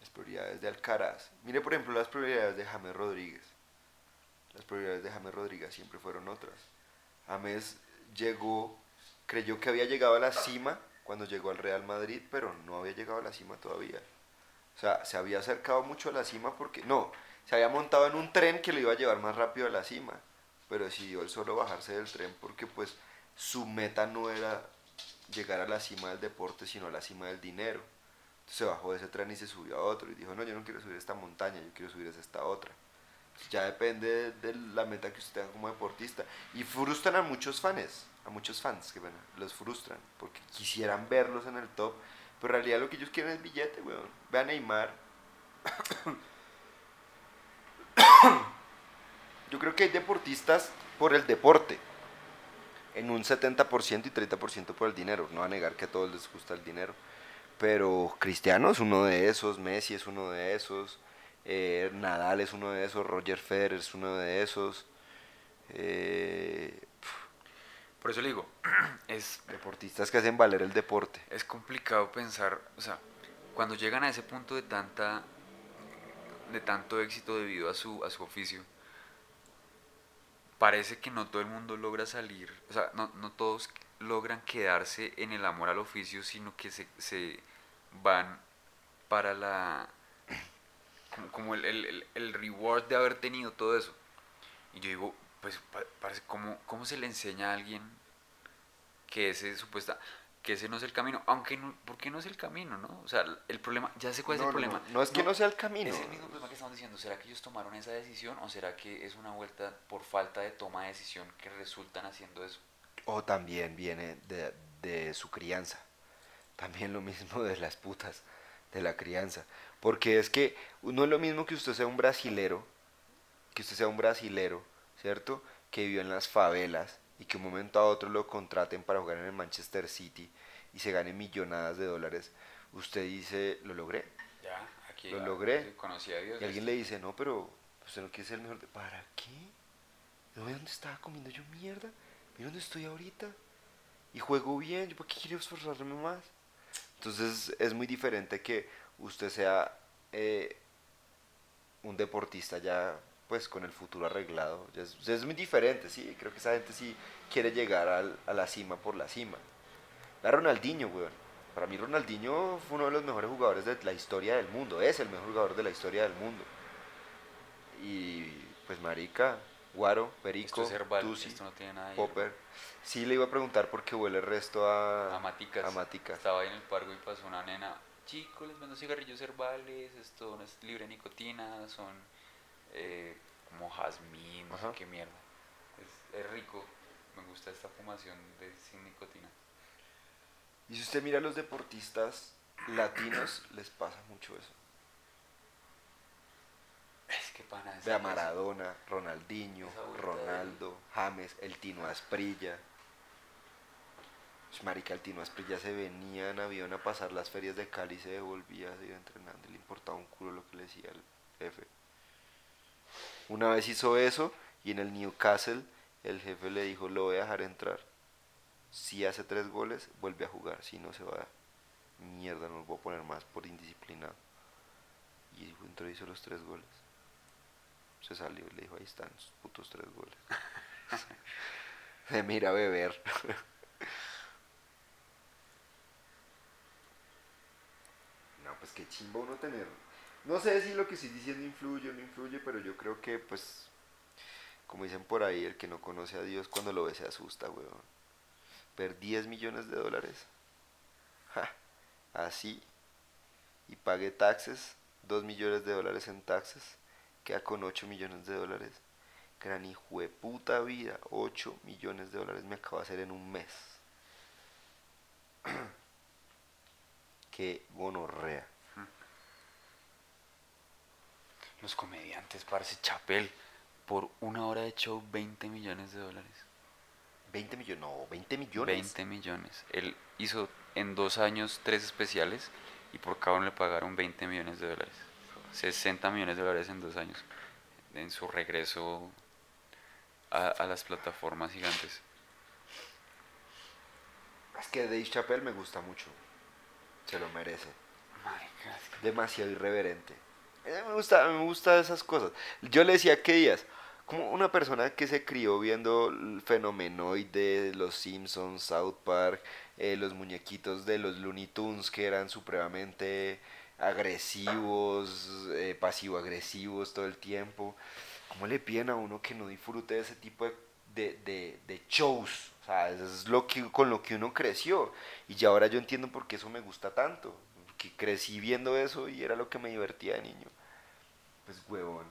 las prioridades de Alcaraz. Mire, por ejemplo, las prioridades de James Rodríguez. Las prioridades de James Rodríguez siempre fueron otras. James llegó, creyó que había llegado a la cima cuando llegó al Real Madrid, pero no había llegado a la cima todavía. O sea, se había acercado mucho a la cima porque, no, se había montado en un tren que lo iba a llevar más rápido a la cima, pero decidió él solo bajarse del tren porque pues su meta no era llegar a la cima del deporte, sino a la cima del dinero. Entonces se bajó de ese tren y se subió a otro y dijo, no, yo no quiero subir esta montaña, yo quiero subir esta otra. ya depende de, la meta que usted tenga como deportista. Y frustran a muchos fans, a muchos fans que bueno, los frustran, porque quisieran verlos en el top, pero en realidad lo que ellos quieren es billete, weón. Vean a Neymar. Yo creo que hay deportistas por el deporte en un 70% y 30% por el dinero. No va a negar que a todos les gusta el dinero. Pero Cristiano es uno de esos, Messi es uno de esos, eh, Nadal es uno de esos, Roger Federer es uno de esos. Eh, por eso le digo, es... Deportistas que hacen valer el deporte. Es complicado pensar, o sea, cuando llegan a ese punto de tanta de tanto éxito debido a su, a su oficio, parece que no todo el mundo logra salir, o sea, no, no todos logran quedarse en el amor al oficio, sino que se, se van para la... como, el, el, el, reward de haber tenido todo eso. Y yo digo, pues parece, ¿cómo, ¿cómo se le enseña a alguien que ese supuesta que ese no es el camino, aunque no, ¿por qué no es el camino, no? O sea, el problema, ya sé cuál es el problema. No, es que no, sea el camino. Es el mismo problema que estamos diciendo, ¿será que ellos tomaron esa decisión o será que es una vuelta por falta de toma de decisión que resultan haciendo eso? O también viene de, de su crianza, también lo mismo de las putas, de la crianza, porque es que no es lo mismo que usted sea un brasilero, que usted sea un brasilero, ¿cierto? Que vivió en las favelas, y que un momento a otro lo contraten para jugar en el Manchester City y se gane millonadas de dólares, usted dice, lo logré. Ya, aquí lo logré. Conocí a Dios. Y alguien le dice, no, pero usted no quiere ser el mejor. ¿Para qué? ¿No ve dónde estaba comiendo yo mierda? Mira dónde estoy ahorita. Y juego bien, ¿yo para qué quiero esforzarme más? Entonces es muy diferente que usted sea eh, un deportista ya pues con el futuro arreglado. Es, es, muy diferente, sí, creo que esa gente sí quiere llegar al, a la cima por la cima. La Ronaldinho, weón. Para mí Ronaldinho fue uno de los mejores jugadores de la historia del mundo, es el mejor jugador de la historia del mundo. Y pues marica, Guaro, Perico, Tusi, Popper. Sí le iba a preguntar por qué huele el resto a, a Maticas. A Maticas. Estaba ahí en el parque y pasó una nena, chicos, les vendo cigarrillos herbales, esto no es libre de nicotina, son eh, como jazmín, no sé qué mierda. Es, rico, me gusta esta fumación de, sin nicotina. Y si usted mira a los deportistas latinos, les pasa mucho eso. Es que pana. A Maradona, Ronaldinho, Ronaldo, James, el Tino Asprilla. Pues, marica, el Tino Asprilla se venía en avión a pasar las ferias de Cali y se devolvía, se iba entrenando, le importaba un culo lo que le decía el jefe. Una vez hizo eso y en el Newcastle el jefe le dijo, lo voy a dejar entrar. Si hace tres goles, vuelve a jugar. Si no, se va a... Mierda, no lo voy a poner más por indisciplinado. Y entró hizo los tres goles. Se salió y le dijo, ahí están los putos tres goles. Se mira a beber. no, pues qué chimba uno tener no sé si lo que estoy diciendo influye o no influye, pero yo creo que, pues, como dicen por ahí, el que no conoce a Dios cuando lo ve se asusta, weón. Ver 10 millones de dólares. así. Y pague taxes, 2 millones de dólares en taxes. Queda con 8 millones de dólares. Gran hijo puta vida. 8 millones de dólares me acabo de hacer en un mes. Qué gonorrea. Los comediantes, parce Chapel, por una hora de show, 20 millones de dólares. 20 millones, no, 20 millones. 20 millones. Él hizo en dos años tres especiales y por cada uno le pagaron 20 millones de dólares. 60 millones de dólares en dos años en su regreso a, a las plataformas gigantes. Es que Dave Chappelle me gusta mucho. Se lo merece. Demasiado irreverente. Eh, me gusta, me gusta esas cosas. Yo le decía que días, como una persona que se crió viendo el fenomenoide, los Simpsons, South Park, eh, los muñequitos de los Looney Tunes que eran supremamente agresivos, eh, pasivo-agresivos todo el tiempo. ¿Cómo le piden a uno que no disfrute de ese tipo de, de, de- de shows? O sea, es lo que, con lo que uno creció. Y ya ahora yo entiendo por qué eso me gusta tanto. Porque crecí viendo eso y era lo que me divertía de niño. Pues huevón.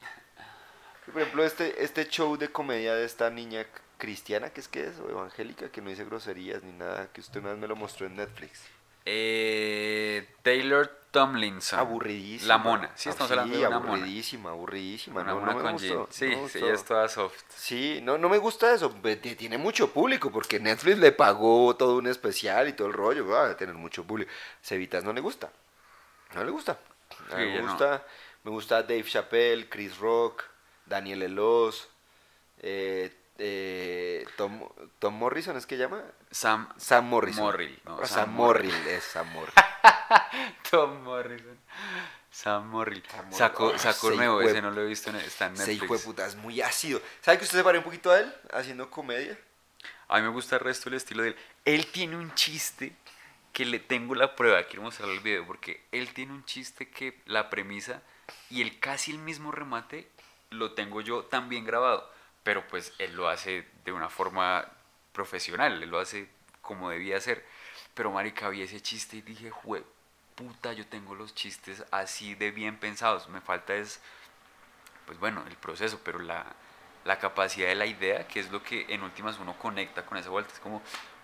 Por ejemplo, este, este show de comedia de esta niña cristiana, que es que es, o evangélica, que no dice groserías ni nada, que usted una vez me lo mostró en Netflix. Eh, Taylor Tomlinson. Aburridísima. La mona. Sí, Ah, estamos hablando de una mona. aburridísima, aburridísima. Una no, mona no con gustó, no Sí, sí, ella es toda soft. Sí, no, no me gusta eso. Tiene mucho público porque Netflix le pagó todo un especial y todo el rollo. Va a tener mucho público. Cevitas no le gusta. No le gusta. Sí, me gusta, me gusta Dave Chappelle, Chris Rock, Daniel Elos, eh, eh, Tom, Tom Morrison, ¿es que llama? Sam Sam Morrison. No, Ah, Sam Sam. Morrill, es Sam Morrill. Tom Morrison. Sam Morrill. Sacó, Ah, sacó nuevo, ese no lo he visto, en, está en Netflix. hijo de puta es muy ácido. ¿Sabe que usted se parece un poquito a él haciendo comedia? A mí me gusta el resto del estilo de él. Él tiene un chiste que le tengo la prueba, quiero mostrarle el video, porque él tiene un chiste que la premisa y el casi el mismo remate lo tengo yo también grabado, pero pues él lo hace de una forma profesional, él lo hace como debía ser. Pero marica, vi ese chiste y dije, jue puta, yo tengo los chistes así de bien pensados, me falta es pues bueno, el proceso, pero la, la capacidad de la idea, que es lo que en últimas uno conecta con esa vuelta. Es como,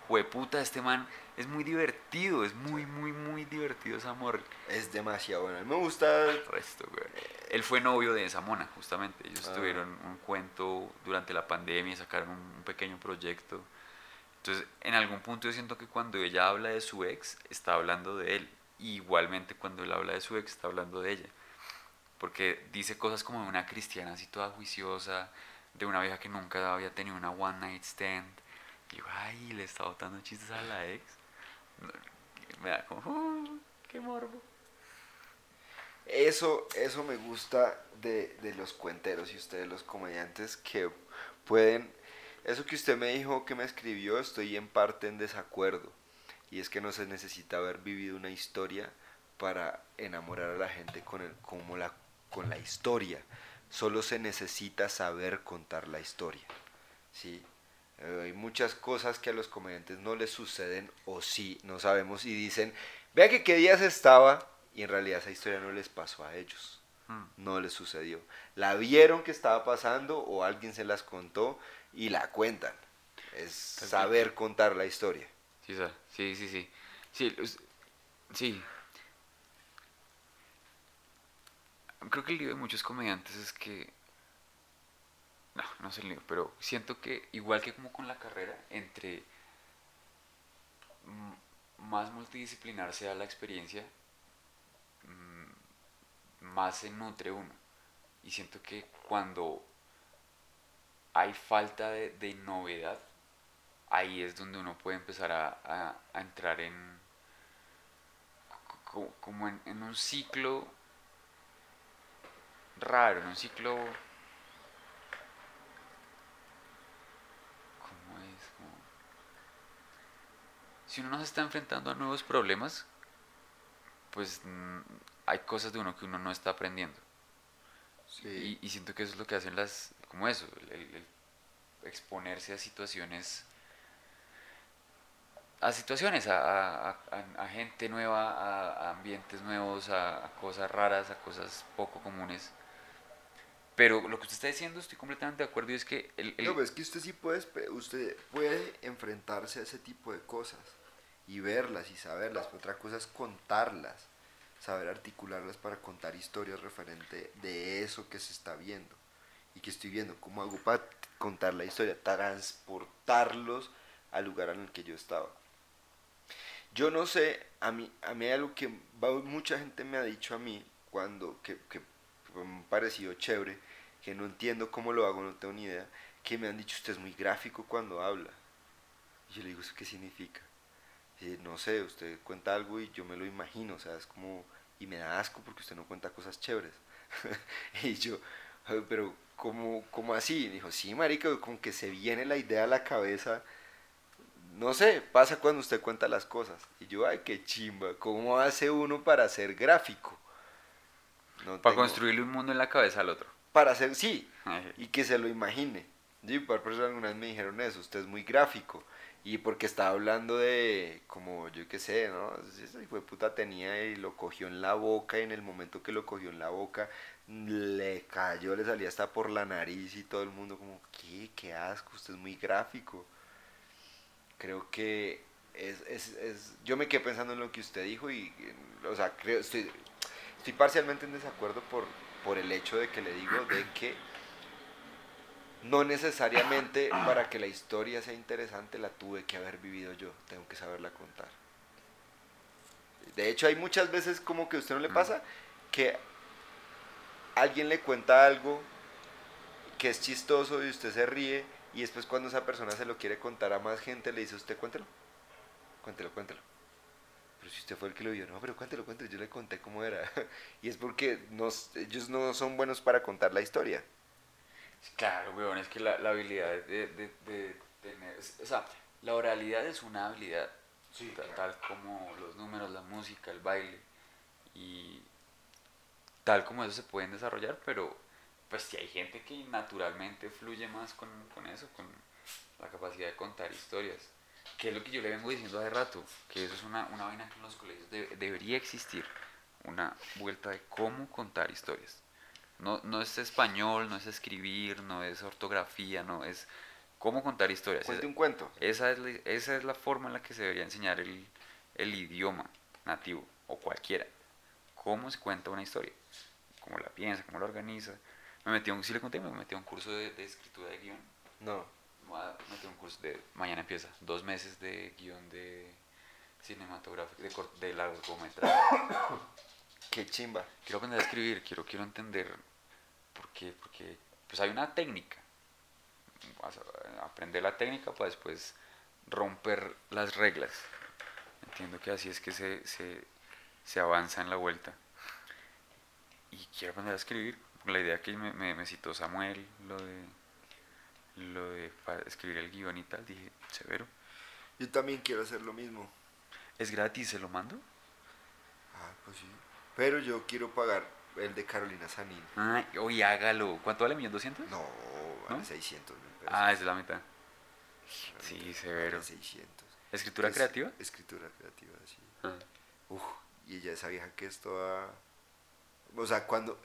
jueputa, este man es muy divertido, es muy, muy, muy divertido esa amor. Es demasiado bueno. Me gusta El resto, güey. Él fue novio de esa mona, justamente. Ellos Ah. tuvieron un cuento durante la pandemia, sacaron un, un pequeño proyecto. Entonces, en algún punto yo siento que cuando ella habla de su ex, está hablando de él. Y igualmente cuando él habla de su ex, está hablando de ella. Porque dice cosas como de una cristiana así toda juiciosa, de una vieja que nunca había tenido una one night stand. Y yo, ay, le está botando chistes a la ex. Me da como, "Oh, qué morbo. Eso, eso me gusta de, de los cuenteros y ustedes los comediantes que pueden... Eso que usted me dijo que me escribió, estoy en parte en desacuerdo. Y es que no se necesita haber vivido una historia para enamorar a la gente con, el, como la, con la historia. Solo se necesita saber contar la historia. ¿sí? Eh, hay muchas cosas que a los comediantes no les suceden o sí, no sabemos. Y dicen, vea que qué días estaba y en realidad esa historia no les pasó a ellos. Mm. No les sucedió. La vieron que estaba pasando o alguien se las contó y la cuentan. Es saber contar la historia. Sí, sí, sí, sí. Sí, sí. Creo que el lío de muchos comediantes es que... No, no sé el lío, pero siento que igual que como con la carrera, entre más multidisciplinar sea la experiencia, mm, más se nutre uno. Y siento que cuando hay falta de, de novedad, ahí es donde uno puede empezar a, a- a entrar en co- como en, en un ciclo raro, en un ciclo ¿cómo es? Como- si uno no se está enfrentando a nuevos problemas pues mm, hay cosas de uno que uno no está aprendiendo. Y, y siento que eso es lo que hacen las, como eso, el, exponerse a situaciones, a situaciones, a, a- a- a gente nueva, a, ambientes nuevos, a, cosas raras, a cosas poco comunes. Pero lo que usted está diciendo estoy completamente de acuerdo y es que el, el- No, es que usted sí puede, usted puede enfrentarse a ese tipo de cosas y verlas y saberlas. pero Otra cosa es contarlas, saber articularlas para contar historias referente de eso que se está viendo y que estoy viendo. ¿Cómo hago para contar la historia? Transportarlos al lugar en el que yo estaba. Yo no sé, a mí, a mí hay algo que mucha gente me ha dicho a mí cuando, que, que me ha parecido chévere, que no entiendo cómo lo hago, no tengo ni idea, que me han dicho usted es muy gráfico cuando habla. Y yo le digo, ¿eso qué significa? Y no sé, usted cuenta algo y yo me lo imagino, o sea, es como, y me da asco porque usted no cuenta cosas chéveres. y yo, "Ay, pero ¿cómo, cómo así? Y dijo, sí, marica, como que se viene la idea a la cabeza no sé, pasa cuando usted cuenta las cosas. Y yo, ay, qué chimba, ¿cómo hace uno para ser gráfico? No Para tengo- construirle un mundo en la cabeza al otro. Para ser, sí, y que se lo imagine. Sí, por personas alguna vez me dijeron eso, usted es muy gráfico. Y porque estaba hablando de, como yo qué sé, ¿no? Ese hijo de puta tenía y lo cogió en la boca y en el momento que lo cogió en la boca le cayó, le salía hasta por la nariz y todo el mundo como, ¿qué? ¿Qué asco? Usted es muy gráfico. Creo que es, es, es- yo me quedé pensando en lo que usted dijo y, o sea, creo, estoy, estoy parcialmente en desacuerdo por, por el hecho de que le digo de que no necesariamente para que la historia sea interesante la tuve que haber vivido yo, tengo que saberla contar. De hecho, hay muchas veces como que a usted no le pasa que alguien le cuenta algo que es chistoso y usted se ríe y después cuando esa persona se lo quiere contar a más gente le dice a usted cuéntelo, cuéntelo, cuéntelo. Pero si usted fue el que lo vio, no, pero cuéntelo, cuéntelo, yo le conté cómo era. y es porque ellos no son buenos para contar la historia. Claro, weón, es que la, la habilidad de, de- de tener... O sea, la oralidad es una habilidad, tal, tal como los números, la música, el baile, y tal como eso se pueden desarrollar, pero pues si hay gente que naturalmente fluye más con, con eso, con la capacidad de contar historias, que es lo que yo le vengo diciendo hace rato, que eso es una, una vaina que en los colegios de- debería existir, una vuelta de cómo contar historias. No, no es español, no es escribir, no es ortografía, no es cómo contar historias. Cuente un cuento. esa es, la, esa es la forma en la que se debería enseñar el, el idioma nativo o cualquiera. Cómo se cuenta una historia, cómo la piensa, cómo la organiza. Me metí a un, sí le conté, me metí a un curso de, de escritura de guion. No. Me a a un curso de, mañana empieza, dos meses de guion de cinematográfico, de, de largometraje. Qué chimba. Quiero aprender a escribir, quiero, quiero entender por qué, porque pues hay una técnica. Aprender la técnica para después romper las reglas. Entiendo que así es que se, se, se avanza en la vuelta. Y quiero aprender a escribir. La idea que me, me, me citó Samuel, lo de, lo de para escribir el guion y tal, dije, severo. Yo también quiero hacer lo mismo. ¿Es gratis? ¿Se lo mando? Ah, pues sí. Pero yo quiero pagar el de Carolina Sanín. Ay, oye, hágalo. ¿Cuánto vale? ¿Millón doscientos? No, vale ¿No? 600 mil pesos. Ah, esa es la mitad. Sí, severo. Vale 600. ¿Escritura Es- creativa? Escritura creativa, sí. Ah. Uf, y ella esa vieja que es toda... O sea, cuando...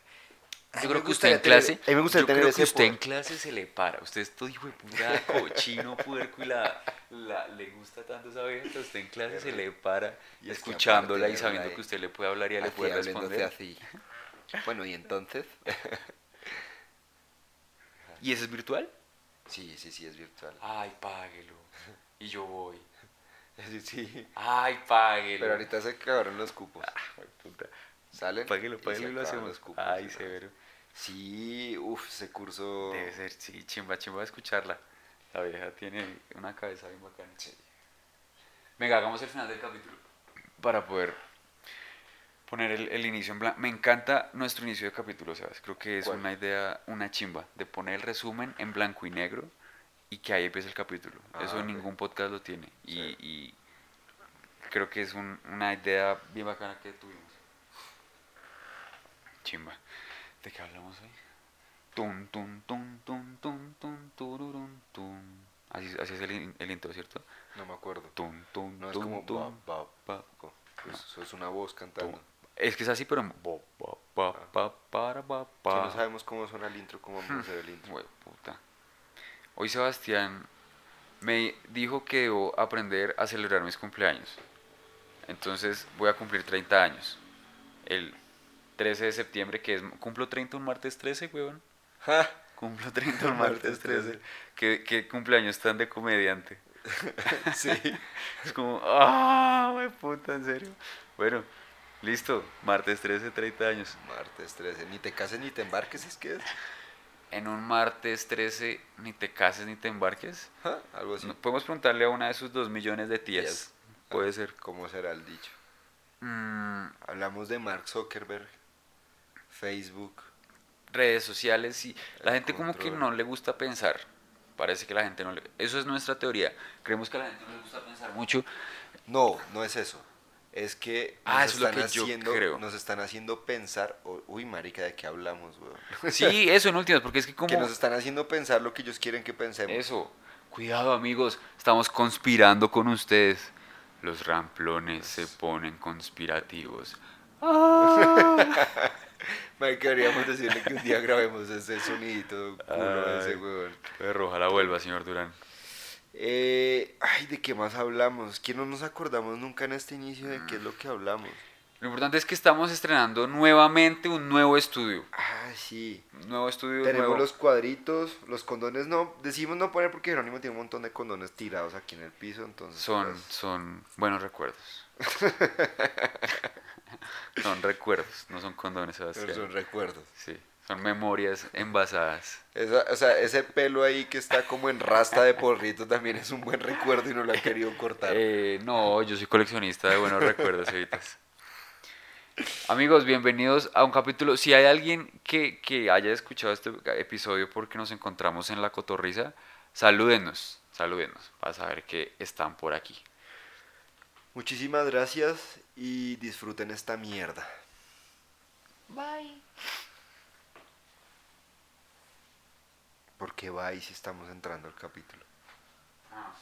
Yo creo que usted en clase, a mí me gustaría yo tener creo ese que usted en clase se le para. Usted es todo hijo de puta cochino, puerco y la, la- le gusta tanto esa vieja usted en clase se le para Y escuchándola y sabiendo que usted le puede hablar y le puede responder. así. Bueno, y entonces... ¿Y eso es virtual? sí, sí, sí, es virtual. Ay, páguelo. Y yo voy. Sí, sí. Ay, páguelo. Pero ahorita se acabaron los cupos. Ah, puta. Salen. Páguelo, páguelo y lo hacemos. los cupos, Ay, severo. Sí, uff, ese curso... Debe ser, sí, chimba, chimba escucharla. La vieja tiene una cabeza bien bacana. Venga, hagamos el final del capítulo. Para poder poner el, el inicio en blanco. Me encanta nuestro inicio de capítulo, ¿sabes? Creo que es ¿Cuál? una idea, una chimba, de poner el resumen en blanco y negro y que ahí empiece el capítulo. Ah, Eso ningún podcast lo tiene. Y, Sí. y creo que es un- una idea bien bacana que tuvimos. Chimba. ¿De qué hablamos hoy? Tum, tum, tum, tum, tum, tum, tururun, tum. Así, así es el, el intro, ¿cierto? No me acuerdo. Tum, tum, No es tum, como... tum, ba, ba, co- Eso es una voz cantando. tum. Es que es así, pero... ba, ba, ba, Que no sabemos cómo suena el intro, cómo vamos a hacer el intro. Hue puta. Hoy Sebastián me dijo que debo aprender a celebrar mis cumpleaños. Entonces voy a cumplir 30 años. El 13 de septiembre, que es... ¿Cumplo 30 un martes 13, weón? Ja, Cumplo 30 un martes Martes 13. 13. ¿Qué, qué cumpleaños tan de comediante? Sí. Es como, ah, me puta, en serio. Bueno, listo, martes 13, 30 años. Martes 13. Ni te cases ni te embarques, es que es. En un martes 13, ni te cases ni te embarques. ¿Ah? Algo así. Podemos preguntarle a una de sus dos millones de tías. Tías. Puede Ah, ser. ¿Cómo será el dicho? Mm, Hablamos de Mark Zuckerberg, Facebook. redes sociales y la gente como que no le gusta pensar. Parece que la gente no le... Eso es nuestra teoría. Creemos que a la gente no le gusta pensar mucho. No, no es eso. Es que nos, Ah, eso es lo están, que yo haciendo, creo. nos están haciendo pensar. uy, marica, ¿de qué hablamos, weón? Sí, eso en últimas, porque es que como... Que nos están haciendo pensar lo que ellos quieren que pensemos. Eso. Cuidado amigos, estamos conspirando con ustedes. Los ramplones se ponen conspirativos. Marica, deberíamos decirle que un día grabemos ese sonidito culo de ese Ay. weón. Pero ojalá vuelva, señor Durán. Eh, ay, ¿de qué más hablamos? Que no nos acordamos nunca en este inicio de qué es lo que hablamos. Lo importante es que estamos estrenando nuevamente un nuevo estudio. Ah, sí. Un nuevo estudio. Tenemos nuevo. los cuadritos, los condones no, decimos no poner porque Jerónimo tiene un montón de condones tirados aquí en el piso, entonces Son, pues, son buenos recuerdos. son recuerdos, no son condones, Sebastián. son recuerdos. Sí, son memorias envasadas. Esa- o sea, ese pelo ahí que está como en rasta de porrito también es un buen recuerdo y no lo han querido cortar. Eh, no, yo soy coleccionista de buenos recuerdos, Evitas. Amigos, bienvenidos a un capítulo. Si hay alguien que, que haya escuchado este episodio porque nos encontramos en la cotorriza, salúdenos, salúdenos, para saber que están por aquí. Muchísimas gracias y disfruten esta mierda. Bye. Porque va y si estamos entrando al capítulo. Ah,